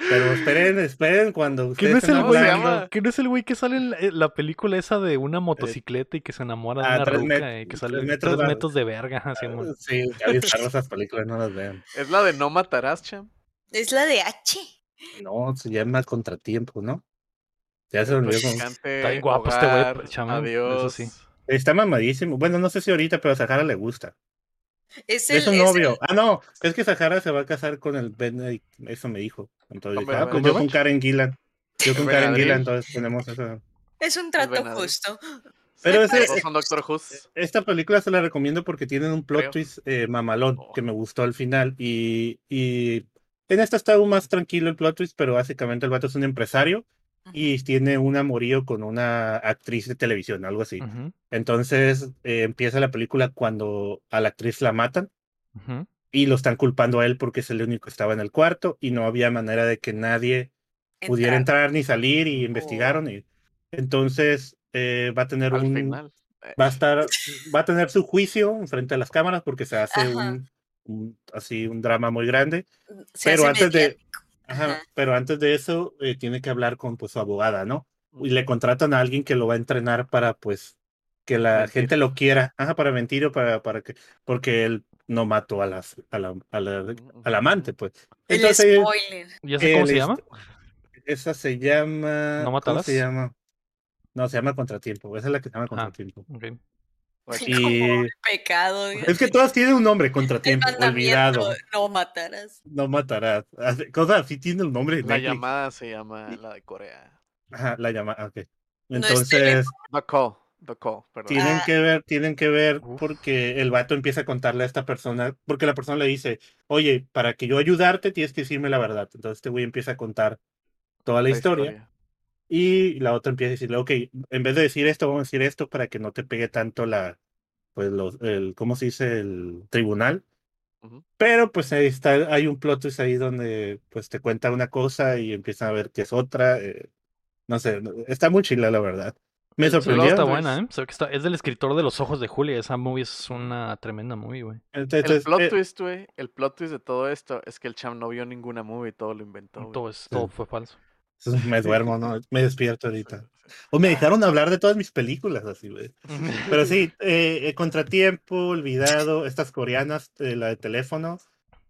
Pero esperen, esperen cuando ¿Qué no ustedes es el estén ¿Cómo se güey? hablando- llama? ¿Qué no es el güey que sale en la, en la película esa de una motocicleta y que se enamora de Ah, una ruca met- y que tres sale metros tres de- metros de verga? así, mon. Sí, ya esas películas, no las vean. Es la de No Matarás, cham. Es la de H. No, se llama Contratiempo, ¿no? Ya se me olvidó Está bien guapo este güey, hogar, cham, eso Adiós. sí. Está mamadísimo. Bueno, no sé si ahorita, pero a Sahara le gusta. Es, un es novio. el- Ah, no, es que Sahara se va a casar con el Benedict, eso me dijo. Entonces ah, pues yo con Karen Gillan. Yo con Karen. Gillan, entonces tenemos eso. es un trato justo. Pero ese-. Esta película se la recomiendo porque tienen un plot Creo. twist eh, mamalón Oh. que me gustó al final. Y, y en esta está aún más tranquilo el plot twist, pero básicamente el vato es un empresario y tiene un amorío con una actriz de televisión, algo así. Entonces eh, empieza la película cuando a la actriz la matan y lo están culpando a él porque es el único que estaba en el cuarto y no había manera de que nadie pudiera Entrar. ni salir y investigaron. Y, entonces eh, va a tener Al un final. Eh, va a estar, va a tener su juicio frente a las cámaras porque se hace un, un- así un drama muy grande. Se pero antes de, mediático. Ajá, pero antes de eso eh, tiene que hablar con pues su abogada, ¿no? Y le contratan a alguien que lo va a entrenar para pues que la Mentir. gente lo quiera, ajá, para mentir o para, para que, porque él no mató a las, a la, a la- al amante, pues. El Entonces, spoiler. ¿Ya sé cómo el se llama? Esa se llama. ¿No ¿Cómo se llama? No, se llama Contratiempo. Esa es la que se Ah. llama Contratiempo. Ok. pues, Y Como el pecado. es que todas tienen un nombre, Contratiempo, olvidado. no matarás. No matarás. Cosas así tiene el nombre. La Netflix. llamada se llama la de Corea. Ajá, la llamada. Ok. No es Entonces. The Call. The Call, perdón. tienen Ah. que ver, tienen que ver porque el vato empieza a contarle a esta persona, porque la persona le dice, oye, para que yo ayudarte tienes que decirme la verdad. Entonces este güey empieza a contar toda la, La historia, y la otra empieza a decirle, ok, en vez de decir esto, vamos a decir esto para que no te pegue tanto la, pues los, el, ¿cómo se dice? El tribunal. Ujú. Pero pues ahí está, hay un plot twist ahí donde pues te cuenta una cosa y empiezan a ver que es otra. eh, no sé, está muy chila la verdad. Me sorprendió. está buena, ¿eh? Que está- es del escritor de Los Ojos de Julia. Esa movie es una tremenda movie, güey. Entonces, El plot eh, twist, güey, el plot twist de todo esto es que el cham no vio ninguna movie, todo lo inventó. güey. Todo, es, todo fue falso. Entonces me duermo, ¿no? Me despierto ahorita. O me dejaron hablar de todas mis películas, así, güey. Pero sí, eh, eh, Contratiempo, Olvidado, estas coreanas, eh, la de teléfono,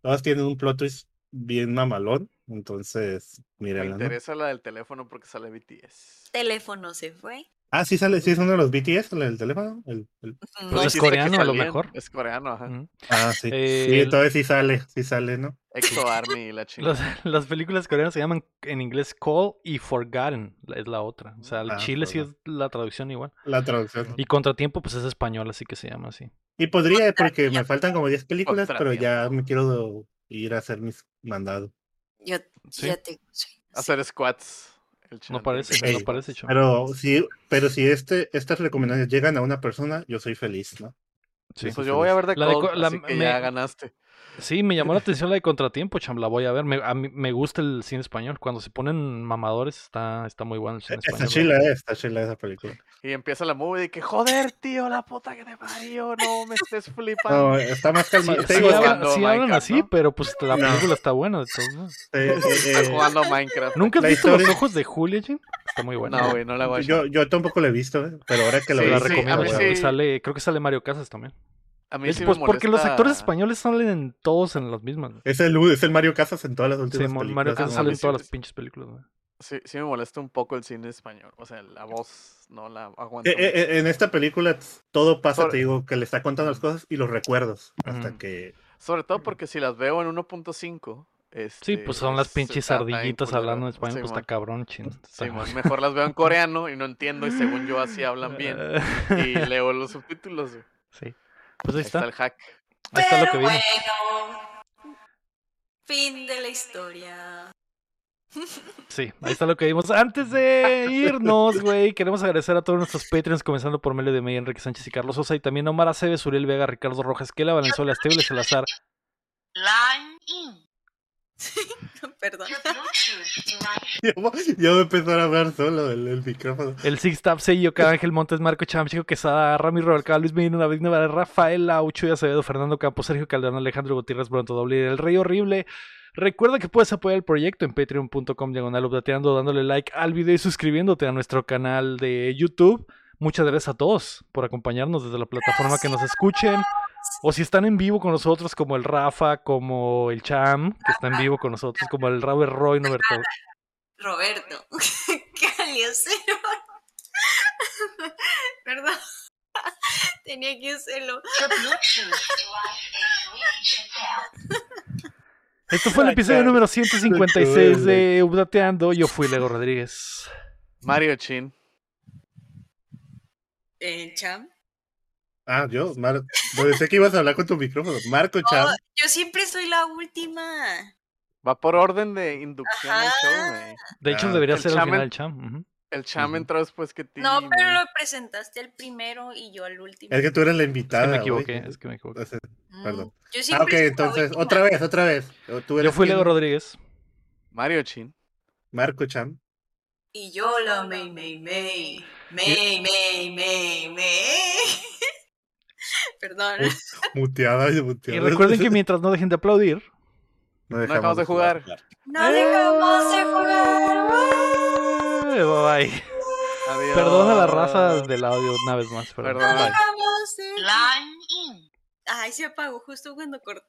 todas tienen un plot twist bien mamalón. Entonces, Me mírenla, ¿no? interesa la del teléfono porque sale BTS. Teléfono se fue. Ah, sí sale, sí es uno de los BTS, el del teléfono. el- el- Pues es coreano, a lo mejor. Es coreano, ajá. Ah, sí. Eh, sí, entonces sí sale, sí sale, ¿no? Exo Army y la chingada. Las, las películas coreanas se llaman en inglés Call y Forgotten, es la otra. O sea, el Ah, Chile sí es la traducción igual. La traducción. Y Contratiempo, pues es español, así que se llama así. Y podría, porque me faltan como 10 películas, pero ya me quiero ir a hacer mis mandados. Yo Sí. ya te. sí, sí. Hacer squats. El No parece, no Chon. Pero si, pero si este, estas recomendaciones llegan a una persona, yo soy feliz, ¿no? Sí. Pues yo voy a ver de La de Cold, co- la- así que me- ya ganaste. Sí, me llamó la atención la de Contratiempo, cham, la voy a ver. Me, a mí me gusta el cine español. Cuando se ponen mamadores, está, está muy bueno el cine Está español. chila, eh, está chila esa película. Y empieza la movie de que, joder, tío, la puta que te parió, no me estés flipando. No, está más Sí, calmada. sí hablan, sí hablan Minecraft, así, ¿no? pero pues la No. película está buena de todos modos. eh, eh, Está eh, jugando Minecraft. ¿Nunca has La visto los ojos de Julia, Jim? Está muy buena. No, güey, no la voy a yo, yo tampoco lo he visto, eh, pero ahora que lo Sí, la sí, recomiendo. a mí güey. sí. Sale, creo que sale Mario Casas también. A mí Es, sí pues me porque los actores españoles salen en todos en las mismas. güey. es el, es el Mario Casas en todas las Sí, últimas Mo- películas. Mario Casas ¿no? sale en sí, todas sí. las pinches películas. güey. Sí, sí me molesta un poco el cine español. O sea, la voz no la aguanto. Eh, eh, eh, en esta película todo pasa, Sobre- te digo, que le está contando las cosas y los recuerdos. Hasta Ujú. que. Sobre todo porque si las veo en 1.5. Este, Sí, pues son las pinches ardillitas hablando en español, pues está cabrón, chin. Está- Simón, Mejor las veo en coreano y no entiendo. Y según yo, así hablan bien. Y leo los subtítulos. güey. sí. Pues ahí Ahí está está. el hack. Ahí está lo Pero que vimos. bueno. Fin de la historia. Sí, ahí está lo que vimos. Antes de irnos, güey, queremos agradecer a todos nuestros Patreons, comenzando por Melio de Meyer, Enrique Sánchez y Carlos Sosa, y también a Omar Aceves, Uriel Vega, Ricardo Rojas, Kela Valenzuela, Esteble Salazar, Line in. Perdón. Ya va ya va a empezar a hablar solo el, el micrófono. el Six Tap, Sello, Ángel Montes, Marco Cham, Chico Quesada, Rami Robalcaba, Luis Medina, David Navarra, Rafael Aucho y Acevedo, Fernando Campos, Sergio Calderón, Alejandro Gutiérrez, Bronto Doble, El Rey Horrible. Recuerda que puedes apoyar el proyecto en patreon.com diagonal updateando, dándole like al video y suscribiéndote a nuestro canal de YouTube. Muchas gracias a todos por acompañarnos desde la plataforma que nos escuchen. O si están en vivo con nosotros, como el Rafa, como el Cham, que está en vivo con nosotros, como el Robert Roy, Noberto. Roberto. Caliocero. Perdón. Tenía que hacerlo. Esto fue el episodio número 156 de Updateando. Yo fui Lego Rodríguez. Mario Chin. Eh, Cham. Ah, yo, Mar... pensé que ibas a hablar con tu micrófono. Marco Cham. Oh, yo siempre soy la última. Va por orden de inducción al show, güey. De hecho, Ah, debería el ser al final el Cham. El Cham entró después que ti. No, pero lo presentaste al primero y yo al último. Es que tú eres la Es invitada. que me equivoqué, es que me equivoqué. Entonces, Mm, perdón. Yo Ah, siempre ok, soy la entonces, última. otra vez, otra vez. Tú Yo fui? Lego Rodríguez. Mario Chin. Marco Cham. Y yo la May May May. May May May May. Perdón. Muteada y Y muteada. recuerden que mientras no dejen de aplaudir. no dejamos de jugar. No dejamos de jugar. Eh, Bye bye. Adiós. Perdona la raza del audio una vez más. Perdón. No dejamos de Line in. Ay, se apagó justo cuando corté.